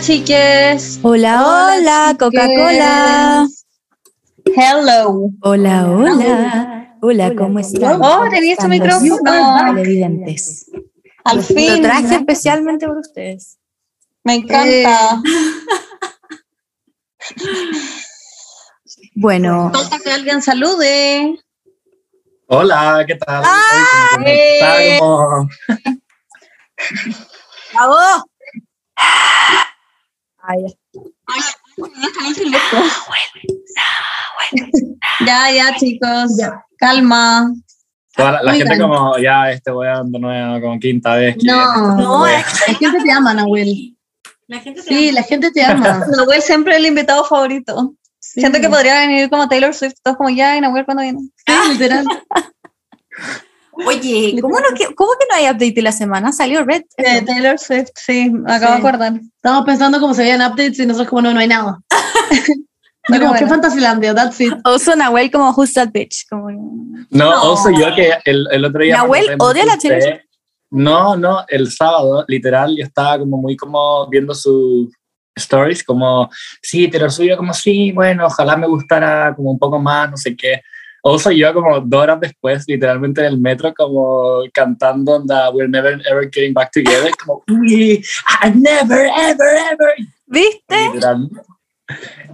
chiques. Hola, hola, Hola, Coca-Cola. Hello. Hola, hola. Hola, ¿cómo están? Oh, tenía este micrófono. televidentes. Al Lo fin. traje especialmente por ustedes. Me encanta. Bueno, Falta que alguien salude. Hola, ¿qué tal? ¡Ah! Como- ¡Bravo! Ay, Ya, ya, chicos. Calma. toda la, la gente como, ya, este voy a nuevo como quinta vez. No. viene. No, La gente te ama, Nahuel. la gente Sí, la gente te ama. Nahuel siempre el invitado favorito. Sí. Siento que podría venir como Taylor Swift. Todos como, ya, y Nahuel cuando viene. Sí, literal. Oye, ¿cómo, no que, ¿cómo que no hay update de la semana? Salió Red. Eh, Taylor Swift, sí, me acabo de Sí. acordar. Estamos pensando cómo se veían updates y nosotros como no, no hay nada. Yo como, qué bueno. Fantasylandia, that's it. Oso Nahuel como Who's That Bitch. Como... No, No. also yo que el, el otro día... Nahuel odia la de Taylor usted. No, no, el sábado, literal, yo estaba como muy como viendo sus stories, como, sí, te lo suyo, como, sí, bueno, ojalá me gustara como un poco más, no sé qué. Also yo como dos horas después, literalmente en el metro, como cantando onda, We're never ever getting back together, como, we are never ever ever. ¿Viste? Literal.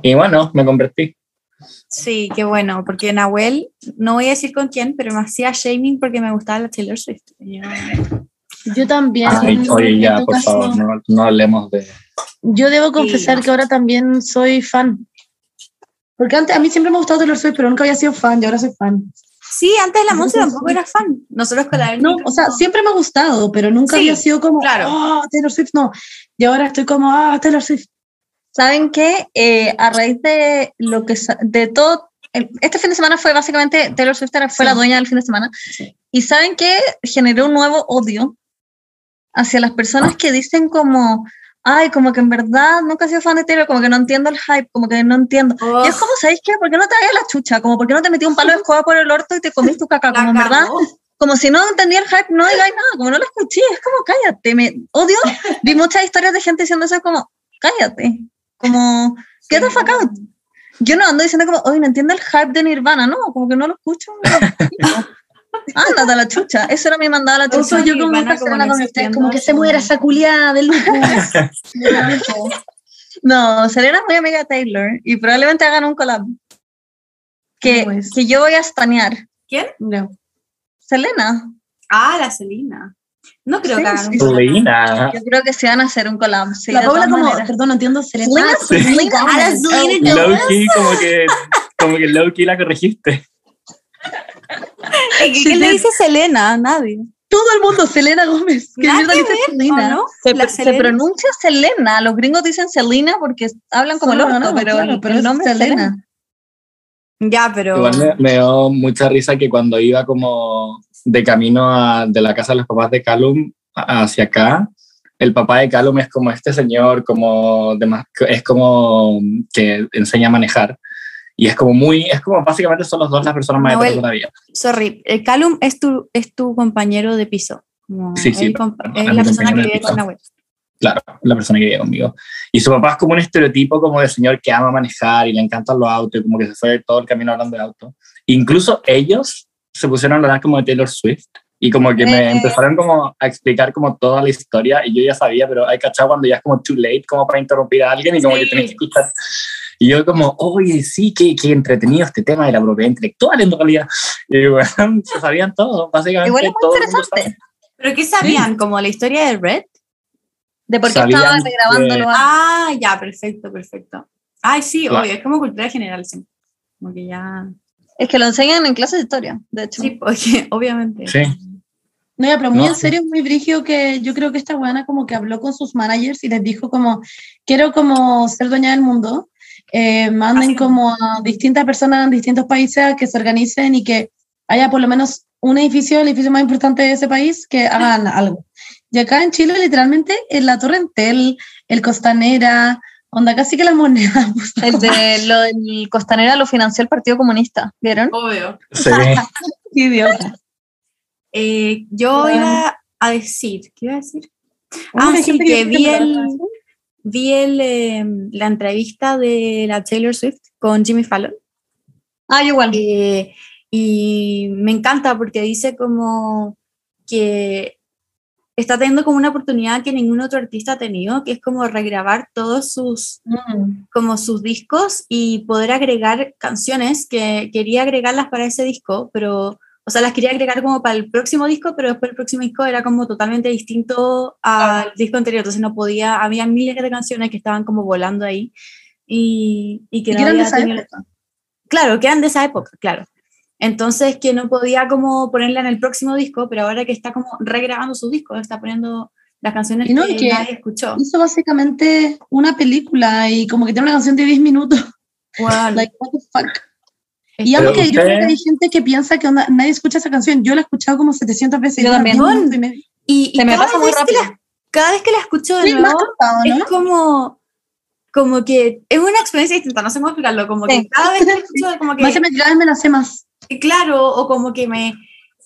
Y bueno, me convertí. Sí, qué bueno, porque Nahuel, no voy a decir con quién, pero me hacía shaming porque me gustaba la Taylor Swift. Yo- Yo también. Ay, oye, ya, tu por caso, favor, no, no hablemos de... Yo debo confesar Sí. que ahora también soy fan. Porque antes a mí siempre me ha gustado Taylor Swift, pero nunca había sido fan y ahora soy fan. Sí, antes la sí, tampoco era fan. Nosotros con la No, o sea, siempre me ha gustado, pero nunca Sí, había sido como, claro. oh, Taylor Swift, no. Y ahora estoy como, ah, Taylor Swift. ¿Saben qué? Eh, a raíz de lo que de todo el- este fin de semana fue básicamente Taylor Swift era- fue Sí. la dueña del fin de semana Sí. y saben qué generó un nuevo odio hacia las personas que dicen como ay como que en verdad nunca he sido fan de Taylor como que no entiendo el hype como que no entiendo. Oh, y es como sabéis qué ¿por qué no te vayas la chucha como por qué no te metí un palo de escoba por el orto y te comiste tu caca como en verdad como si no entendía el hype, no digáis nada, como no lo escuché, es como cállate, me odio. Vi muchas historias de gente diciendo eso como cállate, como get the fuck out. Yo no ando diciendo como, hoy no entiendo el hype de Nirvana, no, como que no lo escucho. Ándate a la chucha, eso era mi mandada a la chucha. yo como como Selena como que se muera esa culiada del. No, Selena es muy amiga de Taylor y probablemente hagan un collab. Que, ¿Cómo es? que yo voy a estanear. ¿Quién? no. Selena, Ah, la Celina. No creo Sí, que hagan un Lina. yo creo que se van a hacer un collab. sí, la Paula como, maneras. perdón, no entiendo, Selena. Selena, Ah, Selena Selena, ah, Selena Gomez. Low-key, como que, como que low-key la corregiste. ¿Quién le dice Selena? Nadie. Todo el mundo, Selena Gómez. ¿Qué mierda dice ver, ¿o Selena? no? Se, La se Selena. pronuncia Selena, los gringos dicen Selena porque hablan como el no, pero, claro, el- pero el nombre es Selena. Selena. Ya, pero. Igual me, me dio mucha risa que cuando iba como de camino a- de la casa de los papás de Callum a- hacia acá, el papá de Callum es como este señor, como de más- es como que enseña a manejar. Y es como muy, es como básicamente son los dos las personas más Noel. de la vida. Sorry, el Calum es tu, es tu compañero de piso. Como Sí, sí, no, es la persona que vive con. Nahuel. Claro, la persona que vive conmigo. Y su papá es como un estereotipo como de señor que ama manejar y le encantan los autos y como que se fue todo el camino hablando de autos. Incluso ellos se pusieron a hablar como de Taylor Swift y como que me Eh. empezaron como a explicar como toda la historia y yo ya sabía, pero hay cachado cuando ya es como too late como para interrumpir a alguien y como Sí. que tenés que escuchar. Y yo como, oye, sí, qué, qué entretenido este tema de la propiedad intelectual en realidad. Y bueno, se sabían todo, básicamente. Igual es muy todo interesante. ¿Pero qué sabían? ¿Como la historia de Red? De por qué Sabían estaba que- regrabándolo. Ah, ya, perfecto, perfecto. Ay, sí, Claro. obvio, es como cultura general siempre. Como que ya. Es que lo enseñan en clases de historia, de hecho. Sí, porque obviamente. Sí. No, ya, pero muy No. en serio, muy brigio que yo creo que esta buena como que habló con sus managers y les dijo como, quiero como ser dueña del mundo, eh, manden Así. como a distintas personas en distintos países a que se organicen y que haya por lo menos un edificio, el edificio más importante de ese país, que hagan algo. Y acá en Chile, literalmente, en la Torre Entel, el Costanera, onda casi que la moneda. El de lo del Costanera lo financió el Partido Comunista, ¿vieron? Obvio. Sí. Qué idiota. Eh, yo Bueno. iba a decir, ¿qué iba a decir? Ah, sí, que vi el. Vi el, eh, la entrevista de la Taylor Swift con Jimmy Fallon. Ah, igual. Eh, y me encanta porque dice como que está teniendo como una oportunidad que ningún otro artista ha tenido, que es como regrabar todos sus, Mm. como sus discos y poder agregar canciones que quería agregarlas para ese disco, pero, o sea, las quería agregar como para el próximo disco, pero después el próximo disco era como totalmente distinto al disco anterior, entonces no podía, había miles de canciones que estaban como volando ahí y, y que Y no eran de había esa tenido- época. Claro, que eran de esa época, claro. Entonces que no podía como ponerla en el próximo disco, pero ahora que está como regrabando su disco, está poniendo las canciones Y no, que, que- nadie escuchó. Hizo básicamente una película y como que tiene una canción de 10 minutos. Wow. Like, what the fuck. Y Pero aunque yo creo usted- que hay gente que piensa que onda, nadie escucha esa canción, yo la he escuchado como 700 veces. Yo también. 10 minutos y. Y, y Se me cada pasa muy vez que rápido. la- cada vez que la escucho de Sí, me nuevo, contado, ¿no? es como, como que es una experiencia distinta, no sé cómo explicarlo, como que Sí. cada vez que la escucho, como Más que, me cada vez me la sé más. claro, o como que me,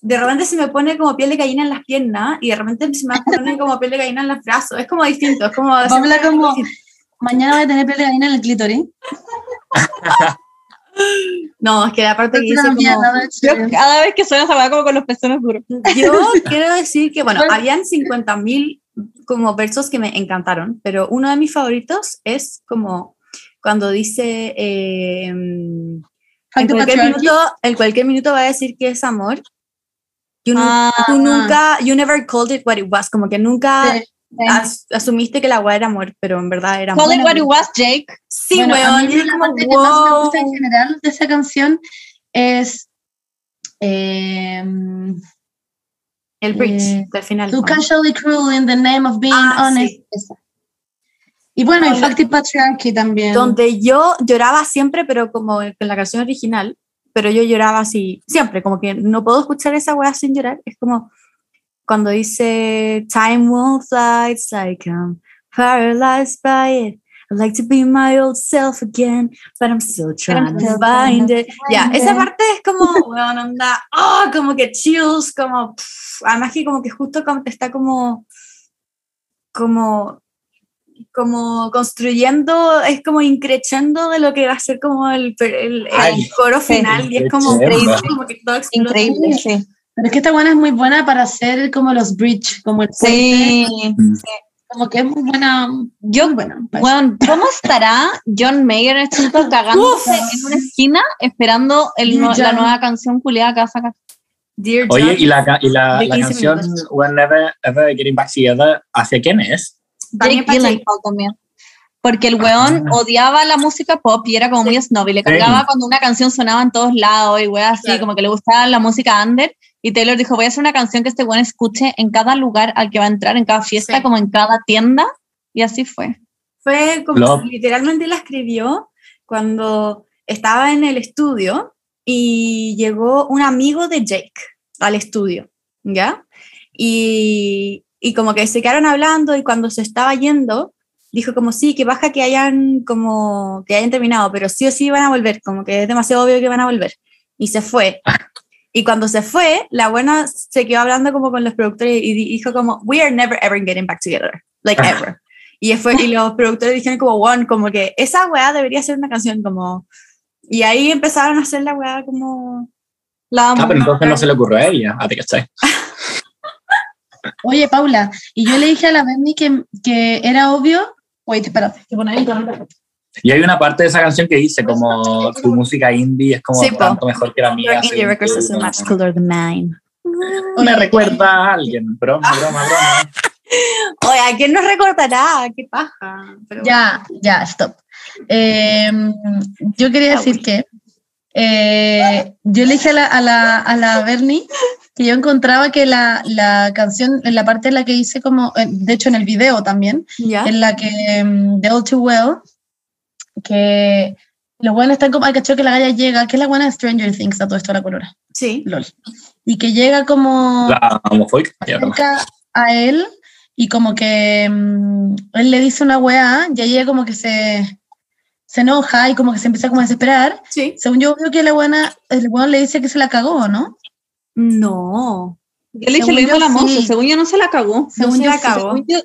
de repente se me pone como piel de gallina en las piernas y de repente se me pone como piel de gallina en los brazos, es como distinto, es como... Pamela como, mañana voy a tener piel de gallina en el clítoris. No, es que la parte que dice como... Yo cada vez que suena esa como con los pezones duros. Yo quiero decir que, bueno, habían 50.000 como versos que me encantaron, pero uno de mis favoritos es como cuando dice, eh, en, cualquier minuto, en cualquier minuto va a decir que es amor. You Ah, tú nunca, you never called it what it was, como que nunca Sí. As- asumiste que la agua era amor, pero en verdad era amor. Call it what it was, Jake. Sí, Bueno, a weón, mí y es la como, parte que más me gusta en wow. general de esa canción es em, El bridge Eh, del final. Too ¿no? casually cruel in the name of being Ah, honest. sí. Y bueno, y Donde- Fact y Patriarchy también. donde yo lloraba siempre, pero como con la canción original, pero yo lloraba así, siempre, como que no puedo escuchar esa weá sin llorar. Es como cuando dice, Time will fly, it's like I'm paralyzed by it. I'd like to be my old self again, but I'm still trying to find it. Ya, find esa parte es como, weón, onda, ah, como que chills, como, pff, además que como que justo está como, como como construyendo, es como increchendo de lo que va a ser como el, el, el Ay, coro sí, final y es como increchendo. como que todo explota. Increíble, sí. Pero es que esta buena es muy buena para hacer como los bridge, como el Sí. puente, como que es muy buena. Yo, muy buena. bueno, ¿cómo estará John Mayer en este momento cagándose en una esquina esperando el no- la nueva canción culiada que va a sacar? Dear Oye, John, y la, y la, la 15 canción minutos. We're Never Ever Getting Back Together, ¿hacia quién es? también Jake para Jake. Gyllenhaal también. Porque el weón Ah. odiaba la música pop y era como muy snob y le cargaba cuando una canción sonaba en todos lados y weón así, Claro. como que le gustaba la música under. Y Taylor dijo, voy a hacer una canción que este weón escuche en cada lugar al que va a entrar, en cada fiesta, Sí. como en cada tienda. Y así fue. Fue como literalmente la escribió cuando estaba en el estudio y llegó un amigo de Jake al estudio, ¿ya? Y, y como que se quedaron hablando y cuando se estaba yendo, dijo como sí, que baja que hayan como que hayan terminado, pero sí o sí van a volver, como que es demasiado obvio que van a volver. Y se fue. Y cuando se fue, la buena se quedó hablando como con los productores y di- dijo como, we are never ever getting back together, like ever. Y, fue, y los productores dijeron como, one, como que esa weá debería ser una canción como... Y ahí empezaron a hacer la weá como... La. Ah, pero entonces no se le ocurrió a ella. ¿A ti qué sé? Oye, Paula, y yo le dije a la Bernie que, que era obvio. Oye, espérate, que poner la- Y hay una parte de esa canción que dice como tu música indie es como Sí, po. tanto mejor que la mía. Indie records como- much cooler than mine. Me recuerda a alguien. Broma, broma, broma. Oye, ¿a quién nos recordará? ¿Qué paja? Pero Ya, ya, stop. Eh, yo quería decir que eh, yo le dije a la, a la, a la Bernie que yo encontraba que la, la canción, en la parte en la que hice como, eh, de hecho en el video también, ¿Ya? en la que mm, The All Too Well, que los buenos están como, ay, cacho que la galla llega, que es la buena de Stranger Things, a todo esto la colora, Sí. lol. Y que llega como La homofóbica. cerca a él y como que mm, él le dice una weá y ella como que se, se enoja y como que se empieza como a desesperar. Sí. Según yo veo que la buena, el weón le dice que se la cagó, ¿no? No. Yo le dije Según lo mismo yo, a la moza, según yo no se la cagó. Según se yo la cagó. Según yo,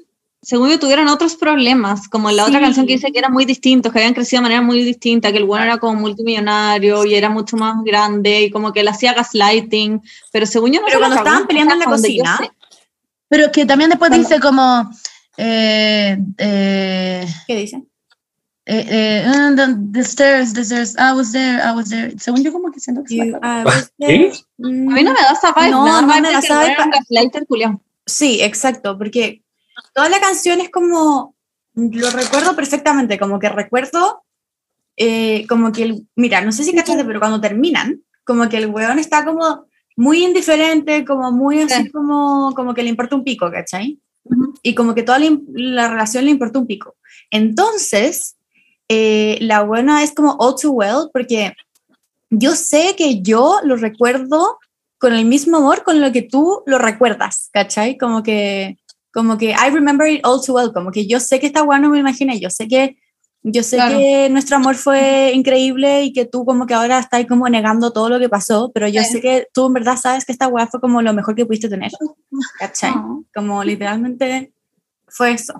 según yo, tuvieron otros problemas, como la otra canción que dice que eran muy distintos, que habían crecido de manera muy distinta, que el bueno era como multimillonario y era mucho más grande y como que él hacía gaslighting, pero según yo no Pero se cuando estaban peleando en la cocina, sé. Pero que también después Cuando- dice como... Eh, eh, ¿Qué dice? eh, eh, uh, the, the stairs, the stairs, I was there, I was there. Según yo como que siento que se You, there. ¿Sí? A mí no me da esa vibe, No, me da no me da esa vibe. Sí, exacto, porque toda la canción es como, lo recuerdo perfectamente, como que recuerdo, eh, como que el, mira, no sé si cachaste, pero cuando terminan, como que el weón está como muy indiferente, como muy así Sí. como, como que le importa un pico, ¿cachai? Ujú. Y como que toda la, la relación le importa un pico. Entonces, eh, la buena es como all too well, porque yo sé que yo lo recuerdo con el mismo amor con lo que tú lo recuerdas, ¿cachai? Como que, como que I remember it all too well, como que yo sé que esta weá no me imaginé, yo sé que, yo sé Claro. que nuestro amor fue increíble y que tú como que ahora estás como negando todo lo que pasó, pero yo Sí. sé que tú en verdad sabes que esta weá fue como lo mejor que pudiste tener, ¿cachai? No. Como literalmente fue eso.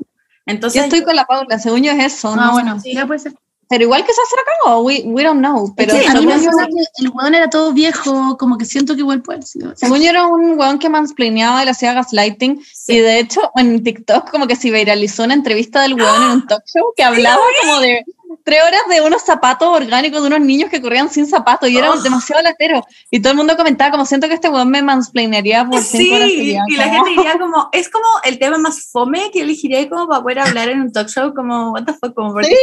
Entonces, Yo estoy con la Paula, según yo es eso, Ah, ¿no? bueno, sí. ya puede ser. Pero igual que se cagó, we, we don't know. Pero a mí me suena que el weón era todo viejo, como que siento que igual puede sido. según yo era un weón que mansplaneaba y le hacía gaslighting. Sí. Y de hecho, en TikTok como que se viralizó una entrevista del weón en un talk show que hablaba como de tres horas de unos zapatos orgánicos de unos niños que corrían sin zapatos y era Oh. demasiado latero. Y todo el mundo comentaba como siento que este weón me mansplanearía por Sí, cinco horas y seguidas", la como- gente diría como, es como el tema más fome que elegiría como para poder hablar en un talk show, como, what the fuck, como, ¿por qué?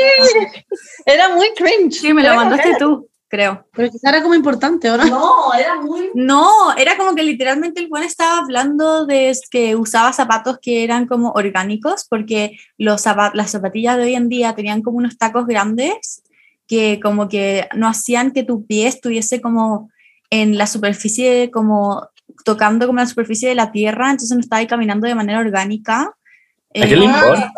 Era muy cringe. Sí, me lo mandaste tú, creo. Pero quizá era como importante, ¿o no? No, era muy... No, era como que literalmente el buen estaba hablando de que usaba zapatos que eran como orgánicos, porque los zapa- las zapatillas de hoy en día tenían como unos tacos grandes que como que no hacían que tu pie estuviese como en la superficie, como tocando como la superficie de la tierra, entonces no estaba ahí caminando de manera orgánica. ¿A qué le Eh, importa?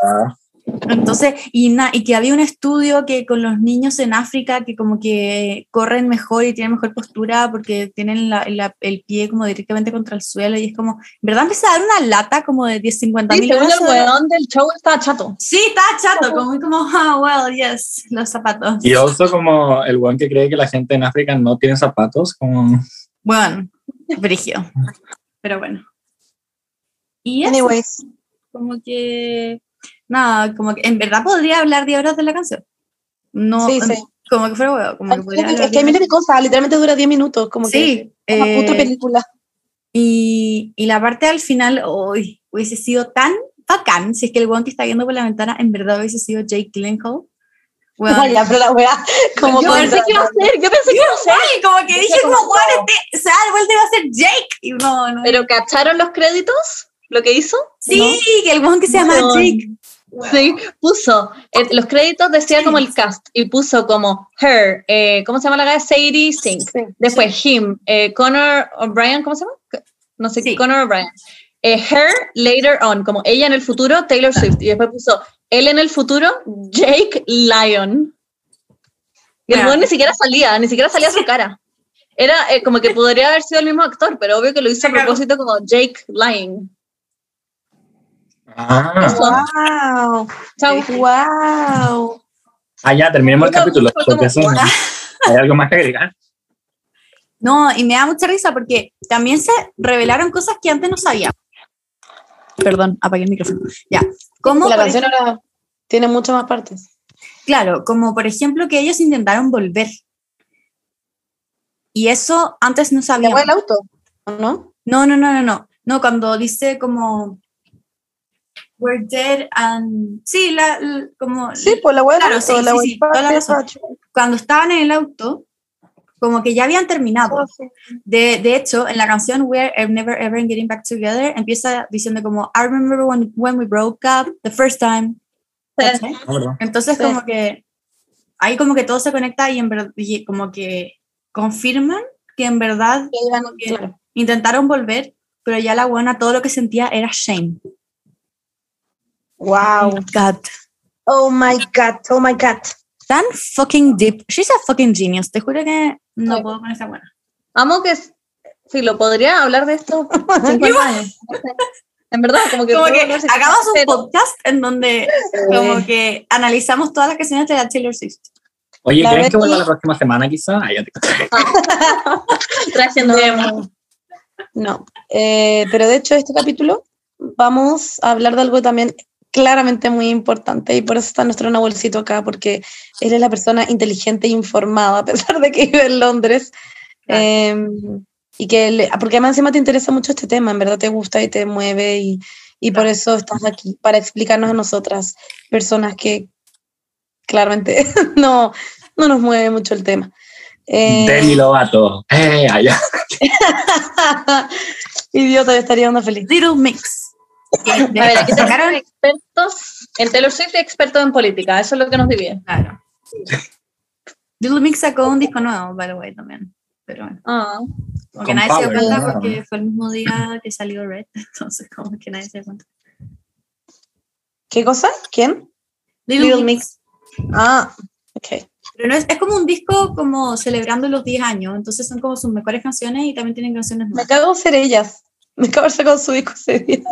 Entonces, y, na- y que había un estudio que con los niños en África que como que corren mejor y tienen mejor postura porque tienen la- la- el pie como directamente contra el suelo y es como, en verdad empecé a dar una lata como de 10, 50 Sí, mil según el weón del show estaba chato. Sí, estaba chato, como, como, ah, well, yes, los zapatos. Y also como el one que cree que la gente en África no tiene zapatos, como... Bueno, brigio. Pero bueno. Y eso, Anyways. como que, nada, como que en verdad podría hablar 10 horas de la canción. No, Sí, sí. como que fuera huevo, como que podría hablar Es que hay 10 miles de cosas, literalmente dura 10 minutos, como que Sí, es una puta eh, película. y, y la parte al final, hoy hubiese sido tan bacán si es que el weón que está viendo por la ventana en verdad hubiese sido Jake Gyllenhaal. Weón, No, ya, pero la weá, como yo pensé que iba a ser, yo pensé que iba a ser. Ay, como que dije, como, weón, este, se da la vuelta y va a ser Jake. Y no, no. Pero ¿cacharon los créditos? ¿Lo que hizo? sí, que el weón que se llama No. Sí, puso, eh, los créditos decía como el cast y puso como her, eh, ¿cómo se llama la galla? Sadie Sink. Después him, eh, Connor O'Brien, ¿cómo se llama? No sé, Sí. Connor O'Brien. Eh, her later on, como ella en el futuro, Taylor Swift. Y después puso él en el futuro, Jake Lyon. Y el weón ni siquiera salía, ni siquiera salía su cara. Era eh, como que podría haber sido el mismo actor, pero obvio que lo hizo a propósito como Jake Lyon. Ah, Wow, Chau. wow. ah ya, terminemos el capítulo. porque eso- ¿Hay algo más que agregar? No, y me da mucha risa porque también se revelaron cosas que antes no sabía. Perdón, apagué el micrófono. Ya. Como La canción ejemplo- ahora tiene muchas más partes. Claro, como por ejemplo que ellos intentaron volver. Y eso antes no ¿La sabíamos. weá del auto? ¿O no? No, no, no, no, no. No, cuando dice como We're dead and sí, la, la- como Sí, pues la del Claro, sí, la sí, sí, del toda la parque, razón. cuando estaban en el auto, como que ya habían terminado. De, de hecho, en la canción We're Never Ever Getting Back Together empieza diciendo como I remember when, when we broke up the first time. No, ¿verdad? Entonces Sí. como que ahí como que todo se conecta y en verdad y como que confirman que en verdad claro. intentaron volver, pero ya la buena todo lo que sentía era shame. Wow. God. Oh my god, oh my god. Tan fucking deep. She's a fucking genius. Te juro que no puedo con esa buena. Amo que, sí, lo podría hablar de esto 50 años. En verdad, como que... Como que hagamos un pero- podcast en donde como que analizamos todas las canciones de la Taylor Swift. Oye, La ¿creen que vuelva la próxima semana quizá? Ah, ya te Traje No, nuevo. no. Eh, pero de hecho, este capítulo vamos a hablar de algo también claramente muy importante y por eso está nuestro Nahuelcito acá, porque él es la persona inteligente e informada, a pesar de que vive en Londres. Claro. Eh, y que le- porque además encima te interesa mucho este tema, en verdad te gusta y te mueve y, y por eso estás aquí, para explicarnos a nosotras, personas que claramente no, no nos mueve mucho el tema. Eh, Demi Lovato. Eh, allá. Idiota, yo estaría dando feliz. Little Mix. A ver, aquí sacaron- expertos en Taylor Swift y expertos en política. Eso es lo que nos divide. Claro. Little Mix sacó un disco nuevo, by the way, también. Pero bueno, como que Con nadie se dio cuenta porque fue el mismo día que salió Red, entonces como que nadie se dio cuenta. ¿Qué cosa? ¿Quién? Little, Little Mix. Ah, ok. Pero no es, es como un disco como celebrando los 10 años, entonces son como sus mejores canciones y también tienen canciones Me nuevas. cago en ser ellas. Me cago en ser con su disco ese día.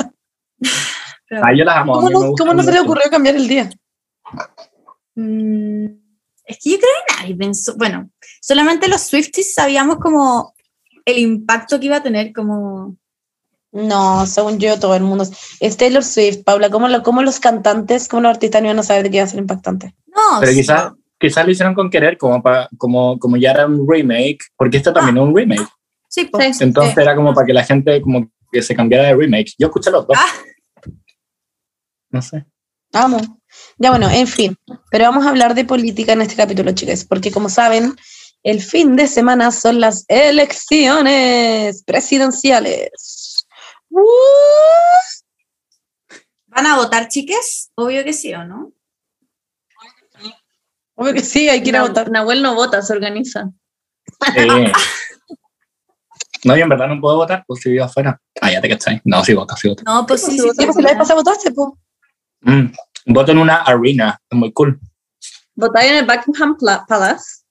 Pero, Ah, yo las amo. ¿Cómo no, gustan cómo no se le ocurrió cambiar el día? mm, es que yo creo que nadie pensó, bueno, solamente los Swifties sabíamos como el impacto que iba a tener como... No, según yo, todo el mundo. Es Taylor Swift, Paula. ¿Cómo, lo, cómo los cantantes, cómo los artistas no iban a saber de qué iba a ser impactante? No, Pero sí, quizás quizás lo hicieron con querer, como, pa- como, como ya era un remake, porque esto también es un remake. sí, pues. Sí. Entonces era como para que la gente como que se cambiara de remake. Yo escuché los dos. Ah. No sé. Amo. Ya bueno, en fin. Pero vamos a hablar de política en este capítulo, chicas, porque como saben, el fin de semana son las elecciones presidenciales. ¡Uh! ¿Van a votar, chiques? Obvio que sí, ¿o no? Obvio que sí, hay que ir a votar. Nahuel no vota, se organiza. Eh, no, yo en verdad no puedo votar, pues si vivo afuera. Ah, ya te cachai. No, sí voto, sí voto. No, pues sí, sí. Sí, pues si la vez pasada votaste, pues. Mm, voto en una arena, es muy cool. Votáis en el Buckingham Palace.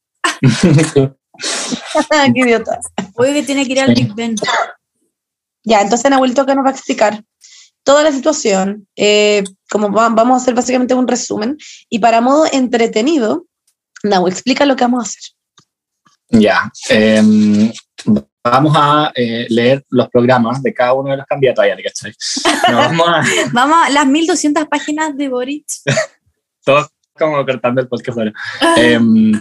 Qué idiota. Obvio que tiene que ir al. Big Ben. Ya, entonces Nahuel Toca nos va a explicar toda la situación, eh, como va- vamos a hacer básicamente un resumen, y para modo entretenido, Nahuel explica lo que vamos a hacer. Ya. em, vamos a eh, leer los programas de cada uno de los candidatos. Ya te cachai. No, vamos a Vamos a las 1200 páginas de Boric. todos como cortando el podcast ahora. Em,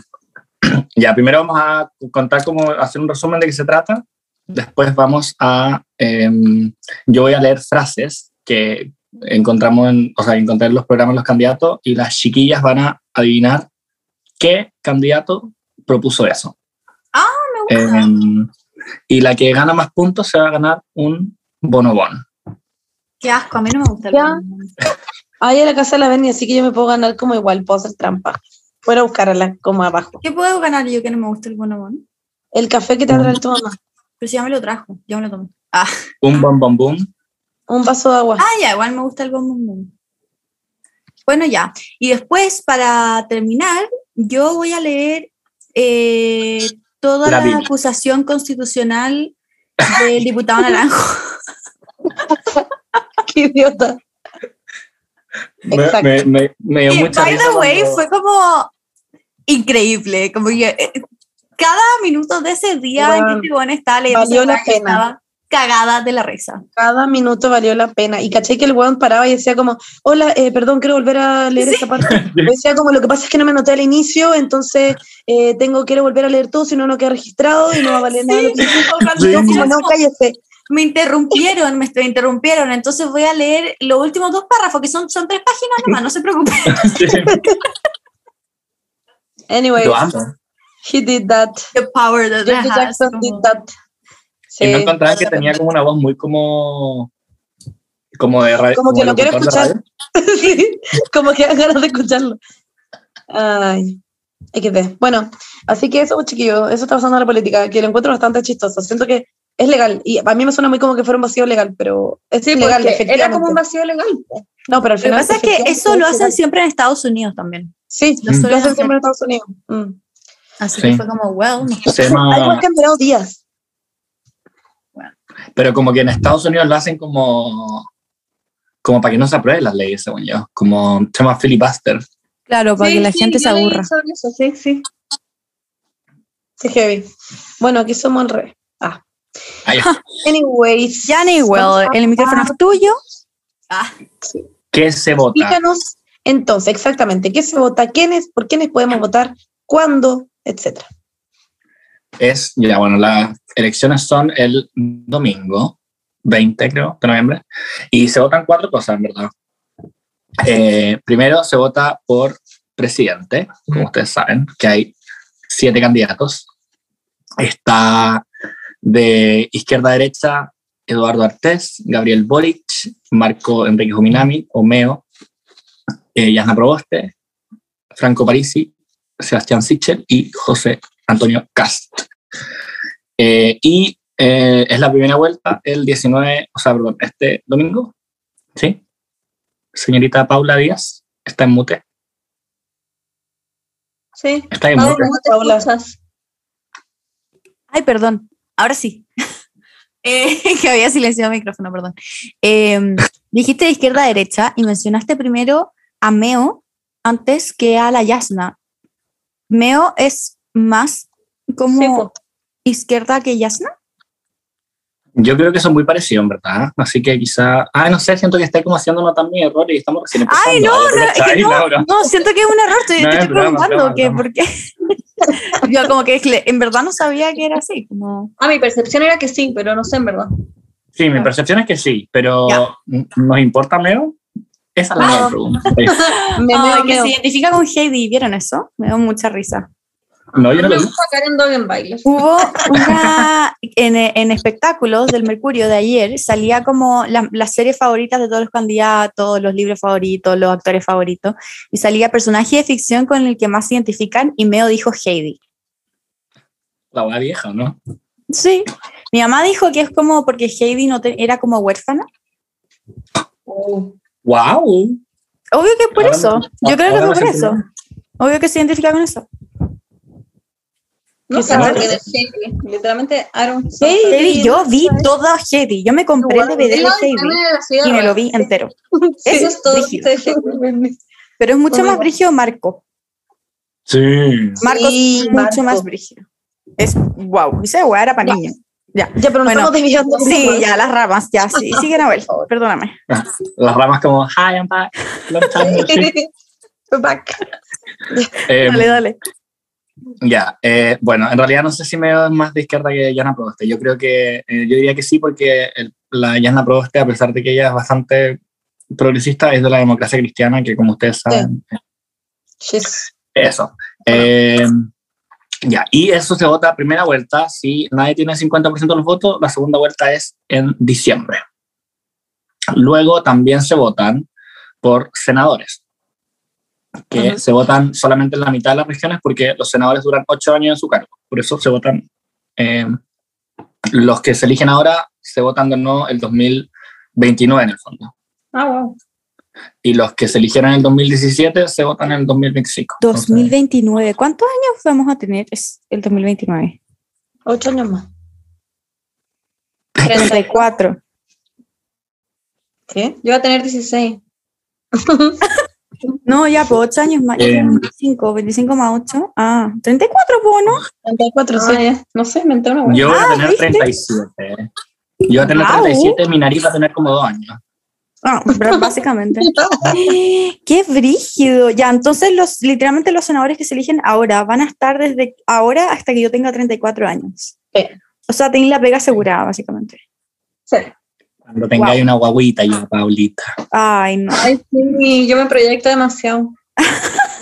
ya, primero vamos a contar cómo hacer un resumen de qué se trata. Después vamos a, em, yo voy a leer frases que encontramos en, o sea, encontré en los programas de los candidatos y las chiquillas van a adivinar qué candidato propuso eso. Ah, me gusta. Y la que gana más puntos se va a ganar un bonobón. Qué asco, a mí no me gusta el Ya. bonobón. Ahí a la casa de la Benny, así que yo me puedo ganar como igual, puedo hacer trampa. Fuera a buscarla como abajo. ¿Qué puedo ganar yo que no me gusta el bonobón? El café que te traer tu mamá. Pero si ya me lo trajo, ya me lo tomé. Ah, Un bombón boom. Un vaso de agua. ah ya, igual me gusta el bonobón. Bueno, ya. Y después, para terminar, yo voy a leer eh, toda La acusación constitucional del diputado Naranjo. Qué idiota. Me, Exacto. me, me, me dio Y, mucha by risa the way, cuando- fue como increíble. Como que eh, cada minuto de ese día en que Wow. este estaba leyendo Valió la pena. estaba cagada de la risa. Cada minuto valió la pena. Y caché que el weón paraba y decía como, hola, eh, perdón, quiero volver a leer esta parte. Decía como, lo que pasa es que no me anoté al inicio, entonces eh, tengo, quiero volver a leer todo, si no, no queda registrado y no va a valer nada. lo que dice. Sí. Yo como, no, cállese. Me interrumpieron, me interrumpieron, entonces voy a leer los últimos dos párrafos, que son, son tres páginas nomás, no se preocupen. Anyway, he did that. The power that Jackson did that. Y no Sí. encontraban que tenía como una voz muy como. Como de radio. Como que lo quiero escuchar. Sí, como que dan ganas de escucharlo. Ay, XD. Bueno, así que eso, chiquillo, eso está pasando en la política, que lo encuentro bastante chistoso. Siento que es legal, y a mí me suena muy como que fuera un vacío legal, pero es Sí, legal, era como un vacío legal. No, pero al Lo que final. pasa es que eso lo hacen legal. siempre en Estados Unidos también. Sí, Lo Mm. lo hacen siempre en Estados Unidos. Mm. Así Sí. que fue como, well, no. Se Algo llama- ha cambiado días. Pero como que en Estados Unidos lo hacen como. como para que no se aprueben las leyes, según yo, como tema filibuster. Claro, para Sí, que la sí, gente se aburra. sobre eso, sí, sí. Sí, heavy. Bueno, aquí somos al revés. Ah. Ahí está. Anyways. Yanni, well, el micrófono es tuyo. Ah, ¿Qué se vota? Díganos entonces exactamente qué se vota, quiénes, por quiénes podemos votar, cuándo, etcétera. Es, ya bueno, las elecciones son el domingo 20, creo, de noviembre, y se votan cuatro cosas, en verdad. Eh, primero se vota por presidente, como ustedes saben, que hay siete candidatos. Está de izquierda a derecha Eduardo Artés, Gabriel Boric, Marco Enrique Juminami, Omeo, eh, Yasna Proboste, Franco Parisi, Sebastián Sichel y José Antonio Cast. Eh, y eh, es la primera vuelta el 19, o sea, perdón, este domingo. ¿Sí? Señorita Paula Díaz, está en mute. Sí. Está en Paula, mute. ¿cómo te Paula. Ay, perdón. Ahora sí. Eh, que había silenciado el micrófono, perdón. Eh, dijiste de izquierda a derecha y mencionaste primero a Meo antes que a la Yasna. Meo es más como Sí, po. izquierda que Yasna. Yo creo que son muy parecidos, en verdad. Así que quizá. Ah, no sé, siento que está como haciéndonos también errores y estamos recién empezando. Ay, no, no, es que ¿cachai, no, no, siento que es un error, estoy, No, te estoy broma, preguntando broma, que broma. por qué. Yo como que que en verdad no sabía que era así, como... Ah, mi percepción era que sí, pero no sé en verdad. Sí, mi percepción es que sí, pero Ya. ¿nos importa Meo? Esa es la No. gran pregunta. Ay, meo, que meo. se identifica con Heidi, ¿vieron eso? Me dio mucha risa. No, yo no lo vi. Hubo una, en, en espectáculos del Mercurio de ayer, salía como la- las series favoritas de todos los candidatos, los libros favoritos, los actores favoritos, y salía personaje de ficción con el que más se identifican, y Meo dijo Heidi. La hueá vieja, ¿no? Sí, mi mamá dijo que es como porque Heidi no te- era como huérfana. ¡Wow! Obvio que es por Ahora eso, yo creo que no por eso. Obvio que se identifica con eso. No ¿Qué sé se por llama? qué de Heidi. Literalmente, Aaron. Heidi, yo vi toda Heidi, yo me compré el DVD de Heidi y me lo vi entero. Eso es todo. Pero es mucho más brígido Marco. Sí. Marco Sí, es mucho Marco. más brígido. Es wow, esa weá era para niños. Ya. Ya, pero nos Bueno, estamos. Sí, ya las ramas, ya, sí, sigue Noel, perdóname. Las ramas como, hi, I'm back. Long time no see". We're back. Eh, Dale, dale. Ya, eh, bueno, en realidad no sé si me es más de izquierda que Yana Proboste. Yo creo que, eh, yo diría que sí, porque el- la Yana Proboste, a pesar de que ella es bastante progresista, es de la democracia cristiana, que como ustedes saben, She's- eso. Eh, ya, y eso se vota primera vuelta. Si nadie tiene 50% de los votos, la segunda vuelta es en diciembre. Luego también se votan por senadores, que Ujú. se votan solamente en la mitad de las regiones porque los senadores duran ocho años en su cargo. Por eso se votan, eh, los que se eligen ahora se votan de nuevo el 2029 en el fondo. Ah, wow. Y los que se eligieron en el 2017 se votan en el 2025. Entonces, 2029, ¿cuántos años vamos a tener? Es el 2029. Ocho años más. 34. ¿Qué? Yo voy a tener 16. No, ya, pues 8 años más. Eh. tengo 25, 25 más 8. Ah, 34, pues, ¿no? 34, Ah, sí. No sé, inventé una hueá. Yo voy a Ah, tener ¿viste? 37. Yo voy a tener Guau. 37, mi nariz va a tener como dos años. Ah, pero básicamente. ¡Qué brígido! Ya, entonces los, literalmente los senadores que se eligen ahora van a estar desde ahora hasta que yo tenga 34 años. Sí. O sea, tenéis la pega asegurada, básicamente. Sí. Cuando tengáis Guau. una guaguita yo, Paulita. Ay, no. Ay, sí, yo me proyecto demasiado.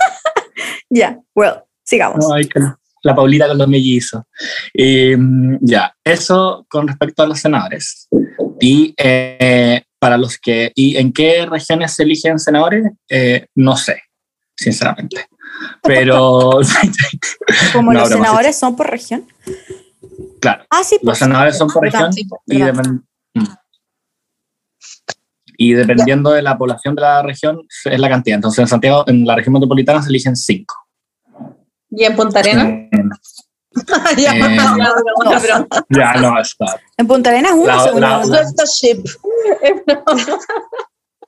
Ya, well, sigamos. Ay, que la- la Paulita con los mellizos. Y, mm, ya, eso con respecto a los senadores. Y eh, para los que, ¿y en qué regiones se eligen senadores? Eh, no sé, sinceramente. Pero, Como no, los broma, senadores son por región. claro, Ah, sí, los senadores son por verdad, región y, mm. Y dependiendo de la población de la región es la cantidad. Entonces en Santiago, en la región metropolitana se eligen cinco. ¿Y en Punta Arena? Eh, Ya, Eh, no, no, no, No, pero- ya, no, está. En Punta Arenas uno, ship.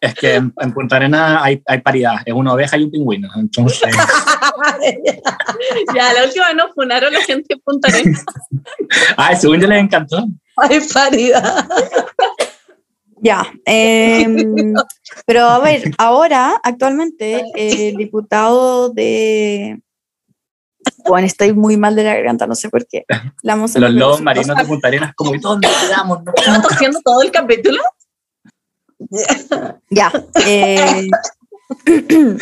Es que en, en Punta Arena hay, hay paridad, es una oveja y un pingüino. Entonces, ya, la última vez nos funaron la gente de Punta Arenas. ay, según yo les encantó. Hay paridad. Ya. em, pero a ver, ahora, actualmente, el diputado de. Bueno, estoy muy mal de la garganta, no sé por qué. La Los lobos marinos de Punta Arenas, como, ¿y dónde quedamos? No ¿Estás tosiendo todo el capítulo? Ya. eh,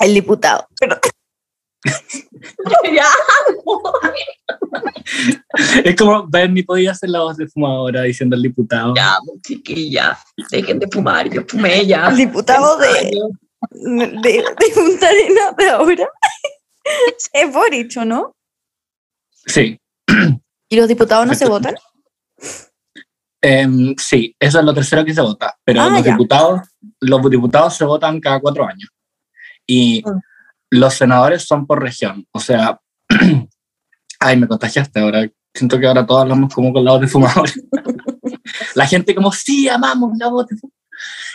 el diputado. ya. Es como Bernie podía hacer la voz de fumadora diciendo al diputado. Ya, chiquilla. Dejen de fumar, yo fumé ya. El diputado de, de, de Punta Arenas de ahora. Es Boric, ¿o no? Sí, ¿Y los diputados no se votan? em, sí, eso es lo tercero que se vota. Pero Ah, los ya. diputados, los diputados se votan cada cuatro años. Y Mm. Los senadores son por región. O sea, ay, me contagiaste ahora. Siento que ahora todos hablamos como con la voz de fumador. la gente como, sí, amamos la voz de fumador.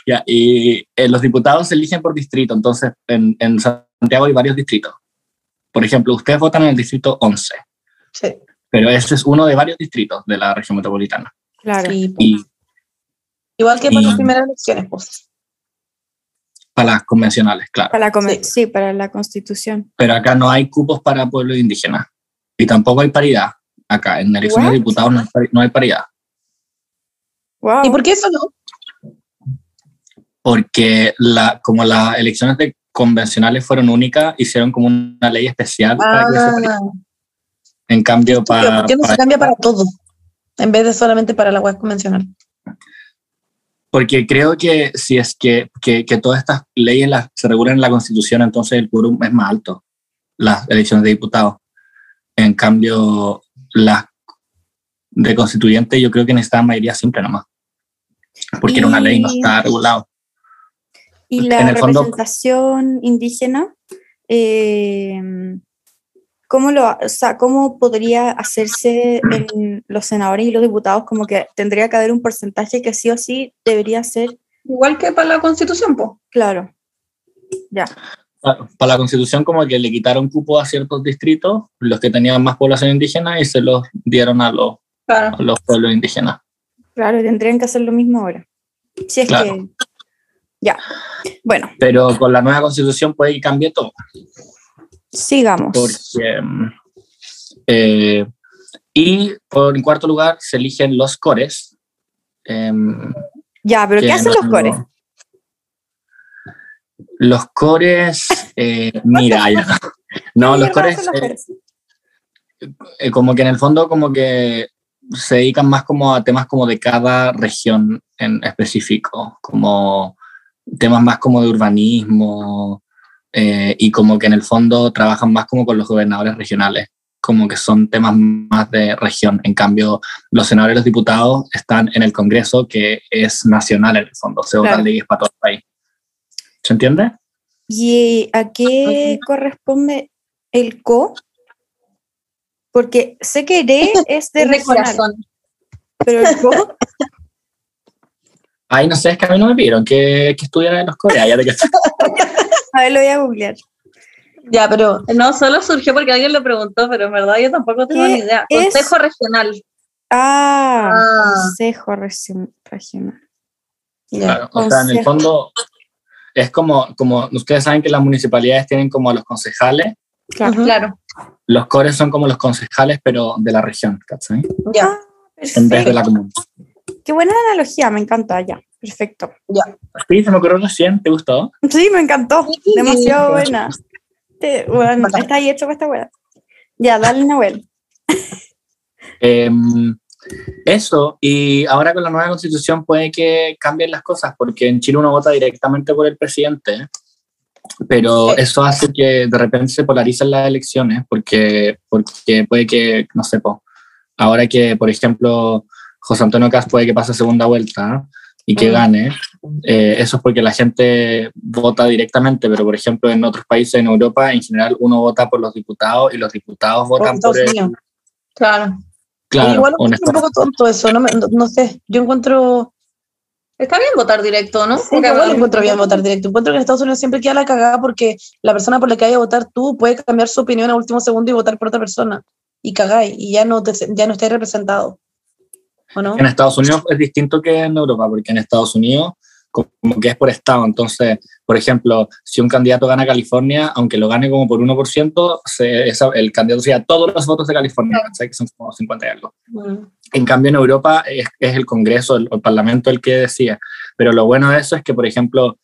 Ya, y eh, los diputados se eligen por distrito. Entonces, en, en Santiago hay varios distritos. Por ejemplo, ustedes votan en el distrito 11, Sí. pero ese es uno de varios distritos de la región metropolitana. Claro. Sí. Y Igual que para Y- las primeras elecciones, pues. Para las convencionales, claro. Para la Sí. sí. para la constitución. Pero acá no hay cupos para pueblos indígenas. Y tampoco hay paridad. Acá en elecciones de What? diputados no hay, pari- no hay paridad. Wow. ¿Y por qué eso no? Porque la, como las elecciones de convencionales fueron únicas, hicieron como una ley especial para que paridad. Ah, En cambio, para, ¿por qué no se cambia para todo? En vez de solamente para la web convencional. Porque creo que si es que, que, que todas estas leyes las, se regulan en la Constitución, entonces el quórum es más alto, las elecciones de diputados. En cambio, las de constituyente yo creo que necesitaban mayoría simple nomás. Porque era una ley, no Y- está regulado. Y En la el fondo- representación indígena, eh, ¿cómo, lo, o sea, ¿cómo podría hacerse en los senadores y los diputados? Como que tendría que haber un porcentaje que sí o sí debería ser Igual que para la constitución, pues. claro. Ya. Para para la constitución como que le quitaron cupo a ciertos distritos, los que tenían más población indígena, y se los dieron a los, Claro. a los pueblos indígenas. Claro, tendrían que hacer lo mismo ahora. Si es Claro. que. Ya. Bueno, Pero con la nueva constitución puede que cambie todo. Sigamos. porque eh, y por en cuarto lugar se eligen los cores em, Ya, pero ¿qué hacen no- los cores? los cores eh, mira ya. no ¿Qué los cores los eh, cores? como que en el fondo como que se dedican más como a temas como de cada región en específico como temas más como de urbanismo eh, y como que en el fondo trabajan más como con los gobernadores regionales, como que son temas más de región. En cambio, los senadores y los diputados están en el Congreso, que es nacional en el fondo, se votan Claro. leyes para todo el país. ¿Se entiende? ¿Y a qué corresponde el co? Porque sé que re es de Es de regional, corazón. pero el co, Ay, no sé, es que a mí no me pidieron que, que estudiara en los coreanos. Ya de que a ver, lo voy a googlear. Ya, pero No, solo surgió porque alguien lo preguntó, pero en verdad yo tampoco tengo ¿Qué ni idea. es? Consejo regional. Ah, Ah. Consejo Regi- Regional. ya. Claro, o sea, en el fondo es como, como ustedes saben que las municipalidades tienen como a los concejales, Claro. Los cores son como los concejales, pero de la región, ¿cachai? Ya. En vez de la Perfecto. Qué buena analogía, me encanta, ya. Perfecto. Sí, se me ocurrió recién, ¿te gustó? Sí, me encantó. Sí. Demasiado buena. Te- bueno, Bacán. está ahí hecho para esta buena. Ya, dale, Nahuel. Em, eso, y ahora con la nueva constitución puede que cambien las cosas, porque en Chile uno vota directamente por el presidente, pero eso hace que de repente se polaricen las elecciones, porque, porque puede que, no sé, po, ahora que, por ejemplo, José Antonio Caz puede que pase a segunda vuelta y que Mm. gane, eh, eso es porque la gente vota directamente, pero por ejemplo en otros países en Europa, en general, uno vota por los diputados y los diputados votan por Estados el... Unidos. Claro. Claro, Igual es un poco tonto eso, no, me- no, no sé. Yo encuentro Está bien votar directo, ¿no? Sí, Porque igual ahora- encuentro bien votar directo. Encuentro que en Estados Unidos siempre queda la cagada porque la persona por la que vaya a votar tú puede cambiar su opinión a último segundo y votar por otra persona. Y cagáis, y ya no, te, ya no estáis representado. ¿O no? En Estados Unidos es distinto que en Europa, porque en Estados Unidos como que es por estado. Entonces, por ejemplo, si un candidato gana California, aunque lo gane como por 1%, se, esa- el candidato se lleva todos los votos de California, ¿cachai? que son como 50 y algo. Mm. En cambio, en Europa es, es el Congreso, el, el Parlamento el que decide. Pero lo bueno de eso es que, por ejemplo,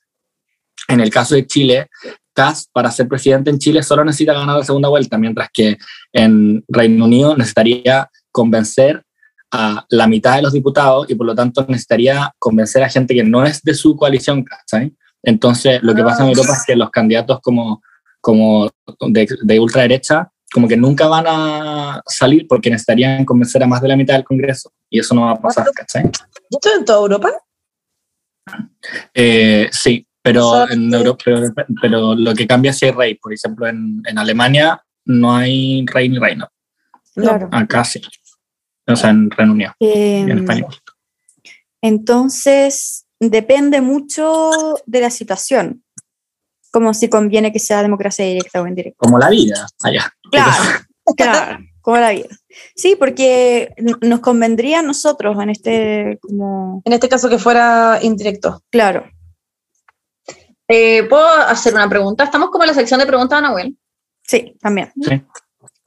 en el caso de Chile, Kass para ser presidente en Chile solo necesita ganar la segunda vuelta, mientras que en Reino Unido necesitaría convencer a la mitad de los diputados y por lo tanto necesitaría convencer a gente que no es de su coalición, ¿sabes? Entonces, lo que pasa en Europa es que los candidatos como, como de, de ultraderecha como que nunca van a salir porque necesitarían convencer a más de la mitad del Congreso y eso no va a pasar, ¿cachai? ¿Y esto en toda Europa? Eh, sí, pero, en Europa, pero, pero lo que cambia es si hay rey. Por ejemplo, en, en Alemania no hay rey ni reina. Claro. Acá sí. O sea, en Reino Unido, Eh, en español. entonces, depende mucho de la situación. Como si conviene que sea democracia directa o indirecta. Como la vida, allá. Claro, claro, como la vida. Sí, porque nos convendría a nosotros en este, como, En este caso que fuera indirecto. claro. Eh, ¿Puedo hacer una pregunta? Estamos como en la sección de preguntas de Nahuel. Sí, también. Sí.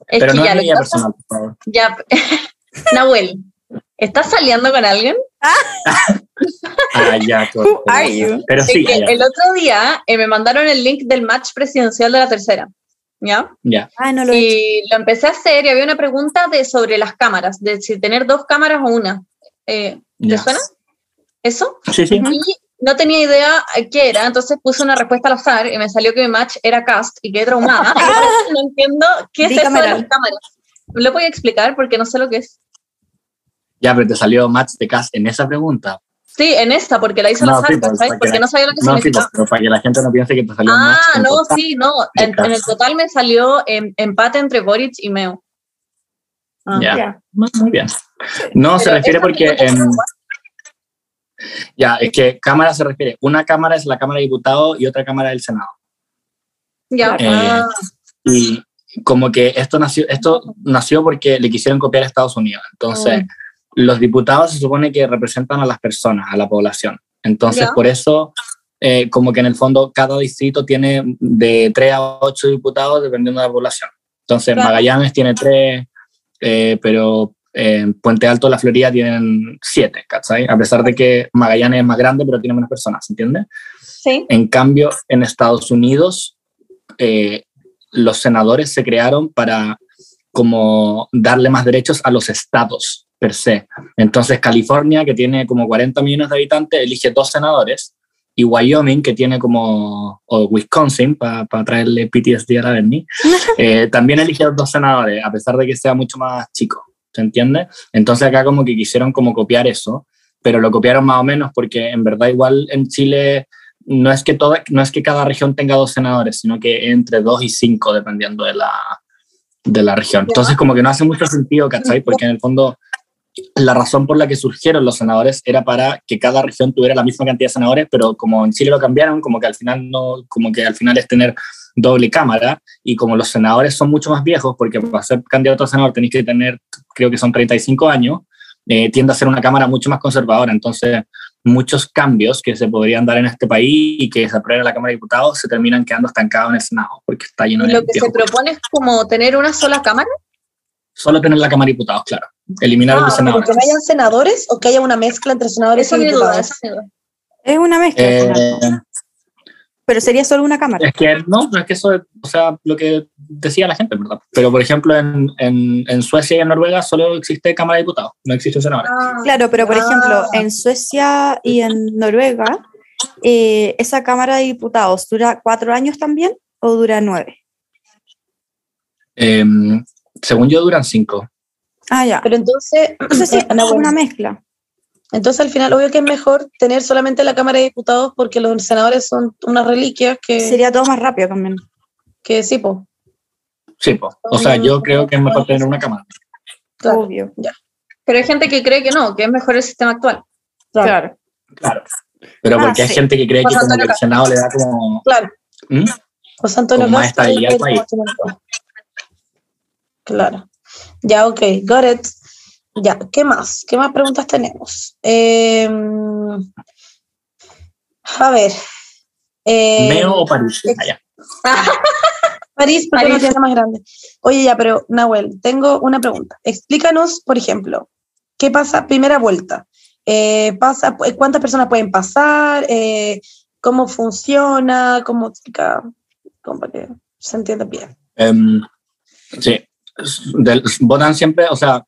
Es Pero que no ya, es lo vida que pasa- personal, por favor. ya, Nahuel, ¿estás saliendo con alguien? Ah, ya. Who are you? Pero Es sí, que el otro día eh, me mandaron el link del match presidencial de la tercera, ¿ya? ya. Ah, no lo he hecho. Y lo empecé a hacer y había una pregunta de, sobre las cámaras, de si tener dos cámaras o una. Eh, ¿Te suena? ¿Eso? Sí, sí. Y no tenía idea qué era, entonces puse una respuesta al azar y me salió que mi match era cast y quedé traumada. no entiendo qué es eso de las cámaras. ¿Me lo voy a explicar? Porque no sé lo que es. Ya, pero te salió match de cast en esa pregunta. Sí, en esta, porque la hice al No, azar, sí, pues, que Porque la- no sabía lo que No, significaba. pero para que la gente no piense que te salió Ah, no, total. sí, no. En, en el total me salió em, empate entre Boric y Meo. Ah. Ya. Muy bien. No, se refiere porque... em, ya, es que cámara se refiere. Una cámara es la Cámara de Diputados y otra Cámara del Senado. Ya. Eh, ah, Y como que esto nació, esto nació porque le quisieron copiar a Estados Unidos. Entonces, Mm. los diputados se supone que representan a las personas, a la población. Entonces, por eso, eh, como que en el fondo cada distrito tiene de 3 a 8 diputados dependiendo de la población. Entonces, Claro. Magallanes tiene 3, pero en Puente Alto, la Florida, tienen 7, ¿cachai? A pesar de que Magallanes es más grande, pero tiene menos personas, ¿entiendes? sí. En cambio, en Estados Unidos, eh, los senadores se crearon para como darle más derechos a los estados per se. Entonces, California, que tiene como 40 millones de habitantes, elige dos senadores, y Wyoming, que tiene como, o Wisconsin, para traerle PTSD a la Bernie, eh, también elige dos senadores, a pesar de que sea mucho más chico, ¿se entiende? Entonces acá como que quisieron como copiar eso, pero lo copiaron más o menos porque en verdad igual en Chile no es que, toda, no es que cada región tenga dos senadores, sino que entre dos y cinco dependiendo de la, de la región. Entonces como que no hace mucho sentido, ¿cachai? Porque en el fondo la razón por la que surgieron los senadores era para que cada región tuviera la misma cantidad de senadores, pero como en Chile lo cambiaron, como que al final no, como que al final es tener doble cámara y como los senadores son mucho más viejos, porque para ser candidato a senador tenéis que tener, creo que son 35 años, eh, tiende a ser una cámara mucho más conservadora. Entonces, muchos cambios que se podrían dar en este país y que se aprueben en la Cámara de Diputados se terminan quedando estancados en el Senado, porque está lleno de lo que se propone es como tener una sola cámara. Solo tener la Cámara de Diputados, claro. Eliminar Ah, el pero Senado. que no hayan senadores o que haya una mezcla entre senadores Esa y diputados. es mi duda. Es una mezcla, Eh, pero sería solo una cámara. Es que no, no es que eso, o sea, lo que decía la gente, ¿verdad? Pero, por ejemplo, en, en, en Suecia y en Noruega solo existe Cámara de Diputados, no existe senadores. Claro, pero por Ah. ejemplo, en Suecia y en Noruega, eh, esa Cámara de Diputados dura cuatro años también o dura nueve. Eh, según yo, duran cinco. Ah, ya. Pero entonces, Entonces sí, Ana, es una mezcla. Entonces al final obvio que es mejor tener solamente la Cámara de Diputados porque los senadores son unas reliquias que, Sería todo más rápido también. que sí, po. Sí, po. o sea, yo creo que es mejor tener una cámara. Claro. Obvio. Pero hay gente que cree que no, que es mejor el sistema actual. Claro. Claro. Claro. Pero Ah, porque hay sí. gente que cree que como que el Senado le da como... Claro. ¿Mm? José Antonio Con más país. Claro. Ya, ok, got it. Ya, ¿qué más? ¿Qué más preguntas tenemos? Eh, a ver. Eh, ¿Meo o París? Ah. París, porque París. tiene más grande. Oye, ya, pero Nahuel, tengo una pregunta. Explícanos, por ejemplo, ¿qué pasa primera vuelta? Eh, pasa, ¿Cuántas personas pueden pasar? Eh, ¿Cómo funciona? ¿Cómo explica? Como para que se entienda bien. Em, sí. Del- votan siempre, o sea,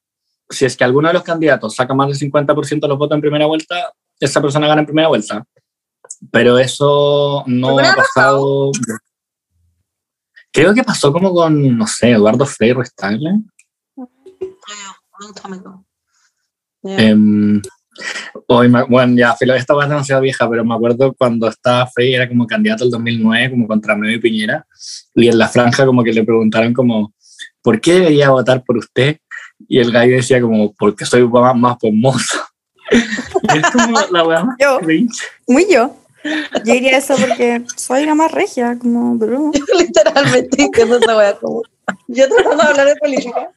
si es que alguno de los candidatos saca más del 50% de los votos en primera vuelta, esa persona gana en primera vuelta. Pero eso no ¿Alguna ha pasado. Creo que pasó como con, no sé, Eduardo Frei Restagler. Ya. Em, hoy me- bueno, ya, filo, esta va demasiado vieja, pero me acuerdo cuando estaba Frey, era como candidato el 2009, como contra Meo y Piñera, y en la franja como que le preguntaron como, ¿por qué debería votar por usted? Y el gallo decía como, porque soy más, más famoso. y es como la weá más Yo. cringe. Muy yo. Yo diría eso porque soy una más regia, como Bruno. Literalmente diciendo esa wea como. Yo tratando de hablar de política.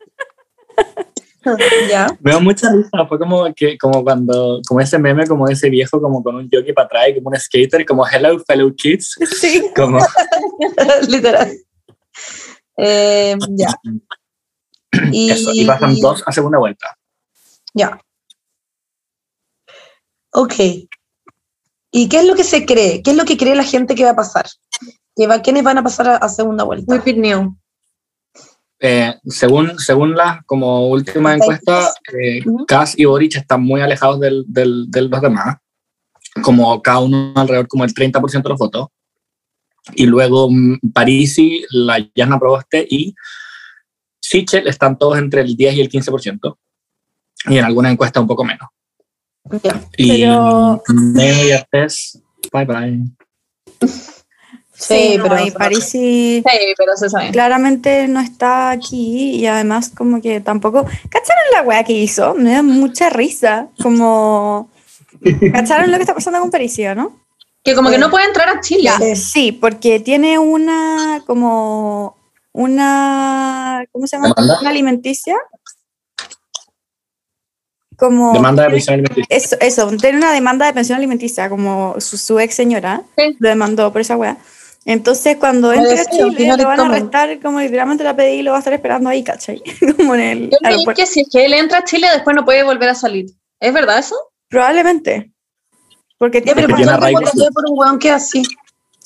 ya. Me da mucha risa, fue como que como cuando, como ese meme, como ese viejo como con un jockey para atrás, y como un skater, como hello fellow kids, Sí. como Literal. Eh, ya. Y, eso, y pasan dos a segunda vuelta. Ya. Ok. ¿Y qué es lo que se cree? ¿Qué es lo que cree la gente que va a pasar? ¿Que va- ¿Quiénes van a pasar a, a segunda vuelta? It new. Eh, según, según las como última encuesta, eh, Ujú. Kass y Boric están muy alejados del, del, de los demás, como cada uno alrededor como el 30% de los votos. Y luego mm, Parisi, la Yana Proboste y Sichel están todos entre el 10 y el 15%. Y en alguna encuesta un poco menos. Y Pero- Neo y Artés, bye bye. Sí, no, pero- y Sí, pero se sabe. claramente no está aquí y además como que tampoco... ¿Cacharon la weá que hizo? Me da mucha risa. Como... ¿Cacharon lo que está pasando con Parisi, o no? Que como que no puede entrar a Chile. Sí. Sí, porque tiene una como una ¿cómo se llama? ¿Demanda? Una alimenticia. Como Demanda de prisión alimenticia. eso, eso, tiene una demanda de pensión alimenticia, como su, su ex señora Sí. lo demandó por esa weá. Entonces, cuando entre a Chile, lo van a arrestar, como literalmente la pedí y lo va a estar esperando ahí, ¿cachai? como en el Yo aeropuerto. que si es que él entra a Chile, después no puede volver a salir. ¿Es verdad eso? Probablemente. Porque tiene pero Porque ¿por por un weón que es así?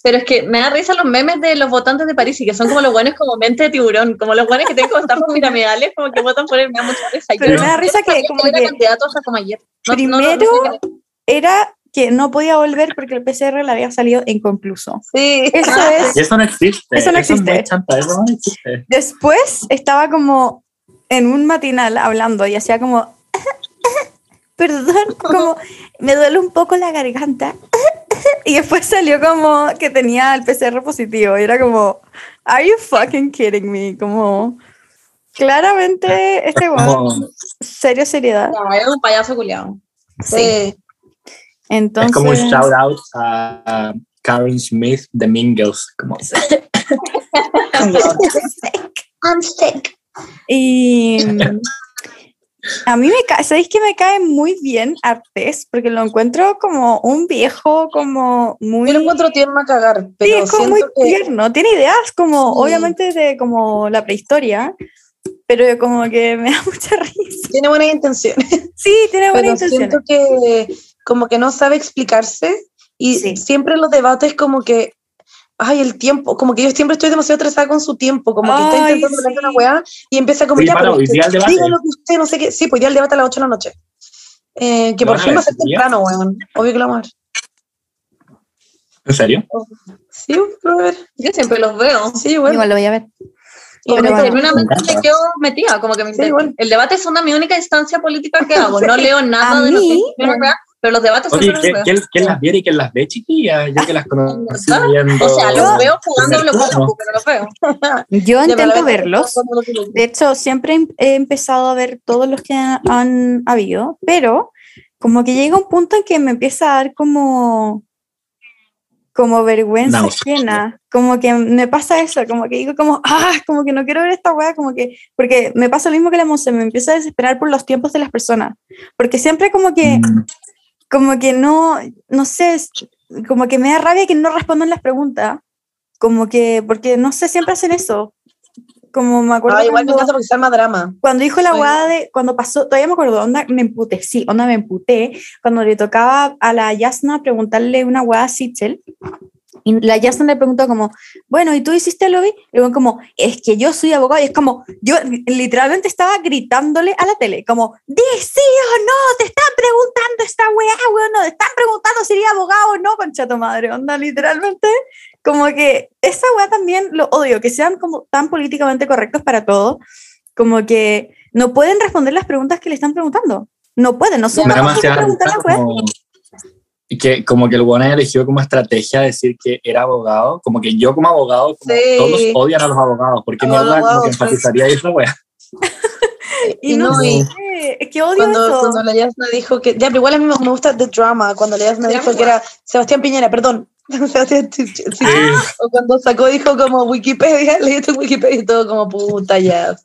Pero es que me da risa los memes de los votantes de París y que son como los buenos como mente de tiburón, como los buenos que tienen como estafas piramidales, como que votan por él, me da mucha risa. Pero me da risa que como era candidato hasta como ayer. No- no- no- no primero sé qué- era que no podía volver porque el PCR le había salido inconcluso. Sí. Eso es Y eso no existe. Eso no existe. chanta, eso no existe. Después estaba como en un matinal hablando y hacía como, perdón, como me duele un poco la garganta. Y después salió como que tenía el PCR positivo y era como, are you fucking kidding me? Como, claramente este weón, Como- serio seriedad. No, es un payaso culiado. Sí. Entonces, Es como un shout out a Karen Smith de Girls. Como, I'm sick. Y a mí me cae, ¿sabéis que me cae muy bien Artés? Porque lo encuentro como un viejo, como muy... Yo lo encuentro tierno a cagar, sí, pero es como muy que tierno. Tiene ideas como, Sí. obviamente, de como la prehistoria, pero como que me da mucha risa. tiene buenas intenciones. Sí, tiene buenas pero intenciones. siento que como que no sabe explicarse y Sí. siempre los debates como que ay el tiempo como que yo siempre estoy demasiado estresada con su tiempo como que está intentando hablar de una sí. weá y empieza como Sí, ya pero usted diga lo que usted no sé qué sí pues ya el debate a las 8 de la noche eh, que ¿Lo por fin va a ser temprano weón obvio que lo vamos a ver ¿En serio? sí lo a ver Yo siempre los veo. sí igual Igual lo voy a ver. Y me que bueno. genuinamente Me quedo metida, como que me Sí, igual. el debate es una mi única instancia política que hago. No leo nada A de mí- una weá, pero los debates Oye, ¿quién, los quién, quién las viera y quién las ve, chiquillas? Yo que las viendo... O sea, los veo jugando Bloco, plano. pero los veo. Yo intento ver, verlos. De hecho, siempre he- he empezado a ver todos los que han, han habido, pero como que llega un punto en que me empieza a dar como como vergüenza Náusea. ajena, como que me pasa eso, como que digo como, ah, como que no quiero ver esta weá, como que, porque me pasa lo mismo que la Monse, me empiezo a desesperar por los tiempos de las personas, porque siempre como que, Mm, como que no, no sé, como que me da rabia que no respondan las preguntas, como que, porque no sé, siempre hacen eso, como me acuerdo Ah, igual me cuando- encanta porque se arma drama. cuando dijo la guada de, cuando pasó, todavía me acuerdo, onda, me emputé, sí, onda, me emputé, cuando le tocaba a la Yasna preguntarle una guada a Sichel, y la Yasna le preguntó como, bueno, ¿y tú hiciste el lobby? Y luego como, es que yo soy abogado, y es como, yo literalmente estaba gritándole a la tele, como, di sí o no, te están preguntando esta weá, weón, no, te están preguntando si eres abogado o no, concha tu madre, onda, literalmente, como que esa weá también lo odio, que sean como tan políticamente correctos para todo, como que no pueden responder las preguntas que le están preguntando. No pueden, no son capaces de preguntar las como, y que como que el buen eligió como estrategia decir que era abogado, como que yo como abogado, como Sí. todos odian a los abogados, porque los mierda como que pues. enfatizaría esa wea. Y Y no, no, y- sé, es que odio Cuando, eso. cuando la Yasna dijo que. Ya, pero igual a mí me, gusta The Drama. Cuando la Yasna dijo que era Sebastián Piñera, perdón. Sebastián sí. O cuando sacó, dijo como Wikipedia, leí esto en Wikipedia y todo como puta ya.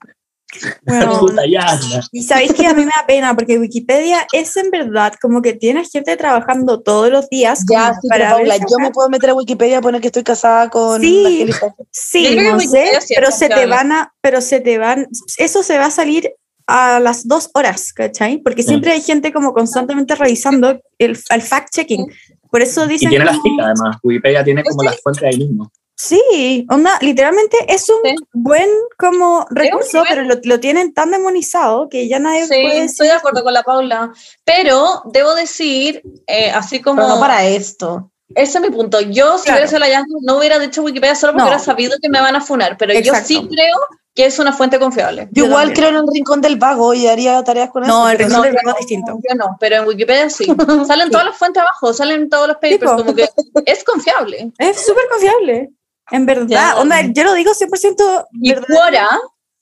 Bueno, y sabéis que a mí me da pena porque Wikipedia es en verdad como que tiene gente trabajando todos los días Ya, sí, pero ver Paula, esa yo me puedo meter a Wikipedia a poner que estoy casada con Sí. Sí, no sé, pero se te van a, pero se te van, eso se va a salir a las dos horas, ¿cachai? Porque siempre hay gente como constantemente revisando el, el fact-checking. Por eso Y dicen tiene las citas además, Wikipedia tiene como las fuentes ahí mismo. Sí, onda, literalmente es un Sí. buen como recurso, buen- pero lo, lo tienen tan demonizado que ya nadie Sí, puede decir. estoy de acuerdo con la Paula. Pero debo decir, eh, así como. Pero no para esto. Ese es mi punto. Yo, si Claro. hubiera sido la Yasna, no hubiera dicho Wikipedia solo porque No. hubiera sabido que me van a funar. Pero yo Exacto. sí creo que es una fuente confiable. Yo, Yo igual también. creo en el rincón del vago y haría tareas con No, eso. el pero rincón del yo vago no, es distinto. Yo no, pero en Wikipedia sí. Salen todas las fuentes abajo, salen todos los papers, po. como que es confiable. Es súper confiable, en verdad. Ya. Onda, yo lo digo 100% Y verdad. Quora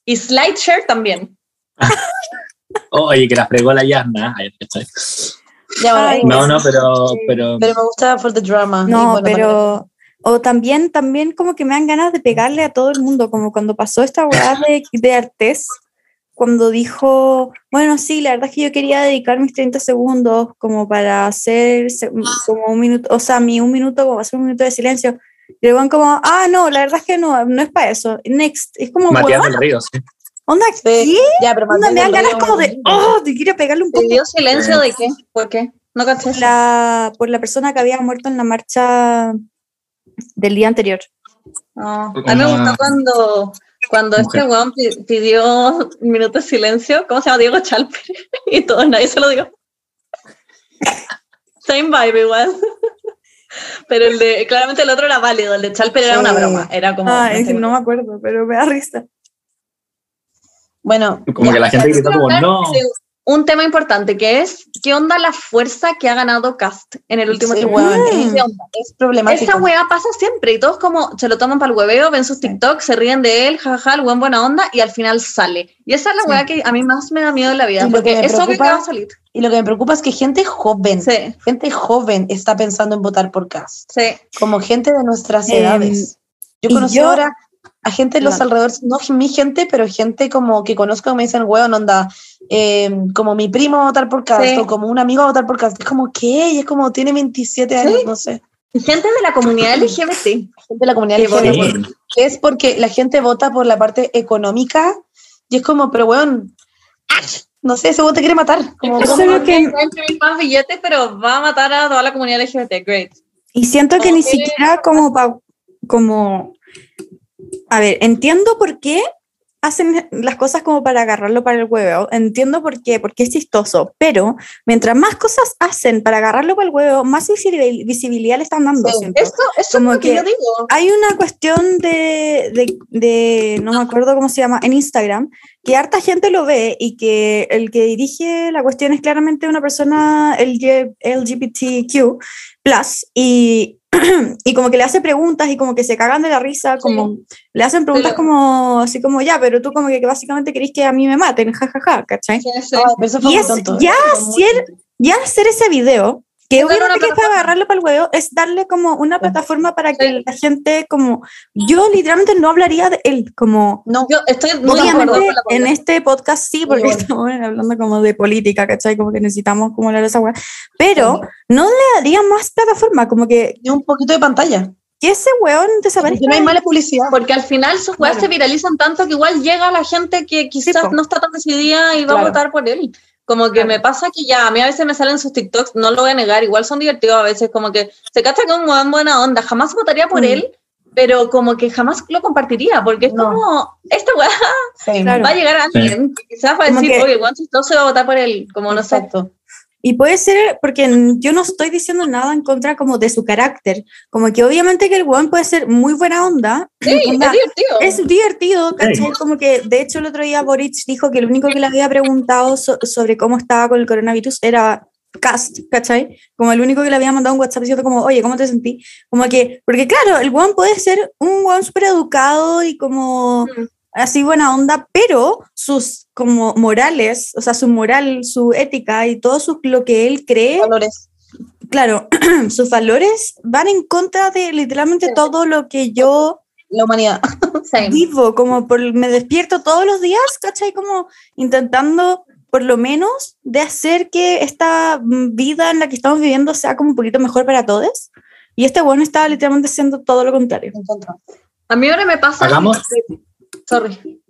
y SlideShare también. Oye, que la fregó la Yasna. Ya, No, no, pero, pero Pero me gusta For the Drama. No, bueno, pero... O también, también como que me dan ganas de pegarle a todo el mundo, como cuando pasó esta weá de, de Artés, cuando dijo, bueno, sí, la verdad es que yo quería dedicar mis 30 segundos como para hacer como un minuto, o sea, mi un minuto, como hacer un minuto de silencio. Y luego como, ah, no, la verdad es que no, no es para eso. Next. Es como, Matías weón, del Río, sí. onda, Sí, ¿qué? Ya, pero Onda, me dan ganas Río, como de, oh, te quiero pegarle un poco. ¿Pidió silencio de qué? ¿Por qué? No caché. eso. la, por la persona que había muerto en la marcha del día anterior. No. A mí me gustó cuando, cuando este weón pi- pidió un minuto de silencio. ¿Cómo se llama? Diego Chalper. Y todo, nadie se lo dio. Same vibe igual. Pero el de, claramente el otro era válido, el de Chalper era una broma. Era como. Ah, no es no me acuerdo, pero me da risa. Bueno, Como ya. que la gente gritó como, no. Un tema importante que es ¿qué onda la fuerza que ha ganado Cast en el último Sí, tiempo? weón. ¿Qué onda? es problemático. Esa weá pasa siempre y todos como se lo toman para el hueveo, ven sus TikTok, se ríen de él, jajaja, el buen buena onda y al final sale. Y esa es la Sí. weá que a mí más me da miedo en la vida, que porque me es obvio que preocupa- va a salir. Y lo que me preocupa es que gente joven, Sí, gente joven está pensando en votar por Cast. sí. Como gente de nuestras Em, edades. Yo conocí yo- ahora a gente de los alrededores, no mi gente, pero gente como que conozco que me dicen, weón, onda, eh, como mi primo a votar por Cast Sí. o como un amigo a votar por Cast. Es como, ¿qué? Y es como, tiene 27 años, Sí. no sé. Gente de la comunidad LGBT. Gente de la comunidad LGBT. Sí. es porque la gente vota por la parte económica y es como, pero weón, ¡ah! no sé, ese weón te quiere matar. Como, es lo que- va a imprimir más billetes, pero va a matar a toda la comunidad LGBT. Great. Y siento que ni que- siquiera como pa- como a ver, entiendo por qué hacen las cosas como para agarrarlo para el huevo, entiendo por qué, porque es chistoso, pero mientras más cosas hacen para agarrarlo para el huevo, más visibil- visibilidad le están dando, Sí. Esto, eso Como es lo que, que- yo digo. Hay una cuestión de, de, de- no me acuerdo cómo se llama, en Instagram, que harta gente lo ve y que el que dirige la cuestión es claramente una persona LG LGBTQ, y, y como que le hace preguntas y como que se cagan de la risa, como le hacen preguntas Sí. como así como, ya, pero tú como que, básicamente querés que a mí me maten, jajaja, ¿cachai? Sí, sí. Pero fue Y muy es- tonto. ya, eso fue muy si él- tonto. y hacer ese video, que Es una que es para agarrarlo para el huevo, es darle como una plataforma para que la gente, como, yo literalmente no hablaría de él, como, No, Yo estoy muy de obviamente la en este podcast sí, porque Igual. estamos hablando como de política, ¿cachai? Como que necesitamos como hablar de esa hueá, pero no le daría más plataforma, como que, ni un poquito de pantalla. que ese hueón desaparezca. Porque no hay mala publicidad. Porque al final sus weas Claro. se viralizan tanto que igual llega a la gente que quizás po. no está tan decidida y va Claro. a votar por él. Como que Claro. me pasa que ya, a mí a veces me salen sus TikToks, no lo voy a negar, igual son divertidos a veces, como que se cacha con un buena onda, jamás votaría por Mm. él, pero como que jamás lo compartiría, porque es No. como, esta weá Sí, Claro. va a llegar a alguien, quizás va a decir, que- oye, no se va a votar por él, como no sé. Y puede ser, porque yo no estoy diciendo nada en contra como de su carácter, como que obviamente que el weón puede ser muy buena onda, Sí, onda, es divertido. es divertido, ¿cachai? Como que, de hecho, el otro día Boric dijo que el único que le había preguntado so- sobre cómo estaba con el coronavirus era Cast, ¿cachai? Como el único que le había mandado un WhatsApp diciendo como, oye, ¿cómo te sentí? Como que, porque claro, el weón puede ser un weón súper educado y como Mm. Así buena onda, pero sus como morales, o sea, su moral, su ética y todo su, lo que él cree, Valores. claro, sus valores van en contra de literalmente Sí. todo lo que yo La humanidad. Sí. vivo, como por, me despierto todos los días, ¿cachai? Como intentando por lo menos de hacer que esta vida en la que estamos viviendo sea como un poquito mejor para todos. Y este bueno está literalmente haciendo todo lo contrario. En contra. A mí ahora me pasa... Hagamos. Sorry.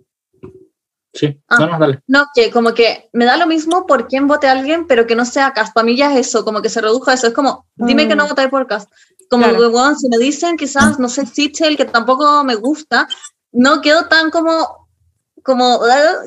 Sí, Ah. no, no, dale. No, que como que me da lo mismo por quién vote a alguien, pero que no sea Cast. Para mí ya es eso, como que se redujo a eso. Es como, dime que no Mm. votáis por Cast. Como Claro. que, weón, si me dicen quizás, no sé, Sichel, que tampoco me gusta, no quedo tan como, como,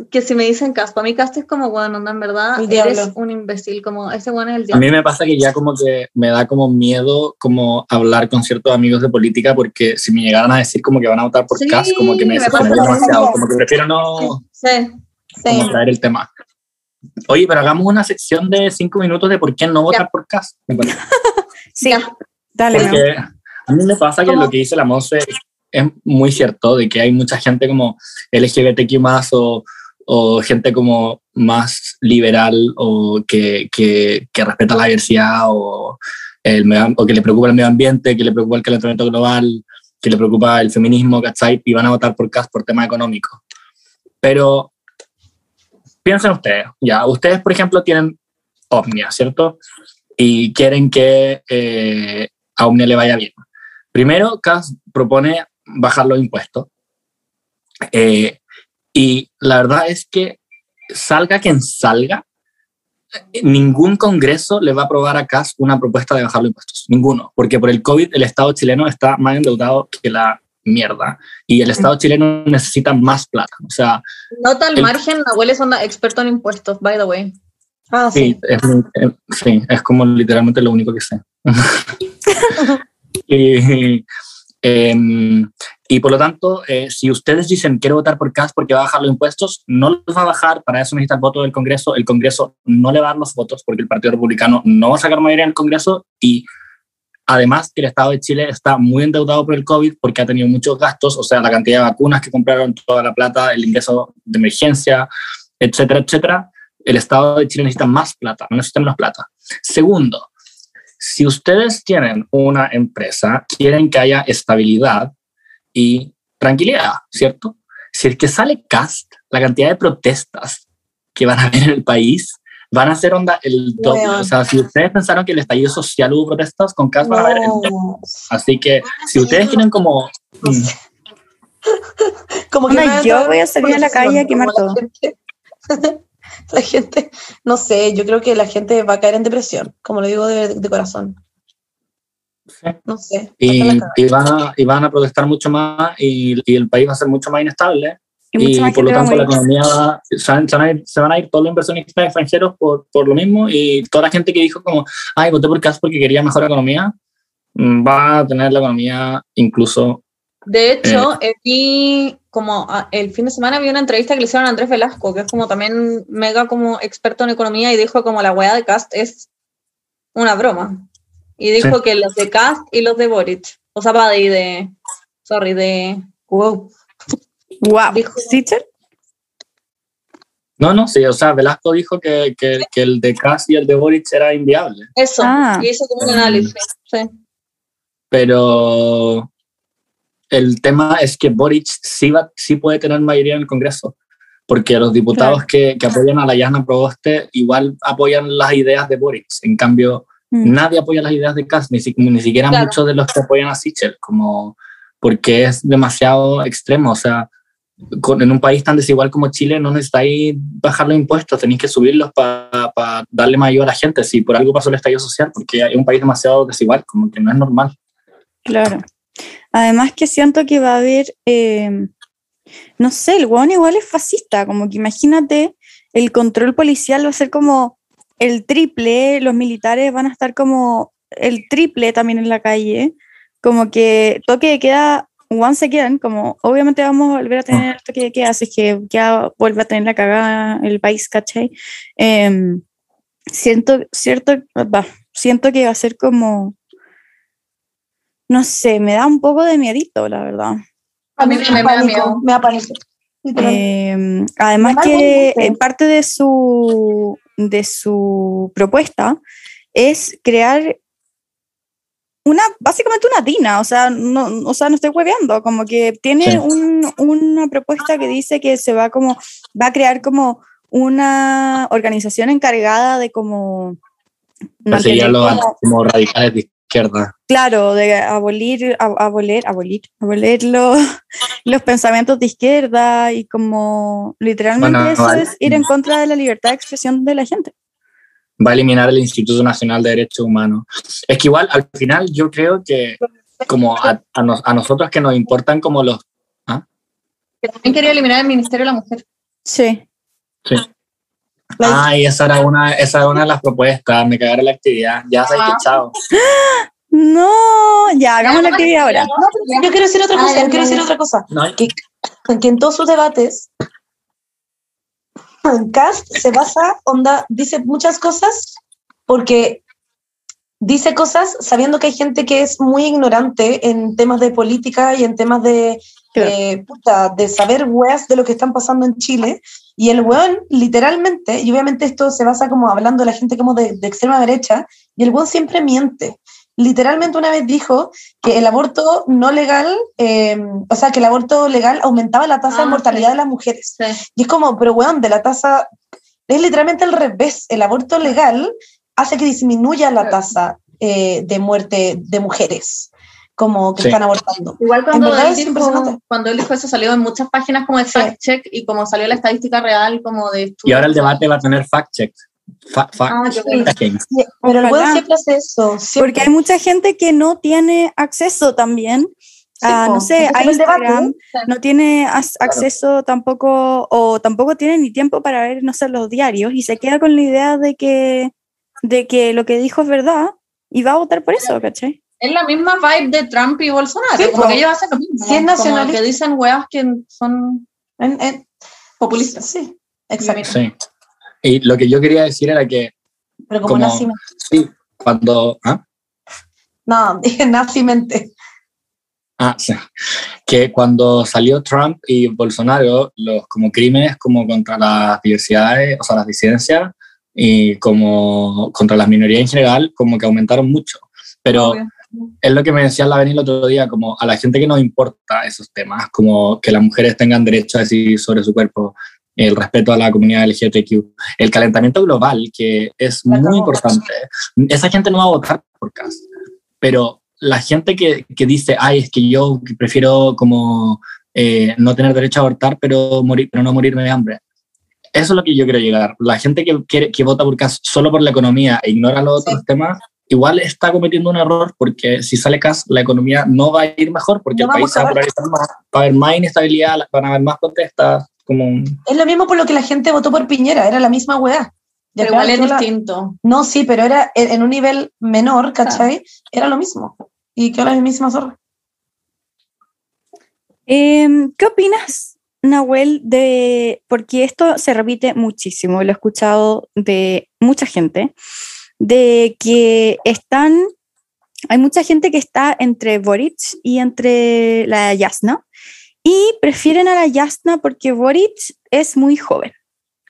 que si me dicen Cast. Para mí Cast es como, bueno, onda, en verdad, El eres diablo. un imbécil, como, ese weón es el A diablo. mí me pasa que ya como que me da como miedo como hablar con ciertos amigos de política porque si me llegaran a decir como que van a votar por Sí, Cas, como que me me demasiado, como que prefiero no Sí. Sí. como traer el tema. Oye, pero hagamos una sección de cinco minutos de por qué no votar por Cas. me parece. Sí, Ya. dale. Porque a mí me pasa que ¿Cómo? lo que dice la Monse es muy cierto, de que hay mucha gente como LGBTQ más o, o gente como más liberal o que, que, respeta la diversidad o, el, o que le preocupa el medio ambiente, que le preocupa el calentamiento global, que le preocupa el feminismo, ¿cachai? Y van a votar por CAS por tema económico. Pero piensen ustedes, ya, ustedes por ejemplo tienen Omnia, ¿cierto? Y quieren que eh, a Omnia le vaya bien. Primero, CAS propone bajar los impuestos. Eh, y la verdad es que salga quien salga, eh, ningún congreso le va a aprobar a CAS una propuesta de bajar los impuestos. Ninguno. Porque por el COVID el Estado chileno está más endeudado que la mierda. Y el Estado chileno necesita más plata. O sea, Nota al El- margen, Nahuel es onda experto en impuestos, by the way. Ah, sí. Sí, es, muy- eh, sí, es como literalmente lo único que sé. y, em, y por lo tanto, eh, si ustedes dicen quiero votar por CAS porque va a bajar los impuestos, no los va a bajar, para eso necesita el voto del Congreso, el Congreso no le va a dar los votos porque el Partido Republicano no va a sacar mayoría en el Congreso. Y además que el Estado de Chile está muy endeudado por el COVID porque ha tenido muchos gastos, o sea, la cantidad de vacunas que compraron, toda la plata, el ingreso de emergencia, etcétera, etcétera. El Estado de Chile necesita más plata, no necesita menos plata. Segundo, si ustedes tienen una empresa, quieren que haya estabilidad y tranquilidad, ¿cierto? Si el que sale cast, la cantidad de protestas que van a haber en el país van a ser onda el doble. Weón. O sea, si ustedes pensaron que el estallido social hubo protestas, con cast van a haber el doble. No. Así que si ustedes quieren como... No mm, sé. Como me va yo voy a salir a la calle a quemar todo. La gente, no sé, yo creo que la gente va a caer en depresión, como lo digo de, de corazón. Sí. No sé. y, y van a, y van a protestar mucho más y, y el país va a ser mucho más inestable Y mucha y más por lo tanto la economía va- se, van, a ir, se van a ir todos los inversionistas extranjeros por, por lo mismo y toda la gente que dijo como, ay, voté por CAS porque quería mejor economía, mm, va a tener la economía incluso... De hecho, eh, vi como ah, el fin de semana vi una entrevista que le hicieron a Andrés Velasco, que es como también mega como experto en economía y dijo como la weá de Cast es una broma. Y dijo Sí. que los de Cast y los de Boric, o sea, va de, de sorry, de Wow. Wow. Dijo- ¿Teacher? No, no, sí, o sea, Velasco dijo que, que, que el de Kass y el de Boric era inviable, Eso, Ah. y hizo como un análisis. Sí. pero el tema es que Boric sí, va, sí puede tener mayoría en el Congreso, porque los diputados que, que apoyan a la Yasna Proboste igual apoyan las ideas de Boric, en cambio Mm. nadie apoya las ideas de Kass, ni, si- ni siquiera Claro. muchos de los que apoyan a Sichel, como porque es demasiado extremo, o sea, con- en un país tan desigual como Chile no necesitáis bajar los impuestos, tenéis que subirlos para darle mayor a la gente, si por algo pasó el estallido social, porque es un país demasiado desigual, como que no es normal. Claro. Además que siento que va a haber, eh, no sé, el hueón igual es fascista, como que imagínate, el control policial va a ser como el triple, los militares van a estar como el triple también en la calle, como que toque de queda once again, como obviamente vamos a volver a tener el toque de queda, así que ya vuelve a tener la cagada el país, ¿cachai? Em, siento, cierto, va, siento que va a ser como no sé, me da un poco de miedito, la verdad. A mí me- me da miedo. Me da pánico. Eh, además Me que eh, parte de su, de su propuesta es crear una, básicamente una DINA, o sea, no, o sea, no estoy hueveando, como que tiene Sí. un- una propuesta que dice que se va como, va a crear como una organización encargada de como... A mantener los como- como radicales de izquierda. Claro, de abolir, ab- abolir, abolir, abolir los, los pensamientos de izquierda y como literalmente Bueno, eso vale. es ir en contra de la libertad de expresión de la gente. Va a eliminar el Instituto Nacional de Derechos Humanos. Es que igual, al final, yo creo que como a, a nos- a nosotros que nos importan como los... Que también quería eliminar el Ministerio de la Mujer. Sí. Sí. Ay, esa era una, esa era una de las propuestas, me cagaron la actividad. Ya sabes que Ah. chao. No, ya, hagamos la actividad ahora. Yo quiero decir otra Ah, cosa, yo quiero decir otra cosa. No, que, que en todos sus debates, Cast se basa, onda, dice muchas cosas porque dice cosas sabiendo que hay gente que es muy ignorante en temas de política y en temas de, Claro. eh, puta, de saber weas de lo que están pasando en Chile. Y el weón, literalmente, y obviamente esto se basa como hablando de la gente como de, de extrema derecha, y el weón siempre miente. Literalmente una vez dijo que el aborto no legal, eh, o sea, que el aborto legal aumentaba la tasa Ah, de mortalidad sí. de las mujeres. Sí. Y es como, pero weón, de la tasa, es literalmente al revés. El aborto legal hace que disminuya la Claro. tasa eh, de muerte de mujeres, como que Sí. están abortando. Igual cuando verdad él, dijo, cuando él dijo eso salió en muchas páginas como de Sí. fact check y como salió la estadística real como de y ahora el debate va a tener fact-check. Fa- fact Ah, qué bueno. checking. Pero el weón siempre hace eso. siempre. Porque hay mucha gente que no tiene acceso también Sí, a, no sé, a Instagram, no tiene acceso tampoco, o tampoco tiene ni tiempo para ver, no sé, los diarios, y se queda con la idea de que, de que lo que dijo es verdad, y va a votar por eso, ¿cachai? Es la misma vibe de Trump y Bolsonaro, Sí, como po. que ellos hacen lo mismo. Sí, es como nacionalista. que dicen weas que son En- en- populistas. sí, exacto. Sí. Y lo que yo quería decir era que, Pero como Como- nacimiento. sí, cuando... ¿ah? No, dije nacimiento. Ah, sí. Que cuando salió Trump y Bolsonaro, los como crímenes como contra las diversidades, o sea, las disidencias y como contra las minorías en general, como que aumentaron mucho. Pero Obvio. es lo que me decía la Beni el otro día, como a la gente que nos importa esos temas, como que las mujeres tengan derecho a decidir sobre su cuerpo, el respeto a la comunidad LGBTQ, el calentamiento global, que es La muy importante. Esa gente no va a votar por CAS, pero la gente que, que dice, ay, es que yo prefiero como eh, no tener derecho a abortar, pero, morir, pero no morirme de hambre. Eso es lo que yo quiero llegar. La gente que, quiere, que vota por CAS solo por la economía e ignora los otros temas, igual está cometiendo un error porque si sale CAS, la economía no va a ir mejor porque No el país va a polarizar más, va a haber más inestabilidad, van a haber más protestas. Como, Es lo mismo por lo que la gente votó por Piñera, era la misma weá. Pero igual es la- distinto. No, sí, pero era en, un nivel menor, ¿cachai? Era lo mismo. Y que ahora es la misma zorra. Em, ¿Qué opinas, Nahuel, de, porque esto se repite muchísimo, lo he escuchado de mucha gente, de que están, hay mucha gente que está entre Boric y entre la Yasna, y prefieren a la Yasna porque Boric es muy joven.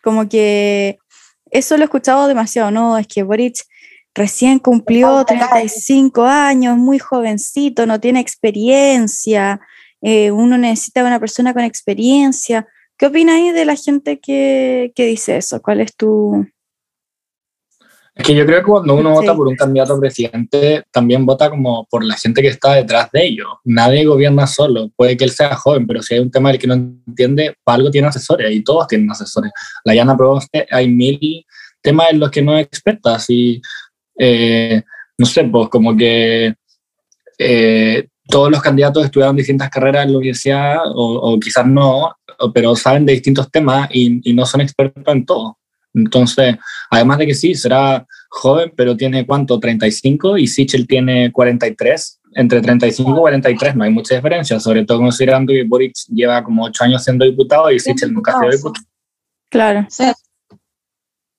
Como que eso lo he escuchado demasiado, ¿no? Es que Boric recién cumplió 35 años, muy jovencito, no tiene experiencia, eh, uno necesita una persona con experiencia. ¿Qué opináis de la gente que, que dice eso? ¿Cuál es tu, Es que yo creo que cuando uno Sí. vota por un candidato a presidente, también vota como por la gente que está detrás de ellos. Nadie gobierna solo. Puede que él sea joven, pero si hay un tema del que no entiende, para algo tiene asesores y todos tienen asesores. La Yana Proboste, hay mil temas en los que no es experta. Así, eh, no sé, pues como que eh, todos los candidatos estudiaron distintas carreras en la universidad, o, o quizás no, pero saben de distintos temas y, y no son expertos en todo. Entonces, además de que sí, será joven, pero tiene cuánto, 35 y Sichel tiene 43. Entre 35 y 43 no hay mucha diferencia, sobre todo considerando que Boric lleva como 8 años siendo diputado y Sichel nunca ha sido diputado. Claro. O sea,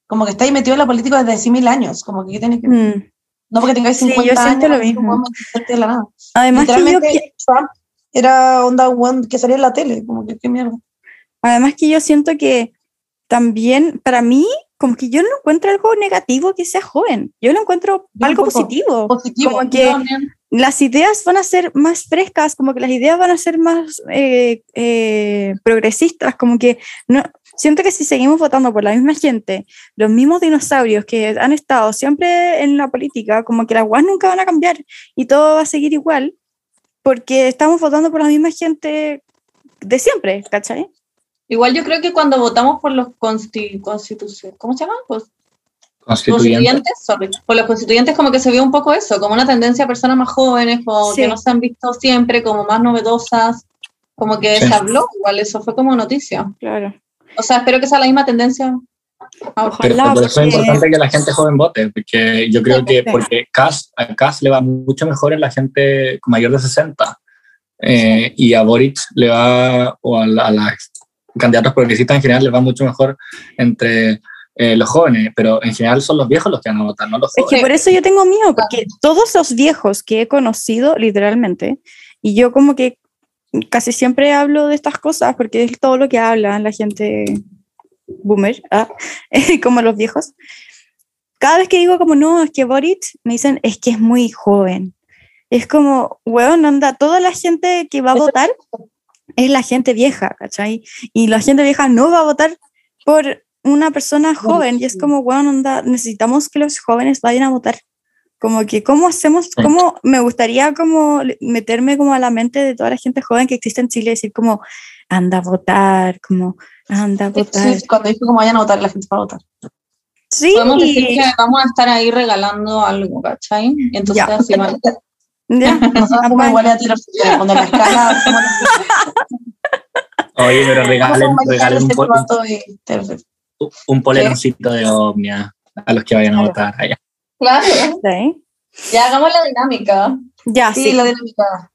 como que está ahí metido en la política desde hace mil años, como que tiene que... Mm. No porque tengáis Sí, yo 50 siento años, lo mismo. no la nada. Además que, yo, Trump era onda one que salía en la tele, como que qué mierda. además que yo siento que también, para mí, como que yo no encuentro algo negativo que sea joven. Yo lo encuentro Yo algo positivo. Positivo. Como que las ideas van a ser más frescas, como que las ideas van a ser más eh, eh, progresistas, como que no, siento que si seguimos votando por la misma gente, los mismos dinosaurios que han estado siempre en la política, como que las guas nunca van a cambiar y todo va a seguir igual, porque estamos votando por la misma gente de siempre, ¿cachai? Igual yo creo que cuando votamos por los consti constituciones, ¿cómo se llaman? Pues, Constituyente. constituyentes, sorry, por los constituyentes como que se vio un poco eso, como una tendencia a personas más jóvenes, como Sí. que no se han visto siempre, como más novedosas, como que Sí. se habló, igual eso fue como noticia. Claro. O sea, espero que sea la misma tendencia. ahora. Pero, por eso es importante que la gente joven vote, porque yo creo que porque Cass, a Cass le va mucho mejor en la gente mayor de 60 eh, y a Boric le va, o a, la- a las candidatos progresistas en general, les va mucho mejor entre eh, los jóvenes, pero en general son los viejos los que van a votar, no los Es que jóvenes. por eso yo tengo miedo, porque todos los viejos que he conocido, literalmente, y yo como que casi siempre hablo de estas cosas, porque es todo lo que hablan la gente boomer, ah, como los viejos. Cada vez que digo como, no, es que Boric, me dicen, es que es muy joven. Es como, weón, anda, toda la gente que va a votar es la gente vieja, ¿cachai? Y la gente vieja no va a votar por una persona joven y es como, weón, onda, necesitamos que los jóvenes vayan a votar. Como que, ¿cómo hacemos? ¿Cómo me gustaría como meterme como a la mente de toda la gente joven que existe en Chile y decir como, anda a votar, como, anda a votar. Sí, cuando dijo como vayan a votar, la gente va a votar. Sí, Podemos decir que vamos a estar ahí regalando algo, ¿cachai? Entonces Ya. así van- ya, Nosotros como igual a tirar cuando la escala hacemos Oye, pero regalen, regalen un, ese pol- un poleroncito de Omnia a los que vayan a votar allá. Claro, Sí. ya hagamos la dinámica. Ya, Sí, sí. la dinámica.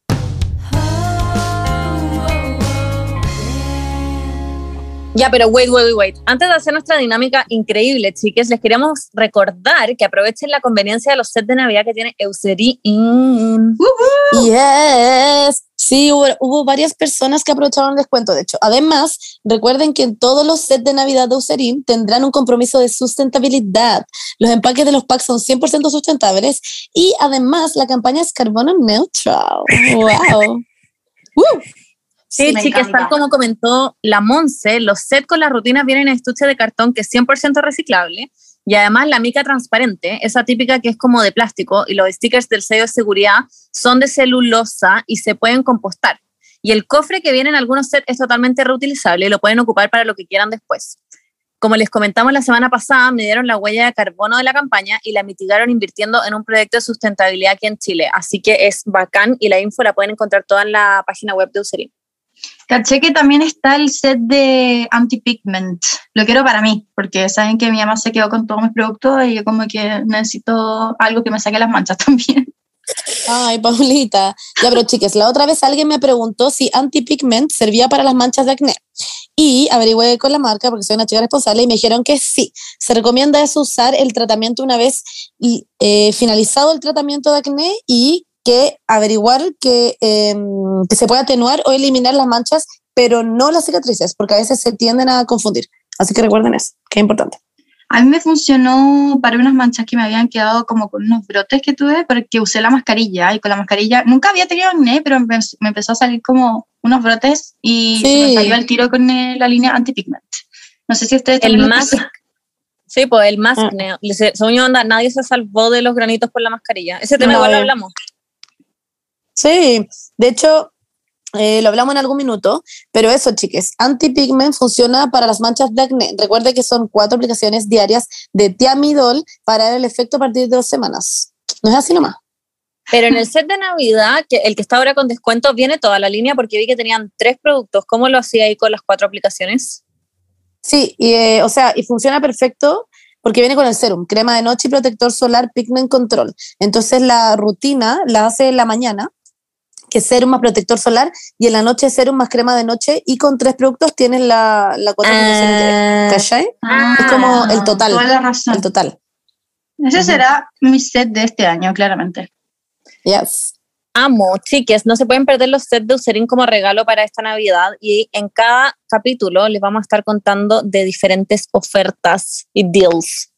Ya, pero wait, wait, wait, wait. Antes de hacer nuestra dinámica increíble, chiques, les queríamos recordar que aprovechen la conveniencia de los sets de Navidad que tiene Eucerin. Yes. Sí, hubo, hubo varias personas que aprovecharon el descuento, de hecho. Además, recuerden que en todos los sets de Navidad de Eucerin tendrán un compromiso de sustentabilidad. Los empaques de los packs son 100% sustentables y además la campaña es carbono neutral. ¡Wow! ¡Woo! Sí, me chicas, tal como comentó la Monse, los sets con las rutinas vienen en estuche de cartón que es 100% reciclable y además la mica transparente, esa típica que es como de plástico y los stickers del sello de seguridad son de celulosa y se pueden compostar. Y el cofre que viene en algunos sets es totalmente reutilizable y lo pueden ocupar para lo que quieran después. Como les comentamos la semana pasada, midieron la huella de carbono de la campaña y la mitigaron invirtiendo en un proyecto de sustentabilidad aquí en Chile. Así que es bacán y la info la pueden encontrar toda en la página web de Userin. Caché que también está el set de anti-pigment. Lo quiero para mí, porque saben que mi mamá se quedó con todos mis productos y yo como que necesito algo que me saque las manchas también. Ay, Paulita. Ya, pero chicas, la otra vez alguien me preguntó si anti-pigment servía para las manchas de acné. Y averigüé con la marca, porque soy una chica responsable, y me dijeron que sí. Se recomienda eso usar el tratamiento una vez y, eh, finalizado el tratamiento de acné y que averiguar que, em, que se puede atenuar o eliminar las manchas, pero no las cicatrices, porque a veces se tienden a confundir. Así que recuerden eso, que es importante. A mí me funcionó para unas manchas que me habían quedado como con unos brotes que tuve, porque usé la mascarilla y con la mascarilla nunca había tenido acné, pero me, me empezó a salir como unos brotes y se me Sí. salió el tiro con eh, la línea antipigment. No sé si ustedes El mask. Sí, pues el mask. Ah. Según yo, onda, nadie se salvó de los granitos por la mascarilla. Ese tema igual lo Nadie. hablamos. Sí, de hecho, eh, lo hablamos en algún minuto, pero eso, chiques, Antipigment funciona para las manchas de acné. Recuerde que son cuatro aplicaciones diarias de Tiamidol para dar el efecto a partir de dos semanas. No es así nomás. Pero en el set de Navidad, que el que está ahora con descuento, viene toda la línea porque vi que tenían tres productos. ¿Cómo lo hacía ahí con las cuatro aplicaciones? Sí, y, eh, o sea, y funciona perfecto porque viene con el serum, crema de noche y protector solar Pigment Control. Entonces la rutina la hace en la mañana, que es serum más protector solar, y en la noche serum más crema de noche, y con tres productos tienes la, la cuatro aplicaciones de- ¿Cachai? Ah, Es como el total. Toda la razón. El total. Ese será mi set de este año, claramente. Yes. Amo, chiques, no se pueden perder los sets de Eucerin como regalo para esta Navidad y en cada capítulo les vamos a estar contando de diferentes ofertas y deals.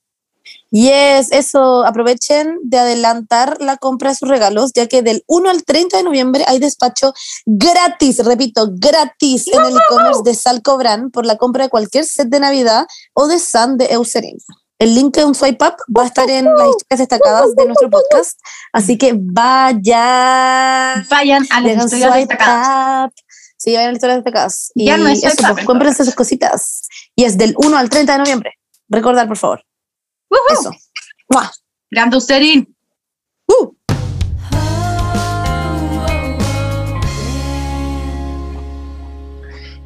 Yes, eso, aprovechen de adelantar la compra de sus regalos, ya que del 1 al 30 de noviembre hay despacho gratis, repito, gratis en el e-commerce de Salcobran por la compra de cualquier set de Navidad o de Sun de Eucerin. El link de un swipe up va a estar en las historias destacadas de nuestro podcast, así que vaya. Vayan a las historias destacadas. up. Sí, vayan a las historias destacadas. Y Ya no es eso, pues, cómprense sus cositas. Y es del 1 al 30 de noviembre. Recordar, por favor. Eso. ¡Mua! Grande. ¡Uh!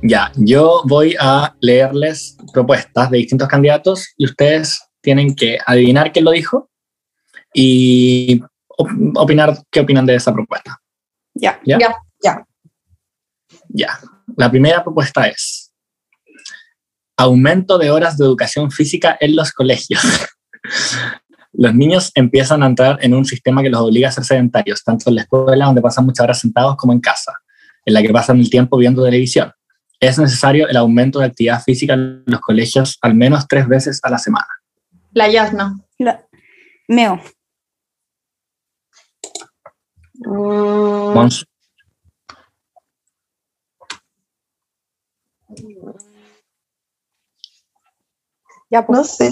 Ya, yo voy a leerles propuestas de distintos candidatos y ustedes tienen que adivinar quién lo dijo y op- opinar qué opinan de esa propuesta. Ya. ¿Ya? Ya, ya. Ya. La primera propuesta es aumento de horas de educación física en los colegios. Los niños empiezan a entrar en un sistema que los obliga a ser sedentarios, tanto en la escuela, donde pasan muchas horas sentados, como en casa, en la que pasan el tiempo viendo televisión. Es necesario el aumento de actividad física en los colegios al menos tres veces a la semana. La Yasna. La- Meo. Mons, Ya, pues. No sé.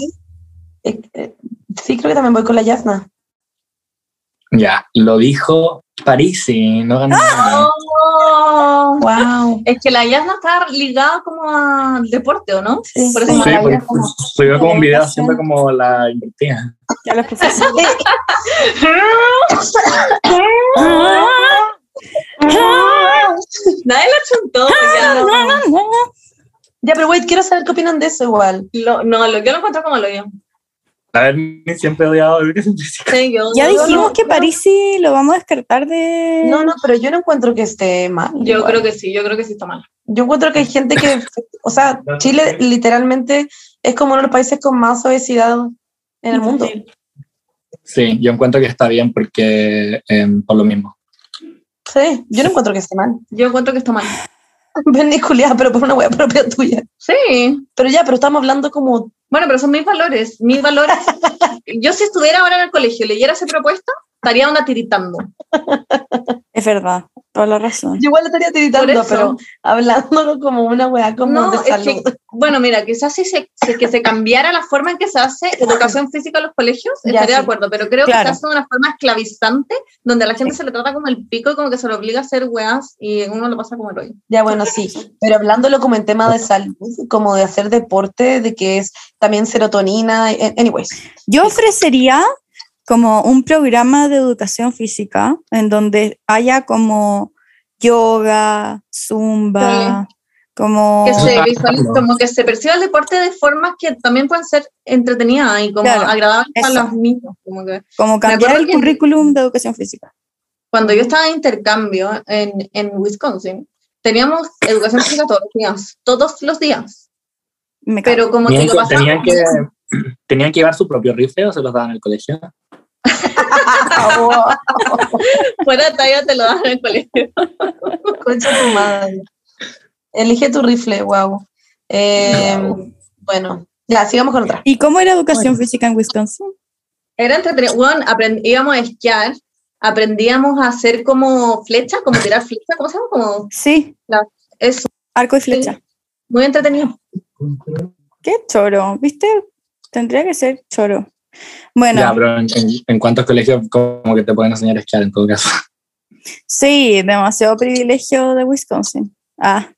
Eh, eh, sí, creo que también voy con la Yasna. ya, lo dijo Parisi, no ganó nada. Oh, Wow. es que la Yasna está ligada como al deporte, ¿o no? Sí. Por eso Sí, me la porque como- subió como un video haciendo como la invertida. Ya los profesores. Nadie la chuntó. Ya, Ya, pero wait, quiero saber qué opinan de eso igual. Lo- no, lo, yo lo encuentro como lo yo. A ver, ni siempre la física. Sí, yo, Ya yo dijimos no- que Parisi lo vamos a descartar de. No, no, pero yo no encuentro que esté mal. Yo igual. creo que sí, yo creo que sí está mal. Yo encuentro que hay gente que, o sea, Chile literalmente es como uno de los países con más obesidad en el mundo. Sí, yo encuentro que está bien porque em, por lo mismo. Sí, yo no encuentro que esté mal. Yo encuentro que está mal. Julia, pero por una wea propia tuya. Sí. Pero ya, pero estamos hablando como, Bueno, pero son mis valores. Mis valores. yo si estuviera ahora en el colegio y leyera esa propuesta, estaría onda tiritando. Es verdad, toda la razón. yo igual estaría Por tiritando, pero hablándolo como una wea como No, de es salud. que, bueno, mira, quizás si se, si que se cambiara la forma en que se hace educación física en los colegios, Ya, estaría sí. de acuerdo, pero creo Claro. que se hace de una forma esclavizante, donde a la gente se le trata como el pico y como que se le obliga a hacer weas y uno lo pasa como el hoyo. Ya, bueno, sí, pero hablándolo como en tema de salud, como de hacer deporte, de que es también serotonina, anyways. Yo ofrecería como un programa de educación física en donde haya como yoga, zumba, como... Que se visualice, como que se perciba el deporte de formas que también pueden ser entretenidas y como Claro, agradables para los niños. Como que como cambiar el que- currículum de educación física. cuando yo estaba de intercambio en, en Wisconsin, teníamos educación física todos los días, todos los días. Me. Pero como Tenían lo que, tenían, que, tenían que llevar su propio rifle o se los daban en el colegio. Fuera de talla te lo dan en el colegio. Concha tu madre. Elige tu rifle, wow. Eh, Bueno, ya, sigamos con otra. ¿Y cómo era educación física en Wisconsin? Era entretenido. Bueno, aprend- íbamos a esquiar, aprendíamos a hacer como flechas, como tirar flechas, ¿cómo se llama? Como Sí, eso, arco y flecha. muy entretenido. Qué choro, ¿viste? Tendría que ser choro. Bueno, Ya, pero en, en- en cuántos colegios como que te pueden enseñar a esquiar en todo caso. sí, demasiado privilegio de Wisconsin. Ah.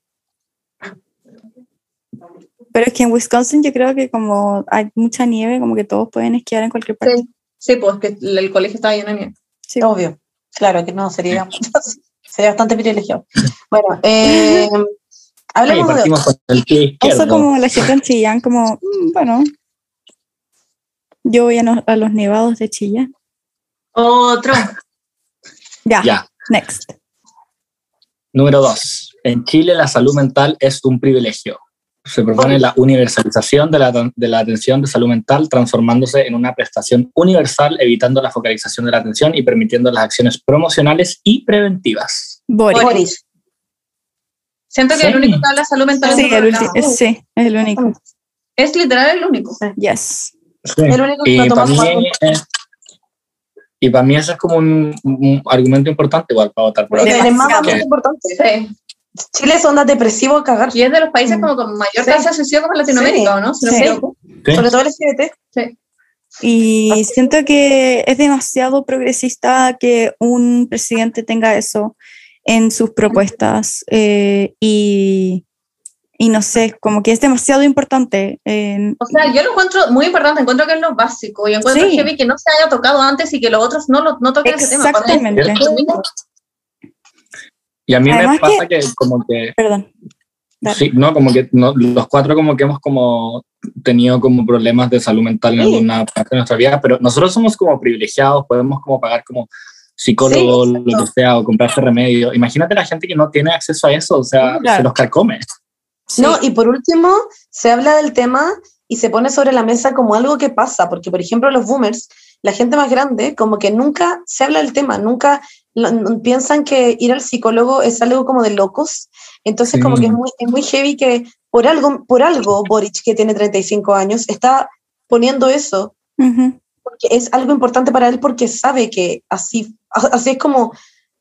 Pero es que en Wisconsin yo creo que como hay mucha nieve, como que todos pueden esquiar en cualquier parte. Sí, sí, pues que el, colegio estaba lleno de nieve. Sí. Obvio. Claro que no, sería, sería bastante privilegiado. Bueno, eh, hablemos de partimos con el pie Eso como la gente en Chillán, como, mm, bueno, yo voy a, no- a los nevados de Chillán. Otro. Ya, Ya. next. Número dos. En Chile la salud mental es un privilegio. Se propone la universalización de la, de la atención de salud mental, transformándose en una prestación universal, evitando la focalización de la atención y permitiendo las acciones promocionales y preventivas. Boris. Boris. Siento que Sí. el único que habla de salud mental Sí, es el programa. sí, es el único. Es literal el único. Yes. El único que Y para mí, como- y para mí eso es como un, un argumento importante igual para votar por Es otro. el más importante. Sí. Chile es onda depresivo a cagar. Y es de los países Mm. como con mayor Sí. tasa de suicidio como en Latinoamérica, Sí. ¿o no? Si. Sobre todo el LGBT. Y siento que es demasiado progresista que un presidente tenga eso en sus propuestas. eh, y, y no sé, como que es demasiado importante. en- O sea, yo lo encuentro muy importante, encuentro que es lo básico y encuentro Sí. heavy que no se haya tocado antes y que los otros no, lo, no toquen ese tema. Exactamente. Y a mí Además me pasa que, como que, Perdón. Dale. sí, no, como que no, los cuatro como que hemos como tenido como problemas de salud mental en Sí. alguna parte de nuestra vida, pero nosotros somos como privilegiados, podemos como pagar como psicólogo, Sí, lo que sea, o comprarse remedio. Imagínate la gente que no tiene acceso a eso, o sea, Claro. se los carcome. No, y por último, se habla del tema y se pone sobre la mesa como algo que pasa, porque por ejemplo los boomers, la gente más grande, como que nunca se habla del tema, nunca lo- piensan que ir al psicólogo es algo como de locos, entonces Sí. como que es muy, es muy heavy que por algo, por algo Boric, que tiene 35 años, está poniendo eso, porque es algo importante para él porque sabe que así, así es como,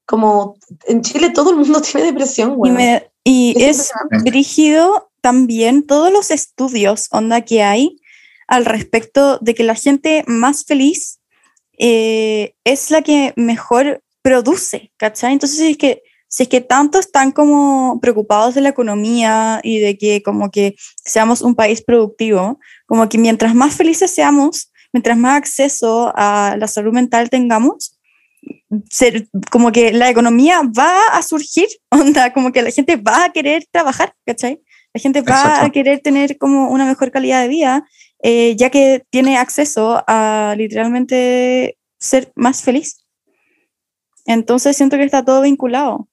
como en Chile todo el mundo tiene depresión, Y, güey. me- y Es es brígido también todos los estudios, onda, que hay al respecto de que la gente más feliz eh, es la que mejor produce, ¿cachai? Entonces, si es que, si es que tanto están como preocupados de la economía y de que como que seamos un país productivo, como que mientras más felices seamos, mientras más acceso a la salud mental tengamos, ser, como que la economía va a surgir, onda, como que la gente va a querer trabajar, ¿cachai? La gente va a Exacto. querer tener como una mejor calidad de vida, eh, ya que tiene acceso a literalmente ser más feliz. Entonces siento que está todo vinculado.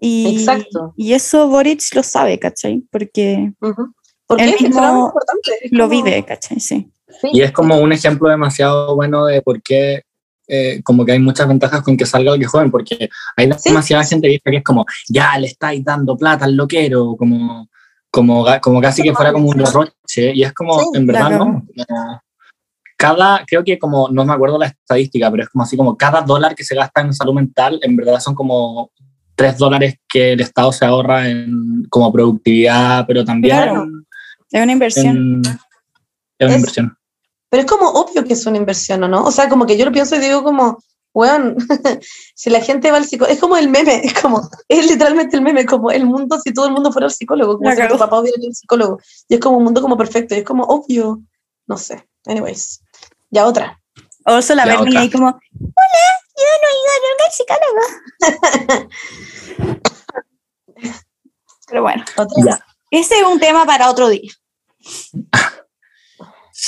Y, Exacto. y eso Boric lo sabe, ¿cachai? Porque Ujú. Porque Él es mismo importante. es lo como- vive, ¿cachai? Sí. Y es como un ejemplo demasiado bueno de por qué eh, como que hay muchas ventajas con que salga alguien joven, porque hay Sí. demasiada gente vieja que es como, ya le estáis dando plata al loquero, como, como, como casi que fuera como un derroche, y es como, Sí, en verdad, claro. no. Como cada, creo que como, no me acuerdo la estadística, pero es como así como cada dólar que se gasta en salud mental, en verdad son como tres dólares que el Estado se ahorra en como productividad, pero también Claro. Es una inversión. en, es una Es- inversión. Pero es como obvio que es una inversión, ¿o no? O sea, como que yo lo pienso y digo como, weón, si la gente va al psicólogo, es como el meme, es como, es literalmente el meme, como el mundo si todo el mundo fuera al psicólogo, como si tu papá hubiera ido al psicólogo. Y es como un mundo como perfecto, y es como obvio, no sé. Anyways, ya otra. Oso la Bernie ahí como, hola, yo no he ido nunca al psicólogo. Pero bueno, otra. Ya. ese es un tema para otro día.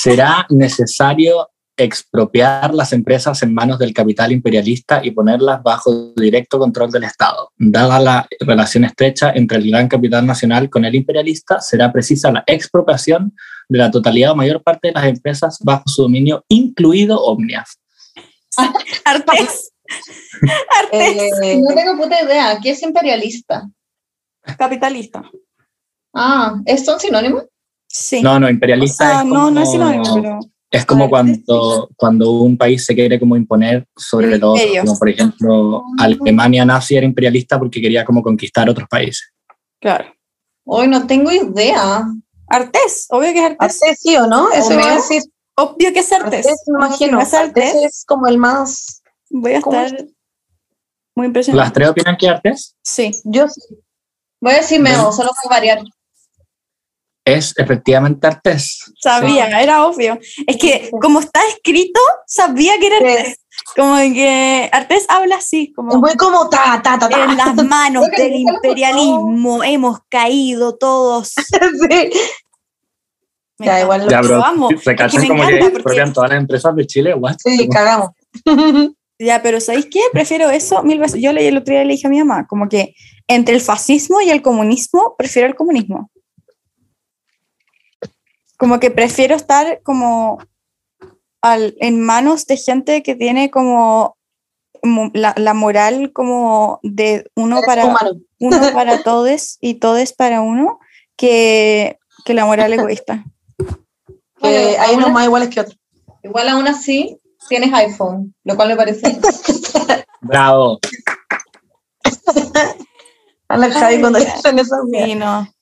¿Será necesario expropiar las empresas en manos del capital imperialista y ponerlas bajo directo control del Estado? Dada la relación estrecha entre el gran capital nacional con el imperialista, será precisa la expropiación de la totalidad o mayor parte de las empresas bajo su dominio, incluido Omnia. Artes. Artes. Eh, No tengo puta idea. ¿Qué es imperialista? Capitalista. Ah, ¿es un sinónimo? Sí. No, no, imperialista Ah, es no, como, no es sinónimo, pero. es como ver, cuando, cuando un país se quiere como imponer sobre El otro. Como por ejemplo, Alemania nazi era imperialista porque quería como conquistar otros países. Claro. Hoy no tengo idea. Artés, obvio que es Artés. Artés sí o no, eso iba a decir. Obvio que es Artés. Artés, me imagino. No Artés Artés, es como el más. voy a ¿Cómo estar muy impresionada. ¿Las tres opinan que Artes? Sí. Yo sí. Voy a decir Meo, solo para variar. Es efectivamente Artes. Sabía, era obvio. Es que como está escrito, sabía que era Sí. Artés. Como que Artés habla así, como como ta, ta, ta, ta. en las manos del imperialismo hemos caído todos. Sí. Me Ya, igual lo- Ya, amo. se Es que como que porque- todas las empresas de Chile. What? Sí, cagamos. Ya, pero ¿sabéis qué? Prefiero eso mil veces. Yo leí el otro día le dije a mi mamá, como que entre el fascismo y el comunismo, prefiero el comunismo. Como que prefiero estar como al, en manos de gente que tiene como mo- la, la moral como de uno para, Humano. uno para todos y todos para uno, que, que la moral egoísta. Que Bueno, hay unos más iguales que otros. Igual aún así tienes iPhone, lo cual me parece. Bravo. A la Javi cuando dicen esa mierda. Sí, no.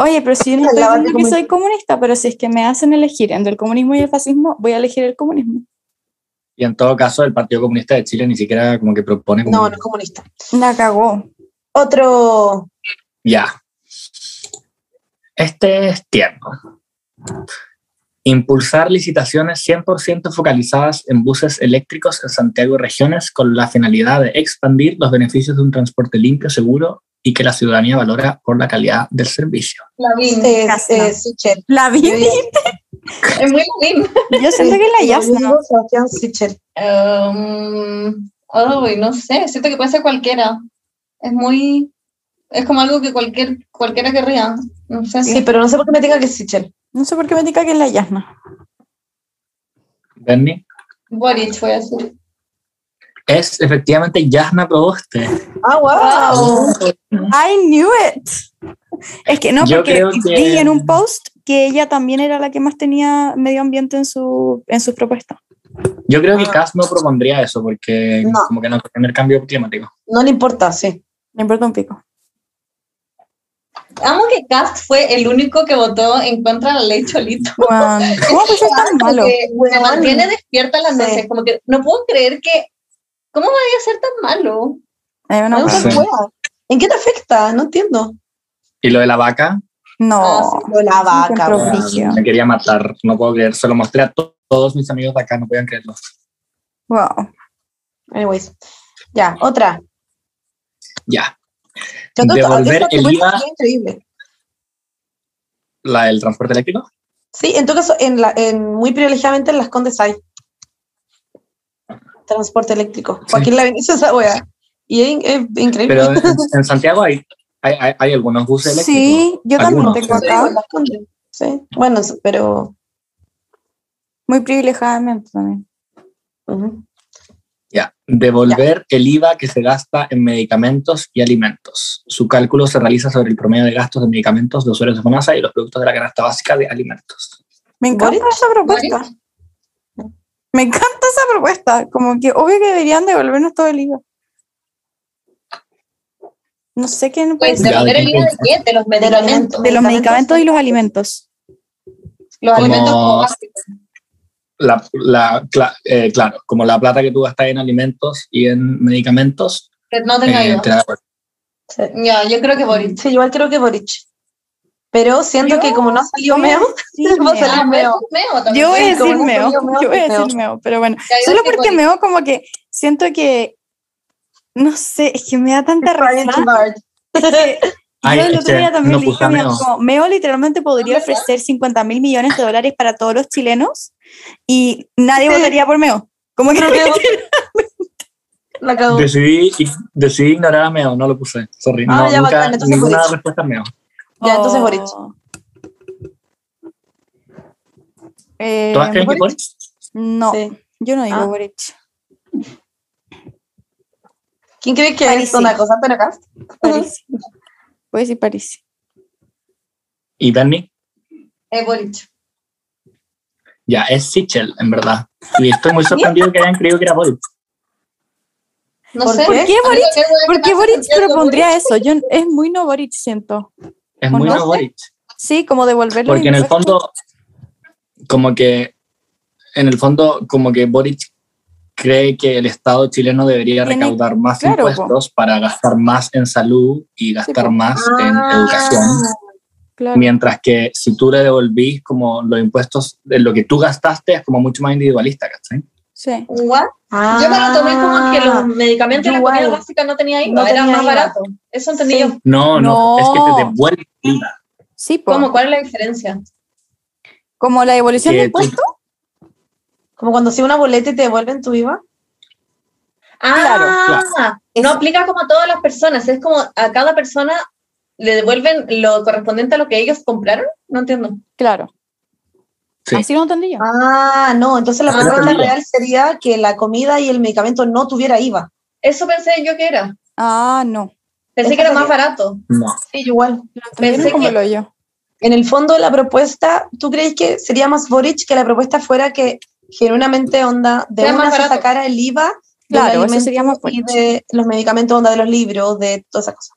Oye, pero si yo no estoy diciendo que comunista. soy comunista, pero si es que me hacen elegir entre el comunismo y el fascismo, voy a elegir el comunismo. Y en todo caso, el Partido Comunista de Chile ni siquiera como que propone. No, no es comunista. La cagó. Otro. Ya. Este es tierno. Impulsar licitaciones 100% focalizadas en buses eléctricos en Santiago y regiones con la finalidad de expandir los beneficios de un transporte limpio, seguro y que la ciudadanía valora por la calidad del servicio. Lavín. Es, Casna. eh, Sichel. La vi. Es muy Lavín. Yo siento que la Rodrigo Yasna. Sebastián Sichel. Um, no sé, siento que puede ser cualquiera. Es muy. Es como algo que cualquier, cualquiera querría. No sé Sí, pero no sé por qué me tenga que es Sichel. No sé por qué me diga que es la Yasna. Bernie, Boric voy a decir. Es efectivamente Yasna Proboste. Ah, wow. I knew it. Es que no, Yo porque que- vi en un post que ella también era la que más tenía medio ambiente en, su, en sus propuestas. Yo creo que Ah. Cas no propondría eso porque No. como que no tener cambio climático. No le importa, sí. Me importa un pico. Amo que Cast fue el único que votó en contra de la ley Cholito. Weón, ¿Cómo puede ser tan malo? Me mantiene despierta las Sí. noches. Como que no puedo creer que. ¿Cómo vaya a ser tan malo? Hay una No, cosa- Sí. ¿En qué te afecta? No entiendo. Y lo de la vaca, No. Ah, Lo de la vaca, me quería matar, no puedo creer, se lo mostré a to- todos mis amigos de acá, no podían creerlo. Wow. Anyways. Ya, otra. Ya, Devolver el IVA. increíble. la del transporte eléctrico. Sí, en todo caso, en la, en, muy privilegiadamente en las Condes hay transporte eléctrico. Sí. Joaquín Lavín hizo esa wea. Y es, in- es increíble. Pero en, en Santiago hay, hay, hay, hay algunos buses eléctricos. Sí, yo también Algunos. tengo Sí, acá. Sí. Bueno, pero. Muy privilegiadamente también. Ya. Devolver el IVA que se gasta en medicamentos y alimentos. Su cálculo se realiza sobre el promedio de gastos de medicamentos de usuarios de FONASA y los productos de la canasta básica de alimentos. Me encanta esa propuesta. Me encanta esa propuesta. Como que obvio que deberían devolvernos todo el IVA. No sé qué no puede Pues, ¿devolver ¿de el IVA de qué? De los medicamentos. De los medicamentos y los alimentos. Los Como- alimentos como básicos. La, la, cla- eh, claro, como la plata que tú gastas en alimentos y en medicamentos, Que no tenga eh, IVA. te Sí. Ya, yo creo que Boric. Sí, igual creo que Boric. Pero siento Yo que como no salió a meo, va a Meo. salir meo. Meo también. Yo voy a decir meo. Meo, Yo voy a Meo. decir meo, pero bueno. Solo porque meo como que siento que no sé, es que me da tanta Trying risa. too hard. Es que Ay, yo el es otro que día también no le dije puse a a mi Meo. amigo, Meo literalmente podría ofrecer 50 mil millones de dólares para todos los chilenos y nadie Sí. votaría por Meo. Como que. Decidí, decidí ignorar a Meo, no lo puse. Sorry. Ah, no, ya, nunca, bacán, ninguna respuesta Meo. Ya, entonces Boric. Oh. Eh, ¿Todas creen que Boric? Boric? No, Sí. yo no digo Ah. Boric. ¿Quién cree que París, es una cosa Antonio Cast? París. Decir París. ¿Y Bernie? Eh, Boric. Ya, es Sichel, en verdad. Y estoy muy sorprendido que hayan creído que era Boric. No ¿Por sé. ¿Por qué Boric, ¿por qué Boric propondría Boric, eso? Yo, es muy no Boric, siento. Es ¿O muy no? Boric. Sí, como devolverlo. Porque en el fondo, como que, en el fondo, como que Boric cree que el Estado chileno debería Tiene- recaudar más claro, po. impuestos para gastar más en salud y gastar más en Ah. educación. Claro. Mientras que si tú le devolvís como los impuestos de lo que tú gastaste es como mucho más individualista, ¿cachai? Sí. What? Ah, Yo me lo tomé como que los medicamentos y la comida básica no tenía IVA, No era tenía más IVA. barato. Eso entendí Sí. yo. No, no, No. es que te devuelve el IVA. Sí, po. ¿Cómo? ¿Cuál es la diferencia? Como la devolución de impuestos. Como cuando si una boleta y te devuelven tu IVA. Ah, no Eso. aplica como a todas las personas, es como a cada persona le devuelven lo correspondiente a lo que ellos compraron. No entiendo. Claro. Sí. Así lo entendí yo. Ah, no, entonces la Ah, propuesta entendido. real sería que la comida y el medicamento no tuviera IVA. Eso pensé yo que era. Ah, no. Pensé que era más sería- barato. No. Sí, igual. Pensé como que- lo yo. En el fondo la propuesta, ¿tú crees que sería más Boric que la propuesta fuera que genuinamente onda de más una se sacara el IVA Claro, eso sería más y de los medicamentos onda de los libros, de todas esas cosas.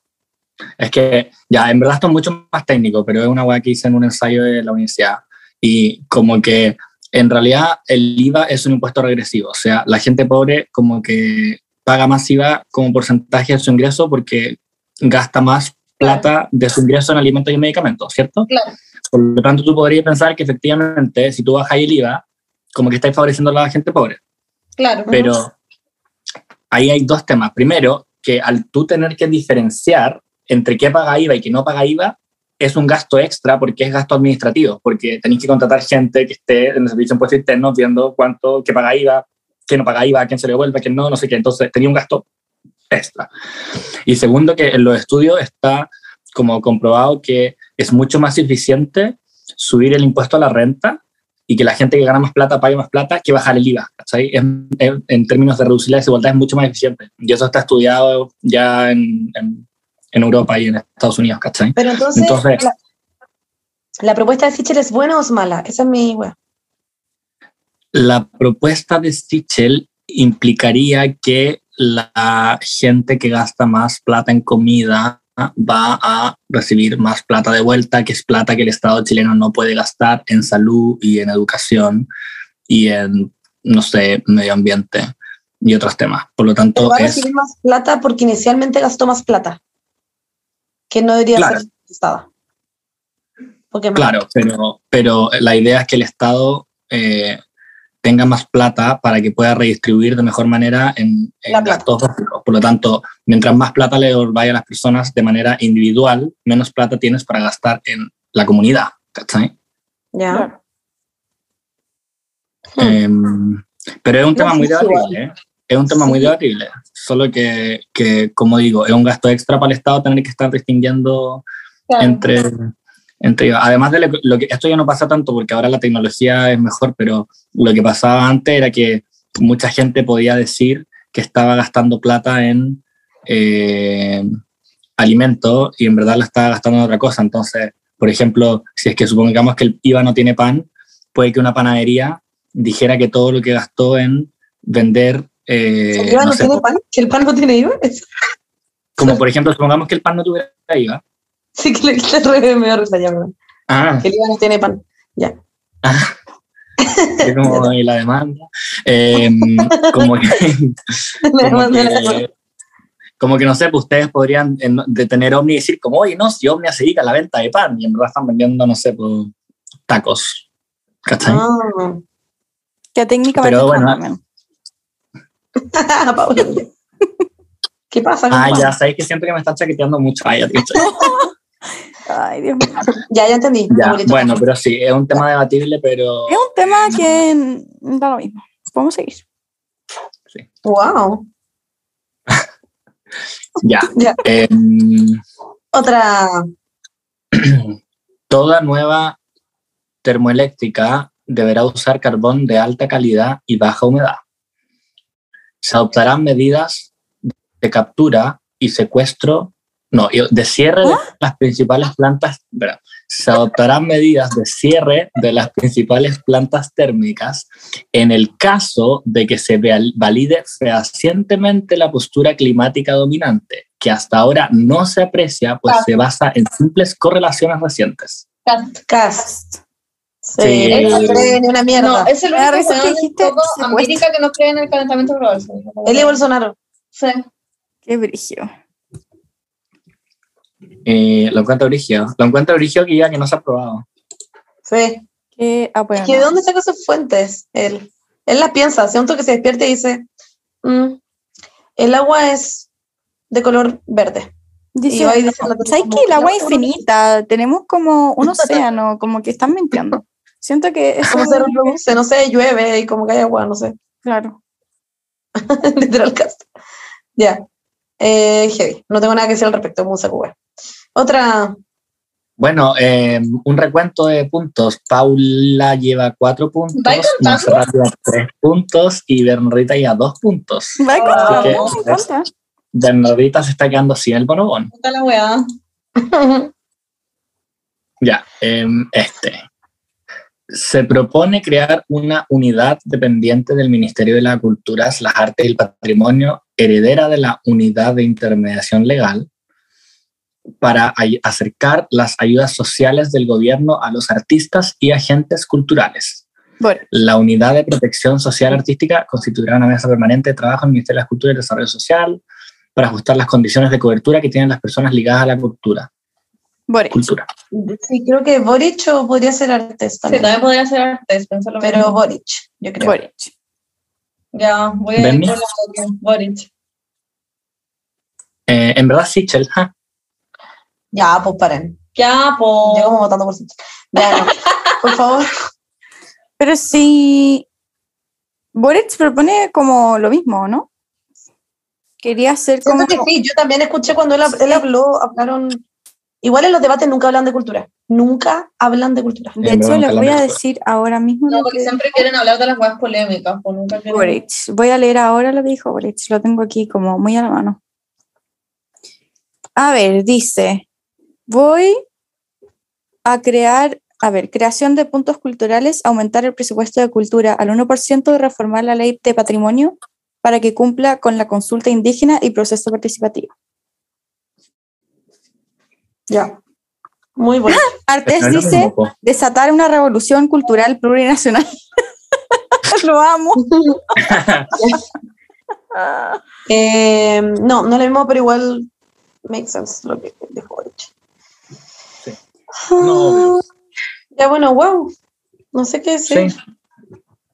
Es que, ya, en verdad esto es mucho más técnico, pero es una weá que hice en un ensayo de la universidad. Y como que en realidad el IVA es un impuesto regresivo. O sea, la gente pobre como que paga más IVA como porcentaje de su ingreso porque gasta más plata de su ingreso en alimentos y medicamentos, ¿cierto? Claro. Por lo tanto, tú podrías pensar que efectivamente, si tú bajas el IVA, como que estáis favoreciendo a la gente pobre. Claro. Pero ahí hay dos temas. Primero, que al tú tener que diferenciar entre qué paga IVA y qué no paga IVA, es un gasto extra porque es gasto administrativo, porque tenéis que contratar gente que esté en el servicio de impuestos internos viendo cuánto, qué paga IVA, qué no paga IVA, quién se le devuelve, quién no, no sé qué. Entonces tenía un gasto extra. Y segundo, que en los estudios está como comprobado que es mucho más eficiente subir el impuesto a la renta y que la gente que gana más plata pague más plata que bajar el IVA. Es- es- en términos de reducir la desigualdad es mucho más eficiente. Y eso está estudiado ya en, en- en Europa y en Estados Unidos. ¿cachai? Pero entonces, Entonces- la, la propuesta de Sichel es buena o es mala? Esa es mi wea. La propuesta de Sichel implicaría que la gente que gasta más plata en comida va a recibir más plata de vuelta, que es plata que el Estado chileno no puede gastar en salud y en educación y en, no sé, medio ambiente y otros temas. Por lo Pero tanto, va a es, recibir más plata porque inicialmente gastó más plata, que no debería Claro. ser gastada. Porque es claro, pero, pero la idea es que el Estado eh, tenga más plata para que pueda redistribuir de mejor manera en, en La plata. gastos básicos. Por lo tanto, mientras más plata le vaya a las personas de manera individual, menos plata tienes para gastar en la comunidad. ¿cachai? Ya. Claro. Em, pero es un tema muy debatible. ¿eh? Es un tema muy debatible. Solo que, que, como digo, es un gasto extra para el Estado tener que estar distinguiendo Claro. entre, entre además de lo, lo que esto ya no pasa tanto porque ahora la tecnología es mejor, pero lo que pasaba antes era que mucha gente podía decir que estaba gastando plata en eh, alimentos y en verdad la estaba gastando en otra cosa. Entonces, por ejemplo, si es que supongamos que el IVA no tiene pan, puede que una panadería dijera que todo lo que gastó en vender, eh, el IVA no no sé, tiene pan, el pan no tiene IVA, como por ejemplo, supongamos que el pan no tuviera IVA. sí que le quita el revés, me da risa ya, perdón. Ah, Que el IVA no tiene pan. Ya. es como y la demanda. Eh, como, que, como, que, como que, no sé, pues ustedes podrían en- detener Omni y decir como, oye, no, si Omni se dedica a la venta de pan y en verdad están vendiendo, no sé, pues, tacos. ¿Cachai? Ah. Que técnicamente Pero bueno. ¿Qué pasa? Ah, ya sabéis que siento que me están chaqueteando mucho. Ay, Ay, Dios mío. Ya, ya entendí. ya, bueno, pero sí, es un tema debatible, pero Es un tema que da lo mismo. Podemos seguir. Wow. ya. Ya. Em, Otra. toda nueva termoeléctrica deberá usar carbón de alta calidad y baja humedad. Se adoptarán medidas de captura y secuestro, no, de cierre de las principales plantas. se adoptarán medidas de cierre de las principales plantas térmicas en el caso de que se val- valide fehacientemente la postura climática dominante, que hasta ahora no se aprecia, pues se basa en simples correlaciones recientes. Cast. Sí, Sí. no cree ni una mierda. No, es el único que en dijiste todo. América que no cree en el calentamiento global. Él y Bolsonaro. Sí. Qué brillo. Eh, lo encuentro origen. Lo encuentro origen que ya que no se ha aprobado. Sí. Qué ah, bueno, Es que ¿de dónde saca sus fuentes? Él, él las piensa, siento que se despierta y dice, "Mm, el agua es de color verde. Dice, Y va y dice la- ¿sabes que el agua es infinita? Tenemos como un océano, como que están mintiendo. Siento que eso Como se reproduce, no sé, llueve y como que hay agua, no sé. claro. Literal cast. Ya. Eh, heavy. No tengo nada que decir al respecto, muy saco wea. Otra. Bueno, eh, un recuento de puntos. Paula lleva cuatro puntos. Monserrat lleva tres puntos y Bernardita lleva dos puntos. Va. Bernardita se está quedando sin el bonobón. Puta la weá. Ya, em, este. Se propone crear una unidad dependiente del Ministerio de la Culturas, las Artes y el Patrimonio, heredera de la Unidad de Intermediación Legal, para acercar las ayudas sociales del gobierno a los artistas y agentes culturales. Bueno, La Unidad de Protección Social Artística constituirá una mesa permanente de trabajo en el Ministerio de la Cultura y el Desarrollo Social para ajustar las condiciones de cobertura que tienen las personas ligadas a la cultura. Boric. cultura. Sí, creo que Boric o podría ser Artes Sí, también. también podría ser artes, pensarlo pero Boric, yo creo. Boric. Ya, voy a ir por la. Boric. Eh, en verdad, Sichel, ja. Ya, pues paren. Ya, po. Yo como votando por Sichel. Ya, no. Por favor. Pero si Boric propone como lo mismo, ¿no? Quería hacer como... Siento que sí, yo también escuché cuando él, él habló, hablaron. Igual en los debates nunca hablan de cultura. Nunca hablan de cultura. De En hecho, les voy a decir ahora mismo No, porque que siempre quieren hablar de las weas polémicas, pues nunca quieren. Boric. Voy a leer ahora lo que dijo Boric. Lo tengo aquí como muy a la mano. A ver, dice, voy a crear, a ver, creación de puntos culturales, aumentar el presupuesto de cultura al 1% y reformar la ley de patrimonio para que cumpla con la consulta indígena y proceso participativo. Ya. Muy bueno. Lo dice desatar una revolución cultural plurinacional. lo amo. Eh, no, no lo mismo, pero igual makes sense lo que dijo Boric. Sí. No, obvio. Ya bueno, wow. No sé qué decir. Sí.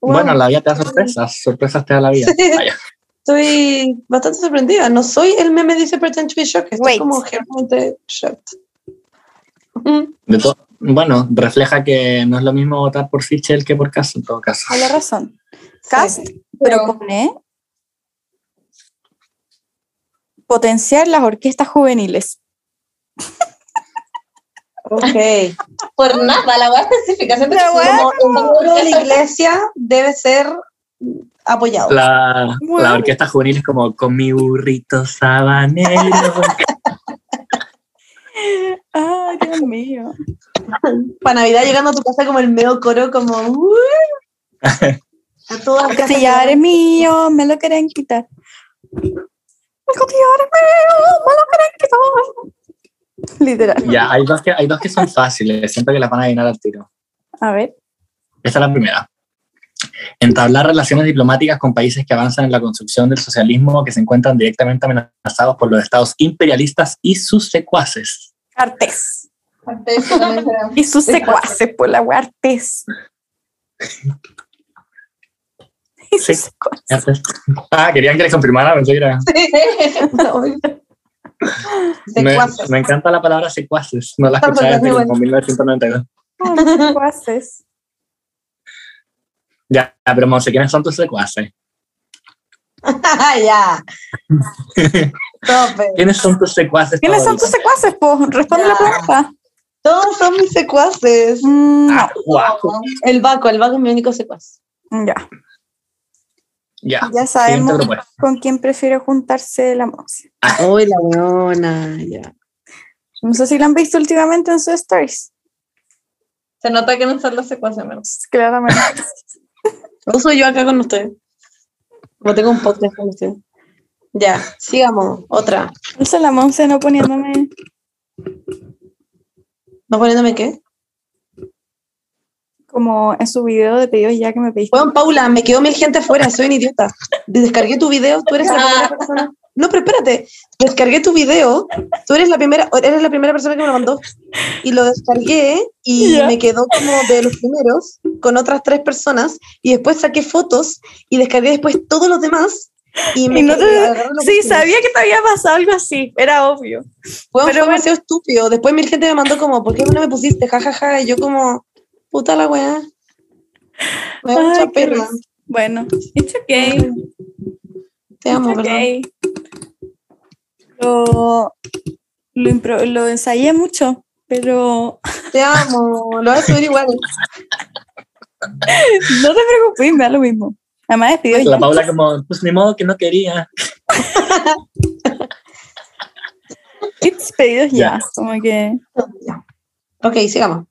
Wow. Bueno, la vida te da sorpresas, sorpresas te da la vida. Sí. Estoy bastante sorprendida. No soy el meme dice pretend to be shocked. Estoy Wait. como realmente shocked. De to- bueno, refleja que no es lo mismo votar por Sichel que por Caso, en todo caso. Con la razón. Cast Pero- propone potenciar las orquestas juveniles. Ok. Por nada, la wea específica. Siempre La coro de la iglesia debe ser apoyado. La, Bueno. la orquesta juvenil es como con mi burrito sabanero. Ay, Dios mío. Para Navidad llegando a tu casa como el medio coro, como. "Uh". a todas las El cotillar es mío, me lo quieren quitar. El cotillar es mío, me lo quieren quitar. Literal. ya, hay dos, que, hay dos que son fáciles, siento que las van a adivinar al tiro. A ver. Esta es la primera. Entablar relaciones diplomáticas con países que avanzan en la construcción del socialismo o que se encuentran directamente amenazados por los estados imperialistas y sus secuaces. Artes. Artes también será. Y sus secuaces, por la wea Artes. Y sus Sí. secuaces. Ah, querían que les confirmara, pensé que era- Me, Secuaces. me encanta la palabra secuaces, no la Está escuché desde bueno. como 1992. Oh, mis secuaces. Ya, pero Monse, ¿quiénes son tus secuaces? ya. ¿Quiénes son tus secuaces? ¿Quiénes son tus secuaces, po? Responde la pregunta. Todos son mis secuaces. Mm, Ah, guau. El Baco, el Baco es mi único secuaz. Ya. Ya, Ya sabemos con quién prefiere juntarse la Monse. Uy, la buena, ya. No sé si la han visto últimamente en sus stories. Se nota que no son las secuencias menos. Claramente. Lo uso yo acá con ustedes. Como tengo un podcast con ustedes. Ya, sigamos. Otra. Eso la Monse no poniéndome. ¿No poniéndome qué? como en su video de pedidos ya que me pediste. Bueno, Paula, me quedó mil gente afuera, soy un idiota. Descargué tu video, tú eres la primera persona. No, pero espérate, descargué tu video, tú eres la primera, eres la primera persona que me lo mandó. Y lo descargué y me quedó como de los primeros con otras tres personas y después saqué fotos y descargué después todos los demás. Y me Y no te- Sí, sabía que te había pasado algo así, era obvio. Fue, Pero fue demasiado estúpido. Después mil gente me mandó como, ¿por qué no me pusiste? Ja, ja, ja. Y yo como, puta la weá. Me da mucha pena. Bueno, it's okay. Te amo, okay. Lo, lo, impro- lo ensayé mucho, pero Te amo. Lo voy a subir igual. no te preocupes, me da lo mismo. Además despidió La. Paula como, pues ni modo que no quería. It's pedidos ya. Ya. Como que. Ok, sigamos.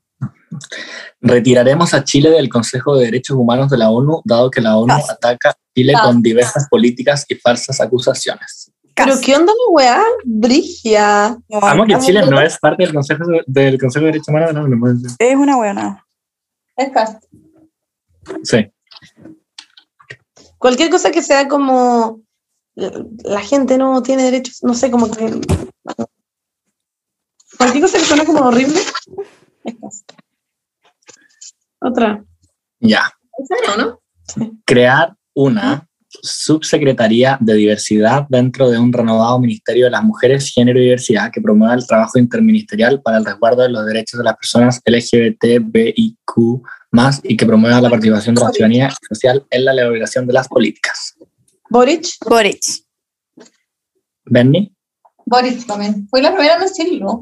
Retiraremos a Chile del Consejo de Derechos Humanos de la ONU, dado que la ONU ataca a Chile con diversas políticas y falsas acusaciones. Pero casi. ¿qué onda la weá? Brigia. Amo que Chile no es parte del Consejo de, del Consejo de Derechos Humanos de la ONU. Es una buena. Es cast. Sí. Cualquier cosa que sea como la gente no tiene derechos, no sé, como que. Cualquier cosa que suene como horrible. Otra. Ya. ¿En no? Crear una subsecretaría de diversidad dentro de un renovado Ministerio de las Mujeres, Género y Diversidad que promueva el trabajo interministerial para el resguardo de los derechos de las personas LGBTBIQ más y que promueva la participación de la ciudadanía social en la elaboración de las políticas. Boric. Boric. Benny. Boris también. Fui la primera en decirlo.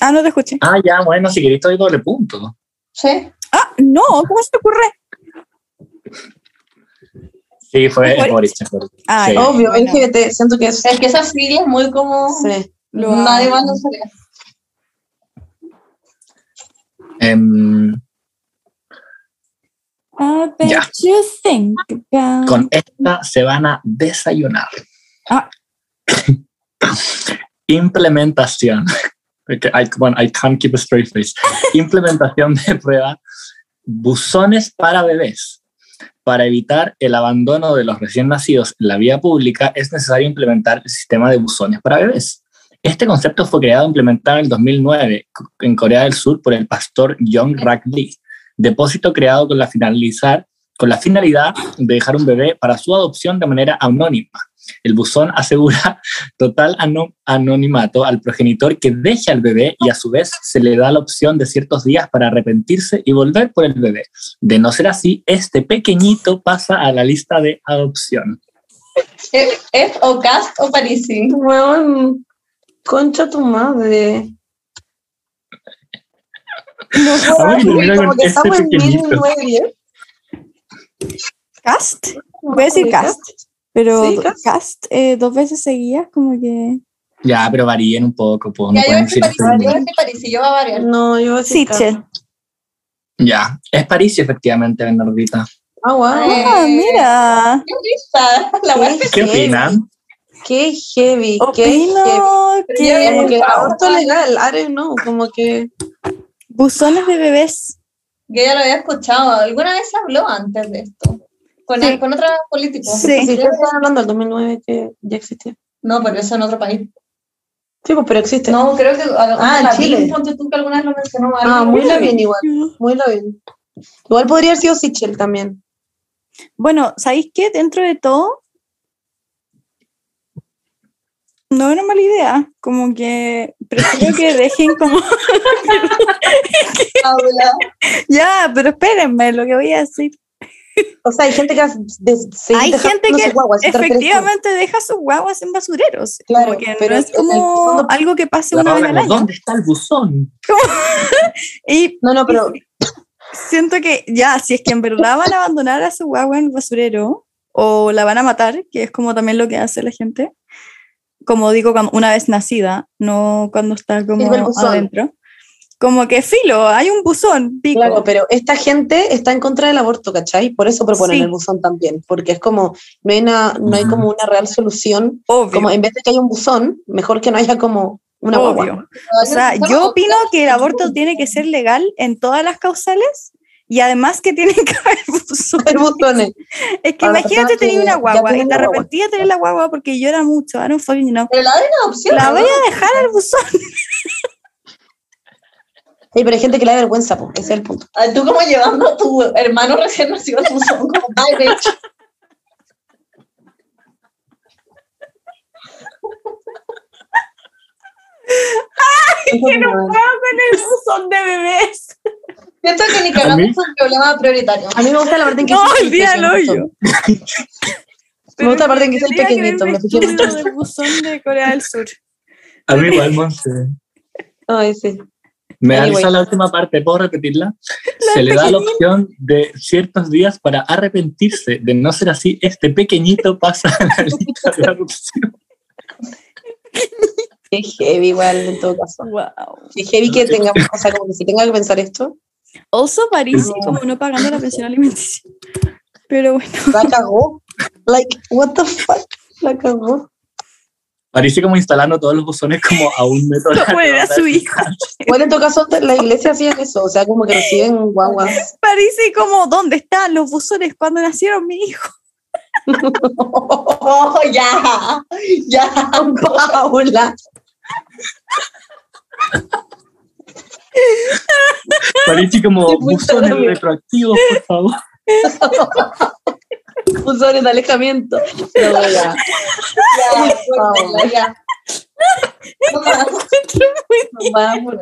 Ah, no te escuché. Ah, ya, bueno, si queréis doy doble punto. Sí. Ah, no, ¿cómo se te ocurre? Sí, fue ¿Es Boric? Es. Ay, Sí. Obvio, bueno. LGBT, siento que es. Es que esa sigla es muy como. Sí. Lo Nadie más lo sabía. Em, I bet Ya. you think about- con esta se van a desayunar. Ah. Implementación. Okay, I, bueno, I can't keep a straight face. Implementación de prueba. Buzones para bebés. Para evitar el abandono de los recién nacidos en la vía pública, es necesario implementar el sistema de buzones para bebés. Este concepto fue creado e implementado en el 2009 en Corea del Sur por el pastor Young Rak Lee, depósito creado con la, finalizar, con la finalidad de dejar un bebé para su adopción de manera anónima. El buzón asegura total ano- anonimato al progenitor que deje al bebé y a su vez se le da la opción de ciertos días para arrepentirse y volver por el bebé. De no ser así, este pequeñito pasa a la lista de adopción. ¿Es, o cast o Parisi? Weón, concha tu madre. Terminar como que este estamos en pequeñito. 1910. Cast. Voy a decir cast. Pero Sí, cast. cast, eh, dos veces seguidas, como que. Ya, pero varíen un poco, pues no Ya, yo voy pueden a decir decir Parisi. Yo voy a mismo. decir. Yo voy a variar. No, yo voy a decir caso. Ya, es París, efectivamente, Bernardita. Ah, wow. Eh, Ah, mira. ¿Qué risa? La ¿Qué? ¿Qué opinan? Qué heavy, qué heavy. Opino había Como que que aborto legal, I don't know, como que... buzones de bebés. Yo ya lo había escuchado. ¿Alguna vez se habló antes de esto? Con, Sí. con otro político. Sí. Ustedes están hablando del 2009 que ya existía. No, pero eso en otro país. Sí, pues, pero existe. No, creo que. Ah, en Chile. Ponte tú que alguna vez lo mencionó. ah, muy la bien igual, muy la bien. Igual podría haber sido Sichel también. Bueno, ¿sabéis qué? Dentro de todo, no es una mala idea. Como que prefiero que dejen como. Ya, pero espérenme lo que voy a decir. O sea, hay gente que seguir Hay dejando gente que guaguas. Efectivamente, deja sus guaguas en basureros. Claro, como que pero no es como fondo- algo que pase una vez al año. ¿Dónde está el buzón? Y No, no, pero siento que ya, si es que en verdad van a abandonar a su guagua en el basurero o la van a matar, que es como también lo que hace la gente, como digo, una vez nacida, no cuando está como adentro. Como que filo, hay un buzón, pico. Claro, pero esta gente está en contra del aborto, ¿cachai? Por eso proponen Sí. el buzón también, porque es como, no hay, una, no hay como una real solución, Obvio. como en vez de que haya un buzón, mejor que no haya como una Obvio. guagua. O sea, yo opino que el aborto tiene que ser legal en todas las causales y además que tiene que haber buzón. Hay buzones. Es que Para imagínate tener una guagua y te la guagua. arrepentí de tener la guagua porque llora mucho. I don't fucking know. Pero la adopción. La ¿no? voy a dejar al buzón. Sí, pero hay gente que le da vergüenza, pues, ese es el punto. Ay, Tú como llevando a tu hermano recién nacido al buzón, como bye, bitch. Que no puedo con el buzón de bebés. Siento que ni A es un problema prioritario. A mí me gusta la parte en que No, dice olvídalo el yo. Me gusta la parte en que es el que pequeñito, ver me del buzón de Corea del Sur. A mí igual, Monse. Ay, sí. Me Anyway. risa la última parte, ¿puedo repetirla? Se le da la opción de ciertos días para arrepentirse. De no ser así, este pequeñito pasa a la lista de adopción. Qué heavy igual, en todo caso. Wow. Qué heavy que tengamos, o sea, como que se tenga que pensar esto. Also París como no pagando la pensión alimenticia. Pero bueno. La cagó. Like, what the fuck? La cagó. Parece como instalando todos los buzones como a un metro. de Como era altura. su hijo. Bueno, en todo caso, la iglesia hacía eso, o sea, como que reciben guaguas. Parece como, ¿dónde están los buzones cuando nacieron mi hijo? Oh, ya, ya. Paula. Parece como buzones retroactivos, por favor. Buzones de alejamiento. No, ya. Ya, Paula. ya. No más. Vamos.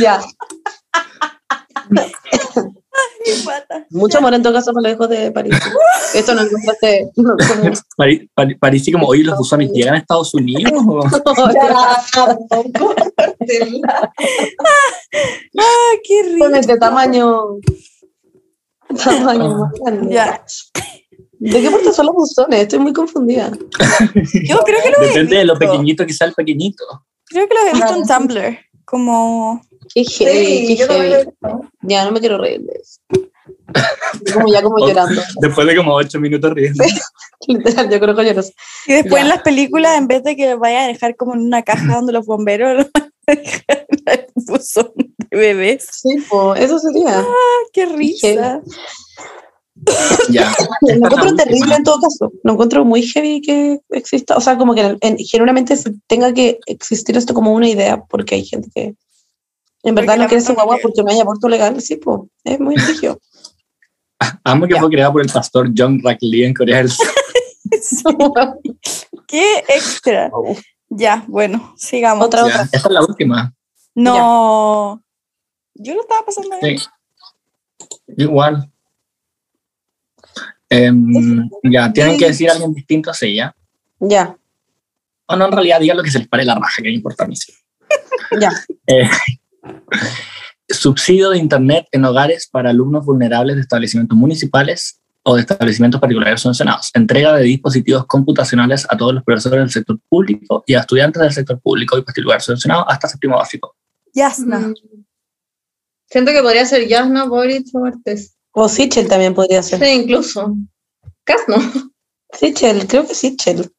Ya. Mi pata. Mucho amor en todo caso para los hijos de París. Esto no encontraste. No, como- Pari- pari- Parece como, oye, los buzones llegan a Estados Unidos. o- Ya. Marcela. Ah, qué rico. Con este tamaño. Tamaño más grande. Ya. ¿De qué parte son los buzones? Estoy muy confundida. Yo creo que los he Depende de lo pequeñito que sea el pequeñito. Creo que los he visto en Tumblr. Como. Qué heavy, Sí, qué lo heavy. Ya no me quiero reír de eso. Estoy como ya como O- llorando. Después de como ocho minutos riendo. Literal, yo creo que lloro. Y después Ya. en las películas, en vez de que los vaya a dejar como en una caja donde los bomberos los van a dejar en el buzón de bebés. Sí, pues, eso sería. Ah, qué risa. Ya. Lo encuentro terrible en todo caso. Lo encuentro muy heavy que exista. O sea, como que en- en- genuinamente se tenga que existir esto como una idea, porque hay gente que en verdad no quiere ser guagua legal. porque no hay aborto legal. Sí, pues, es muy rígido. Amo que Ya. fue creado por el pastor John Rackley en Corea del Sur. Qué extra. Ya, bueno, sigamos. Otra, Ya, otra. Esta es la última. No. Yo lo estaba pasando bien. Sí. Igual. Em, ya, tienen que decir alguien distinto a ella. Ya, O no, en realidad digan lo que se les pare la raja, que no importa a mí. sí. ya. Eh, subsidio de Internet en hogares para alumnos vulnerables de establecimientos municipales o de establecimientos particulares sancionados. Entrega de dispositivos computacionales a todos los profesores del sector público y a estudiantes del sector público y particular sancionado hasta séptimo básico. Yasna. Mm. Siento que podría ser Jasna, Boric o Martes. O Sichel también podría ser. Sí, incluso. Cas, ¿no? Sichel, creo que Sichel.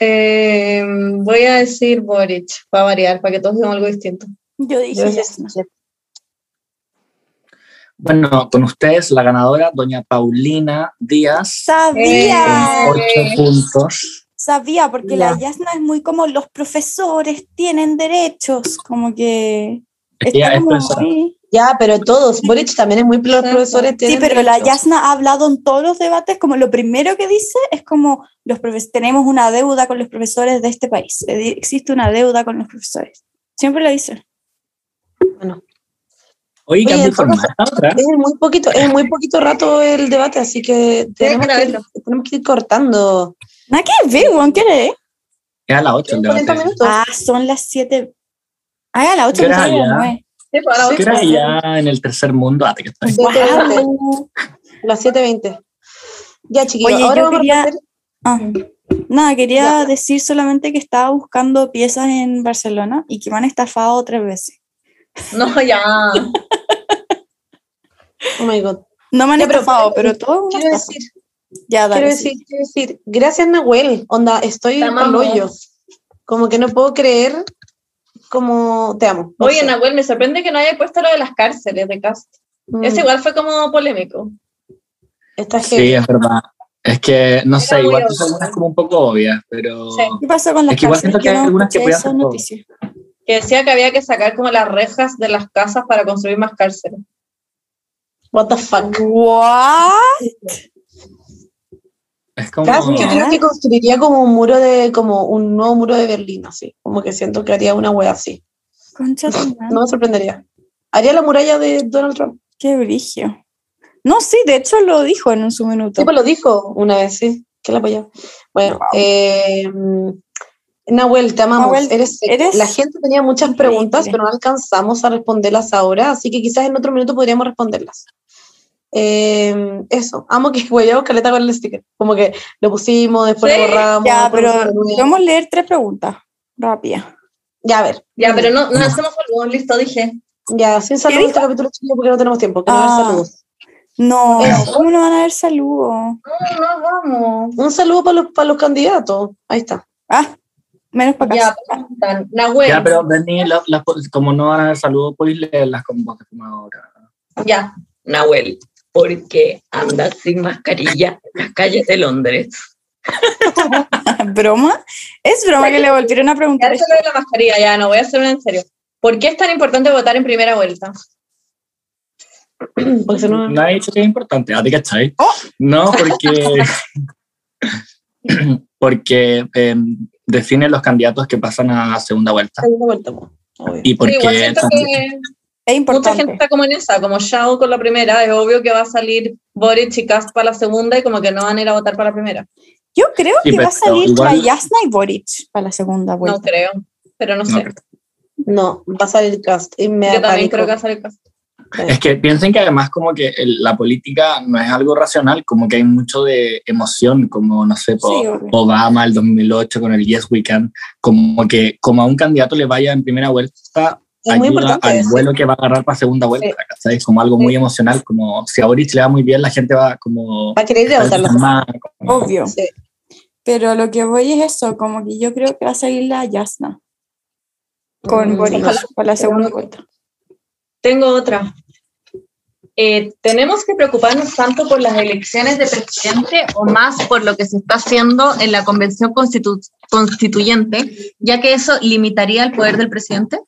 Eh, voy a decir Boric, para variar, para que todos vean algo distinto. Yo dije. Sichel. Bueno, con ustedes la ganadora, doña Paulina Díaz, Sabía. con ocho puntos. Sabía, porque Ya. la Yasna es muy como los profesores tienen derechos, como que... Ella es profesora. Ya, pero todos. Boric también es muy. Los Sí, profesores Sí, pero la. Yasna ha hablado en todos los debates, como lo primero que dice es como los profes- tenemos una deuda con los profesores de este país, existe una deuda con los profesores. Siempre lo dice. Oye, que Oye, otra. Es muy poquito, es muy poquito rato el debate, así que tenemos, que, verlo. tenemos que ir cortando. Que ver, weón, ¿qué hora es? Es a las 8 el 40 debate. Ah, son las 7. Ah, a las 8 ¿Qué hora allá? Sí, para la Sí, ¿Qué era allá en el tercer mundo? Ah, que está ahí. 7:20, las 7.20. Ya, chiquillos, Oye, ahora yo vamos quería- a hacer. Ah, nada, quería Ya. decir solamente que estaba buscando piezas en Barcelona y que me han estafado tres veces. No, ya. Oh my god. No me han Ya, pero- estafado, pero todo es una Quiero decir, Ya, dale. quiero sí. decir, quiero decir, gracias Nahuel, onda, estoy amamos. hoyo. Como que no puedo creer como te amo. no Oye, sé. Nahuel, me sorprende que no haya puesto lo de las cárceles de Cast. Mm, Ese igual fue como polémico. está Sí, heavy. es verdad. Es que, no sé, igual son algunas como un poco obvias, pero... Sí. ¿Qué pasó con las Es que igual siento que hay no algunas que podían ser. Que decía que había que sacar como las rejas de las casas para construir más cárceles. What the fuck. What? Es como... Casi yo creo que construiría como un muro de, como un nuevo muro de Berlín, así. Como que siento que haría una wea así. Concha. No me sorprendería. Haría la muralla de Donald Trump. Qué brigio. No, sí, de hecho lo dijo en su minuto. Sí, pues lo dijo una vez, sí. Que la apoyó. Bueno, eh, Nahuel, te amamos. Nahuel, eres, eres la gente tenía muchas increíble. preguntas, pero no alcanzamos a responderlas ahora, así que quizás en otro minuto podríamos responderlas. Eh, eso, amo que huellamos caleta con el sticker. Como que lo pusimos, después Sí, lo borramos. ya, pero nuevo. podemos leer tres preguntas. Rápidas. Ya, a ver. Ya, pero no, no hacemos saludos, listo, dije. Ya, sin saludos este capítulo chiquillo porque no tenemos tiempo. Que no haber Ah. saludos. No, Eso. ¿cómo no van a haber saludos? No, no, vamos. Un saludo para los, para los candidatos. Ahí está. Ah, menos para Ya, acá. Nahuel. Ya, pero Dani, la- las- como no van a dar saludos, podéis leerlas con voz de fumadora. Ya. Nahuel, ¿por qué andas sin mascarilla en las calles de Londres? ¿Broma? ¿Es broma que le volvieron a preguntar de la mascarilla, ya, no voy a hacer una en serio. ¿Por qué es tan importante votar en primera vuelta? Porque si no, ha dicho que es importante, ¿a ti cachai? Oh. No, porque... porque em, define los candidatos que pasan a segunda vuelta. segunda vuelta, obvio. Y Sí, igual porque siento Es mucha importante. gente está como en esa, como Shao con la primera, es obvio que va a salir Boric y Cast para la segunda y como que no van a ir a votar para la primera. Yo creo Sí, que va a salir igual- la Yasna y Boric para la segunda vuelta. No creo, pero no No, sé. No, va a salir cast. Y me Yo también creo que va a salir Cast. Es que piensen que además como que el- la política no es algo racional, como que hay mucho de emoción, como no sé, po, Sí. Obama el 2008 con el Yes We Can, como que como a un candidato le vaya en primera vuelta, Es muy ayuda importante al eso. vuelo que va a agarrar para segunda vuelta, Sí. ¿cachai? Como algo muy emocional, como si a Boric le va muy bien, la gente va como... Va a querer votarlo. Obvio. Sí. Pero lo que voy es eso, como que yo creo que va a salir la Yasna con Mm, Boric ojalá. para la segunda Pero- vuelta. Tengo otra. Eh, ¿Tenemos que preocuparnos tanto por las elecciones de presidente o más por lo que se está haciendo en la convención constitu- constituyente, ya que eso limitaría el poder del presidente?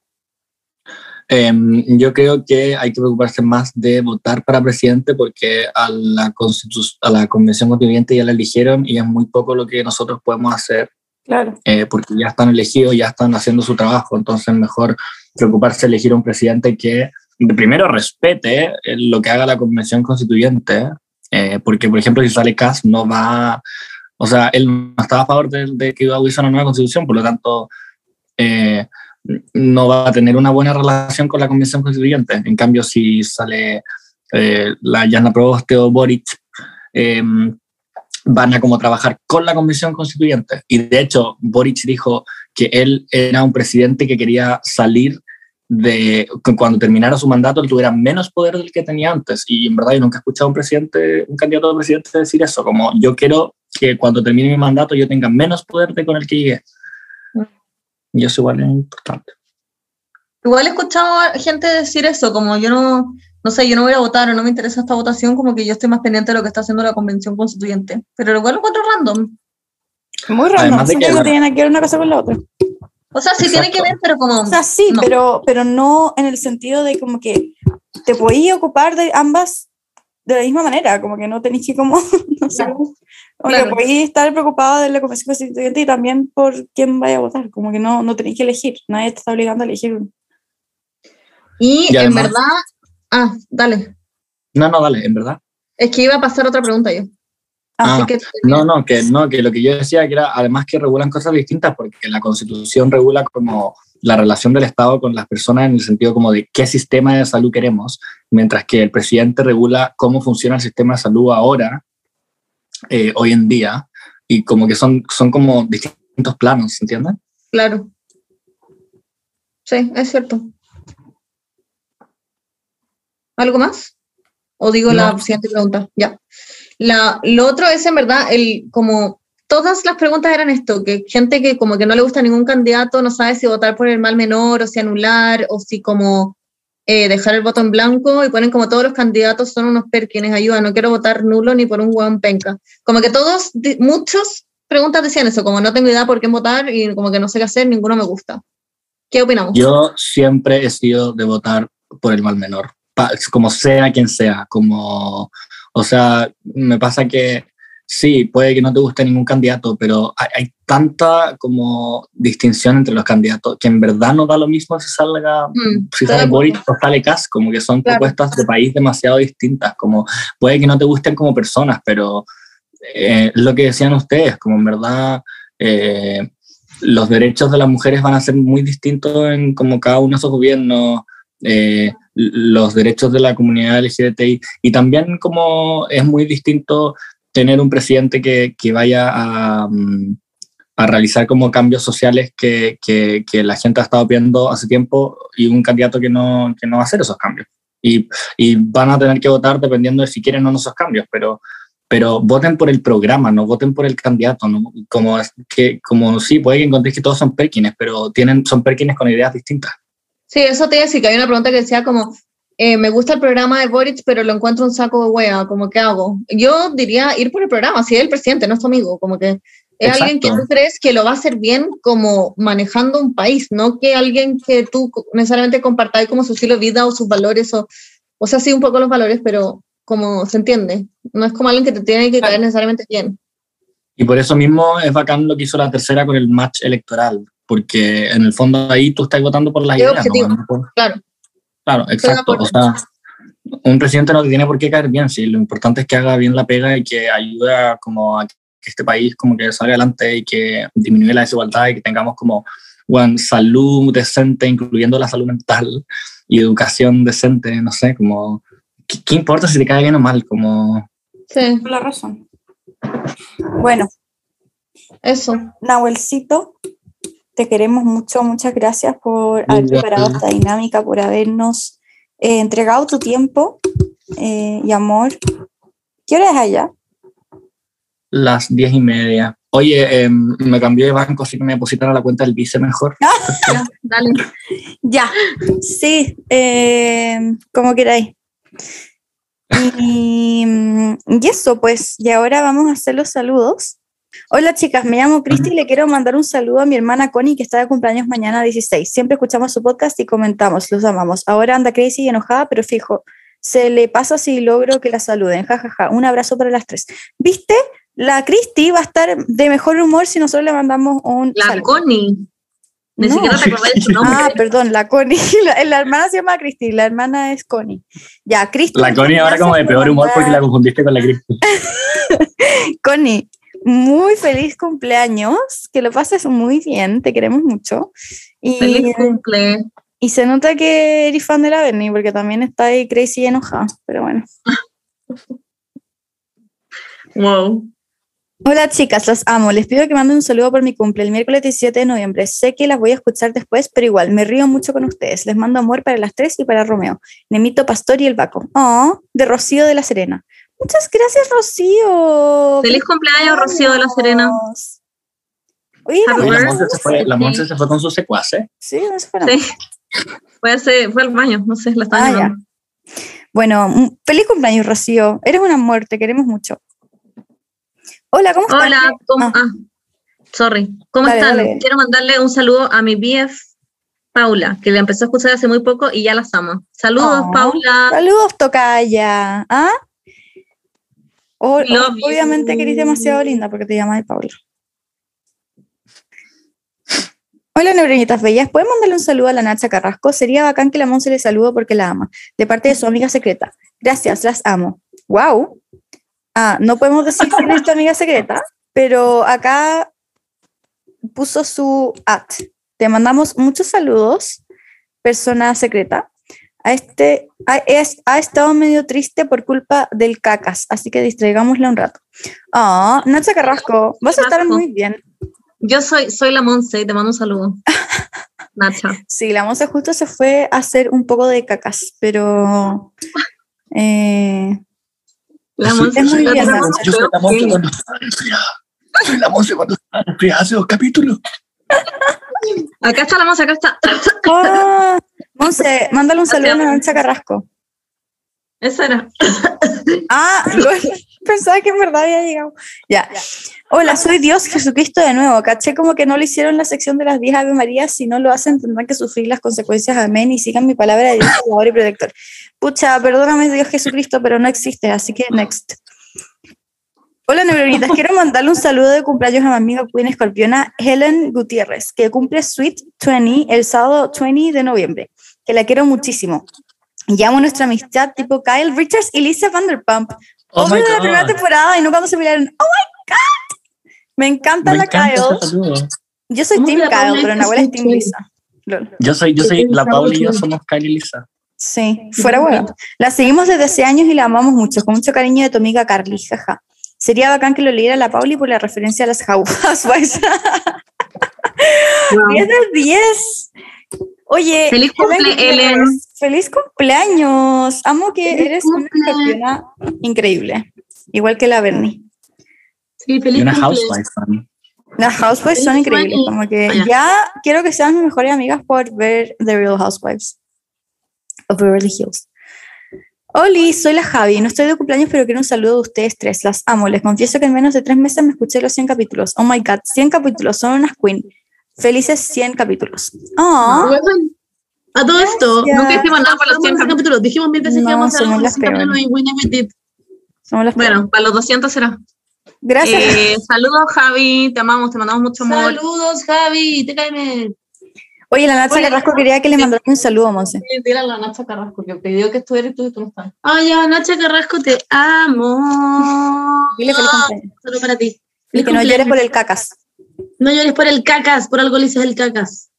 Em, yo creo que hay que preocuparse más de votar para presidente porque a la, a la convención constituyente ya la eligieron y es muy poco lo que nosotros podemos hacer Claro. eh, porque ya están elegidos, ya están haciendo su trabajo, entonces mejor preocuparse de elegir un presidente que primero respete eh, lo que haga la convención constituyente, eh, porque por ejemplo si sale Kass no va, o sea, él no estaba a favor de, de que hubiese una nueva constitución, por lo tanto eh, no va a tener una buena relación con la convención constituyente. En cambio, si sale eh, la Jana Proboste o Boric, eh, van a como trabajar con la convención constituyente. Y de hecho, Boric dijo que él era un presidente que quería salir de cuando terminara su mandato él tuviera menos poder del que tenía antes. Y en verdad yo nunca he escuchado un presidente, un candidato a presidente decir eso, como yo quiero que cuando termine mi mandato yo tenga menos poder de con el que llegué. Y eso igual es importante. Igual he escuchado a gente decir eso, como yo no, no sé, yo no voy a votar o no me interesa esta votación, como que yo estoy más pendiente de lo que está haciendo la convención constituyente. Pero igual lo encuentro random. Muy de siento que- que no tiene que ver una cosa con la otra. O sea, sí tiene que ver, pero como... O sea, sí, No. pero, pero no en el sentido de como que te podías ocupar de ambas de la misma manera, como que no tenéis que como, no sé, Claro. Claro. podéis estar preocupado de la convención constituyente y también por quién vaya a votar, como que no, no tenéis que elegir, nadie te está obligando a elegir uno. Y, Y en verdad... Ah, dale. No, no, dale, en verdad. Es que iba a pasar otra pregunta yo. Así Ah, que... No, no, que no, que lo que yo decía que era además que regulan cosas distintas porque la Constitución regula como la relación del Estado con las personas en el sentido como de qué sistema de salud queremos, mientras que el presidente regula cómo funciona el sistema de salud ahora, eh, hoy en día, y como que son, son como distintos planos, ¿entiendes? Claro. Sí, es cierto. ¿Algo más? ¿O digo la siguiente pregunta? Ya. La, lo otro es en verdad, el, como todas las preguntas eran esto, que gente que como que no le gusta ningún candidato no sabe si votar por el mal menor o si anular o si como eh, dejar el voto en blanco y ponen como todos los candidatos son unos perkines, ayuda, no quiero votar nulo ni por un hueón penca. Como que todos, muchos preguntas decían eso, como no tengo idea por qué votar y como que no sé qué hacer, ninguno me gusta. ¿Qué opinamos? Yo siempre he sido de votar por el mal menor, como sea quien sea, como, o sea, me pasa que sí, puede que no te guste ningún candidato, pero hay, hay tanta como distinción entre los candidatos que en verdad no da lo mismo si salga, Mm, si sale. Boric o sale Kass, como que son Claro. propuestas de país demasiado distintas, como puede que no te gusten como personas, pero eh, lo que decían ustedes, como en verdad... eh, los derechos de las mujeres van a ser muy distintos en como cada uno de esos gobiernos, eh, los derechos de la comunidad LGBTI y también como es muy distinto tener un presidente que, que vaya a, mm, a realizar como cambios sociales que, que, que la gente ha estado viendo hace tiempo y un candidato que no, que no va a hacer esos cambios. Y, y van a tener que votar dependiendo de si quieren o no esos cambios, pero pero voten por el programa, no voten por el candidato, ¿no? Como, que, como sí, puede que encontréis que todos son Perkines, pero tienen, son Perkines con ideas distintas. Sí, eso te iba a decir, que hay una pregunta que decía como, eh, me gusta el programa de Boric, pero lo encuentro un saco de wea, como, ¿qué hago? Yo diría ir por el programa, si es el presidente, no es tu amigo, como que es Exacto. alguien que tú crees que lo va a hacer bien como manejando un país, no que alguien que tú necesariamente compartáis como su estilo de vida o sus valores, o, o sea, sí un poco los valores, pero como se entiende, no es como alguien que te tiene que caer necesariamente bien. Y por eso mismo es bacán lo que hizo la tercera con el match electoral, porque en el fondo ahí tú estás votando por las Es ideas. objetivo. ¿no? Claro, Claro, exacto. O sea, un presidente no te tiene por qué caer bien, sí, lo importante es que haga bien la pega y que ayude a, como a que este país como que salga adelante y que disminuya la desigualdad y que tengamos como bueno, salud decente, incluyendo la salud mental y educación decente, no sé, como, ¿qué, qué importa si te cae bien o mal? Como, sí, la razón. Bueno, eso. Nahuelcito, te queremos mucho, muchas gracias por haber preparado esta dinámica, por habernos eh, entregado tu tiempo eh, y amor. ¿Qué hora es allá? las diez y media. Oye, em, me cambié de banco, así que me depositan a la cuenta del vice mejor. Ya, dale. Ya, sí, eh, como queráis. Y, y eso, pues, y ahora vamos a hacer los saludos. Hola chicas, me llamo Cristi y le quiero mandar un saludo a mi hermana Connie que está de cumpleaños mañana 16. Siempre escuchamos su podcast y comentamos, los amamos. Ahora anda crazy y enojada, pero fijo, se le pasa si logro que la saluden. Ja, ja, ja. Un abrazo para las tres. ¿Viste? La Cristi va a estar de mejor humor si nosotros le mandamos un La saludo. Connie. Ni No. siquiera te acordás de su nombre. Ah, perdón, la Connie. La, la hermana se llama Cristi, la hermana es Connie. Ya, Cristi. La Connie ahora como de peor humor porque la confundiste con la Cristi. Connie, muy feliz cumpleaños, que lo pases muy bien, te queremos mucho. Y, Feliz cumple. y se nota que eres fan de la Bernie, porque también está ahí crazy y enojada, pero bueno. Wow. Hola chicas, las amo. Les pido que manden un saludo por mi cumple el miércoles 17 de noviembre. Sé que las voy a escuchar después, pero igual, me río mucho con ustedes. Les mando amor para las tres y para Romeo. Nemito Pastor y el Baco. Oh, de Rocío de la Serena. Muchas gracias, Rocío. Feliz cumpleaños, Rocío de la Serena. Oye, la la. Monse se fue, la Monse se fue con su secuace. Sí, no se fue Sí. Fue, hace- fue al baño, no sé, la estaba Ah, llamando. Bueno, mm, feliz cumpleaños, Rocío. Eres un amor, te queremos mucho. Hola, ¿cómo estás? Hola, ¿cómo? Ah. Ah, sorry. ¿Cómo Dale, están? dale. Quiero mandarle un saludo a mi BF Paula, que le empezó a escuchar hace muy poco y ya las amo. Saludos, Oh. Paula. Saludos, Tocaya. ¿Ah? O- Love you. obviamente que eres demasiado linda porque te llamas Paula. Hola, neuronitas bellas. ¿Pueden mandarle un saludo a la Nacha Carrasco? Sería bacán que la Monse le saludo porque la ama, de parte de su amiga secreta. Gracias, las amo. ¡Wow! Ah, no podemos decir quién es tu amiga secreta, pero acá puso su at. Te mandamos muchos saludos, persona secreta. A este ha, es- ha estado medio triste por culpa del cacas, así que distraigámosla un rato. Ah, Nacha Carrasco, vas a estar muy bien. Yo soy, soy la Monse y te mando un saludo. Nacha. Sí, la Monse justo se fue a hacer un poco de cacas, pero Eh, La Monse es muy bien. Yo soy la Monse cuando estaba resfriada. Soy la Monse cuando estaba resfriada hace dos capítulos. Acá está la Monse, acá está. ah, Monse, mándale un saludo a Nancha Carrasco. Esa era. Ah, pensaba que en verdad había llegado. Ya. Hola, soy Dios Jesucristo de nuevo. Caché como que no lo hicieron la sección de las 10 Ave María. Si no lo hacen, tendrán que sufrir las consecuencias. Amén. Y sigan mi palabra de Dios, Salvador y Protector. Pucha, perdóname, Dios Jesucristo, pero no existe, así que next. Hola, neuronitas. Quiero mandarle un saludo de cumpleaños a mi amiga Queen Escorpiona, Helen Gutiérrez, que cumple Sweet 20 el sábado 20 de noviembre. Que la quiero muchísimo. Llamo nuestra amistad tipo Kyle Richards y Lisa Vanderpump. Oh Hombre de la primera temporada y no cuando se pelearon. ¡Oh my God! Me encanta Me la encanta Kyle. Yo soy ¿Cómo Team la Paula Kyle, pero Nahuel es Team Lisa. Lol. Yo soy, yo soy, la Paula y yo somos Kylie y Lisa. Sí, fuera huevo. La seguimos desde hace años y la amamos mucho, con mucho cariño de tu amiga Carly, jaja. Sería bacán que lo leyera la Pauli por la referencia a las Housewives. 10 de 10. Oye, Feliz Helen cumple, Gutiérrez, Ellen. Feliz cumpleaños. Amo que Feliz eres una escorpiona increíble. Igual que la Bernie. Sí, Y feliz una cumple. housewife. Las Housewives son increíbles. Como que ya quiero que sean mis mejores amigas por ver The Real Housewives of Beverly Hills. Oli, soy la Javi. No estoy de cumpleaños, pero quiero un saludo de ustedes tres. Las amo. Les confieso que en menos de tres meses me escuché los 100 capítulos. Oh my god, 100 capítulos. Son unas queen. Felices 100 capítulos. Oh, Huevón, A todo esto, Gracias. nunca dijimos nada por los 100 capítulos. Dijimos mil veces No, que íbamos a hacer los 100 capítulos peores. y we never did. somos las Bueno, para los 200 será. Gracias. Eh, saludos, Javi. Te amamos, te mandamos mucho amor. Saludos, Javi, te caeme. Oye, la Nacha Oye, Carrasco quería que le mandara un saludo, Monse. Dile a la Nacha Carrasco que pidió que estuvieras tú y tú no estás. Ay, ya, Nacha Carrasco, te amo. Dile feliz cumpleaños. Solo para ti. Y que no llore cumpleaños. por el cacas. No llores por el cacas, por algo le dices el cacas.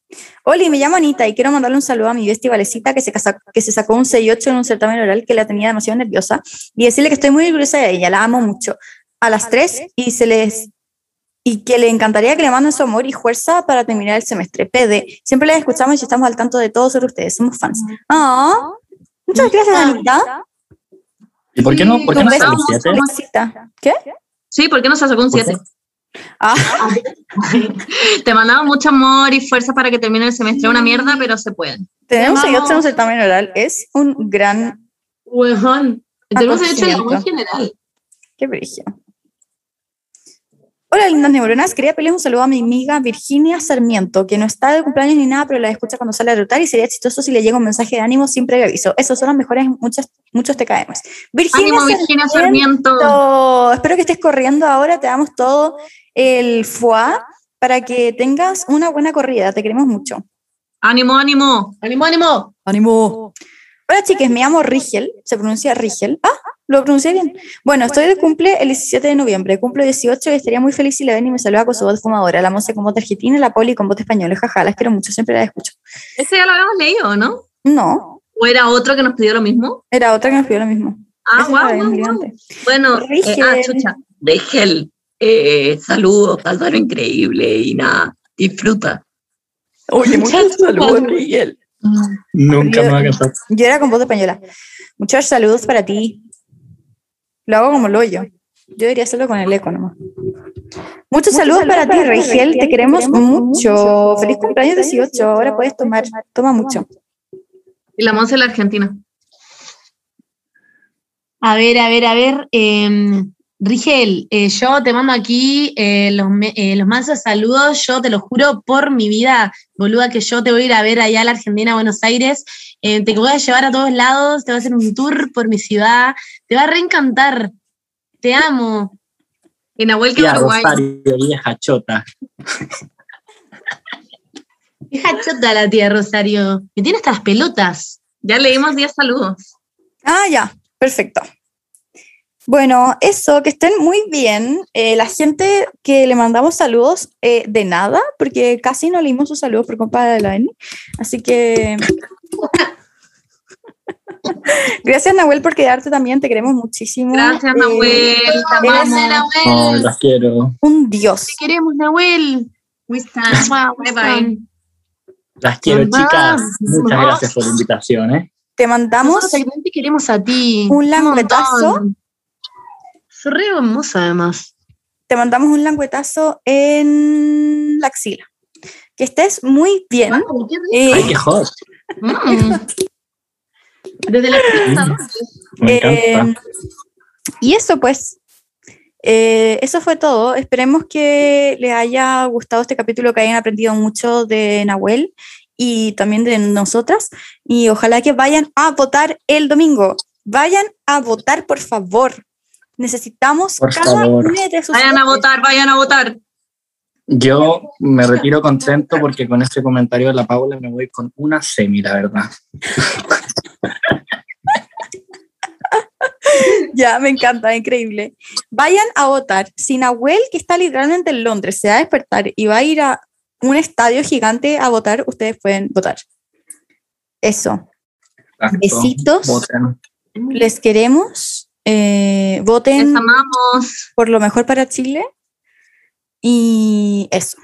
Oli, me llamo Anita y quiero mandarle un saludo a mi bestia Valecita que se, casa- que se sacó un 6-8 en un certamen oral que la tenía demasiado nerviosa y decirle que estoy muy orgullosa de ella, la amo mucho. A las tres y se les y que le encantaría que le manden su amor y fuerza para terminar el semestre. PD, siempre les escuchamos y estamos al tanto de todo sobre ustedes, somos fans. Ah, muchas gracias, Anita. ¿Y por qué no, por qué Un no beso, sale siete? Valecita. ¿Qué? Sí, ¿por qué no se sacó un ¿Por qué? 7? Ah, Te mandamos mucho amor y fuerza para que termine el semestre. Una mierda, pero se puede. tener un Te 6-8 en un amamos. certamen oral es un gran... Huevón. Tenemos hecho muy Acontecimiento. general. Qué brillo. Hola, lindas neuronas. Quería pedirles un saludo a mi amiga Virginia Sarmiento, que no está de cumpleaños ni nada, pero la escucha cuando sale a rotar y sería chistoso si le llega un mensaje de ánimo sin previo aviso. Esos son los mejores, muchas, muchos TKMs. Virginia, Ánimo, Virginia Sarmiento. Sarmiento, Espero que estés corriendo ahora. Te damos todo el foie para que tengas una buena corrida. Te queremos mucho. Ánimo, ánimo. ¡Ánimo, ánimo! ¡Ánimo! Hola, chicas, me llamo Rigel. Se pronuncia Rigel. Ah, lo pronuncié bien. Bueno, estoy de cumple el 17 de noviembre. Cumplo 18 y estaría muy feliz si la ven y me saluda con su voz fumadora. La Monse con voz argentina, la Poli con voz española. Jaja, las quiero mucho, siempre las escucho. Ese ya lo habíamos leído, ¿no? No, ¿O era otro que nos pidió lo mismo? era otra que me pidió lo mismo. Ah, guau, guau. antes. Bueno, eh, Rigel. ah, chucha. De gel. Eh, saludos, pasaron increíble y nada, disfruta. Oye, muchos saludos, Rigel. Nunca me va a cantar. Yo era con voz española. Muchos saludos para ti. Lo hago como lo yo. Yo debería hacerlo con el eco nomás. Muchos saludos para ti, Rigel. Te queremos mucho. Feliz cumpleaños 18. Ahora puedes tomar. Toma mucho. Y la Monse la Argentina. A ver, a ver, a ver. eh, Rigel, eh, yo te mando aquí eh, los, eh, los mansos saludos. Yo te lo juro por mi vida, boluda, que yo te voy a ir a ver allá a la Argentina, a Buenos Aires. Eh, te voy a llevar a todos lados, te voy a hacer un tour por mi ciudad. Te va a reencantar. Te amo. Y Nahuel que Tía Uruguay. Rosario, vieja chota. Deja chota la tía Rosario. Me tiene hasta las pelotas. Ya leímos 10 saludos. Ah, ya. Perfecto. Bueno, eso, que estén muy bien. Eh, la gente que le mandamos saludos eh, de nada, porque casi no leímos sus saludos por culpa de la N. Así que. Gracias, Nahuel, por quedarte también. Te queremos muchísimo. Gracias, Eh, Nahuel. Te eres amamos. Oh, las quiero. un dios. Te queremos, Nahuel. We stand. Bye bye. Las quiero, Mamá. chicas. Muchas gracias por la invitación, ¿eh? te mandamos te queremos a ti. un languetazo. re hermosa, además. te mandamos un languetazo en la axila. Que estés muy bien. Ay, qué rico. Eh, Ay, qué hot. Mm. Desde la Me Eh, y eso pues, eh, eso fue todo. Esperemos que les haya gustado este capítulo, que hayan aprendido mucho de Nahuel y también de nosotras. Y ojalá que vayan a votar el domingo. Vayan a votar, por favor. Necesitamos Por cada favor. una de sus Vayan a votos. votar, vayan a votar. Yo me retiro contento porque con este comentario de la Paula me voy con una semi, la verdad. Ya, me encanta, increíble. Vayan a votar. Si Nahuel, que está literalmente en Londres, se va a despertar y va a ir a un estadio gigante a votar, ustedes pueden votar. Eso. Exacto. Besitos. Voten. Les queremos. eh, voten Les amamos. por lo mejor para Chile. Y eso.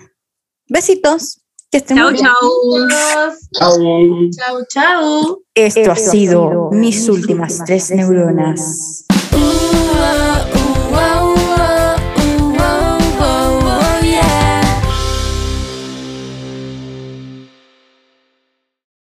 Besitos. Que estén chau, muy. Chau. Chau, chau. Esto, ha sido, mis últimas, tres neuronas. neuronas.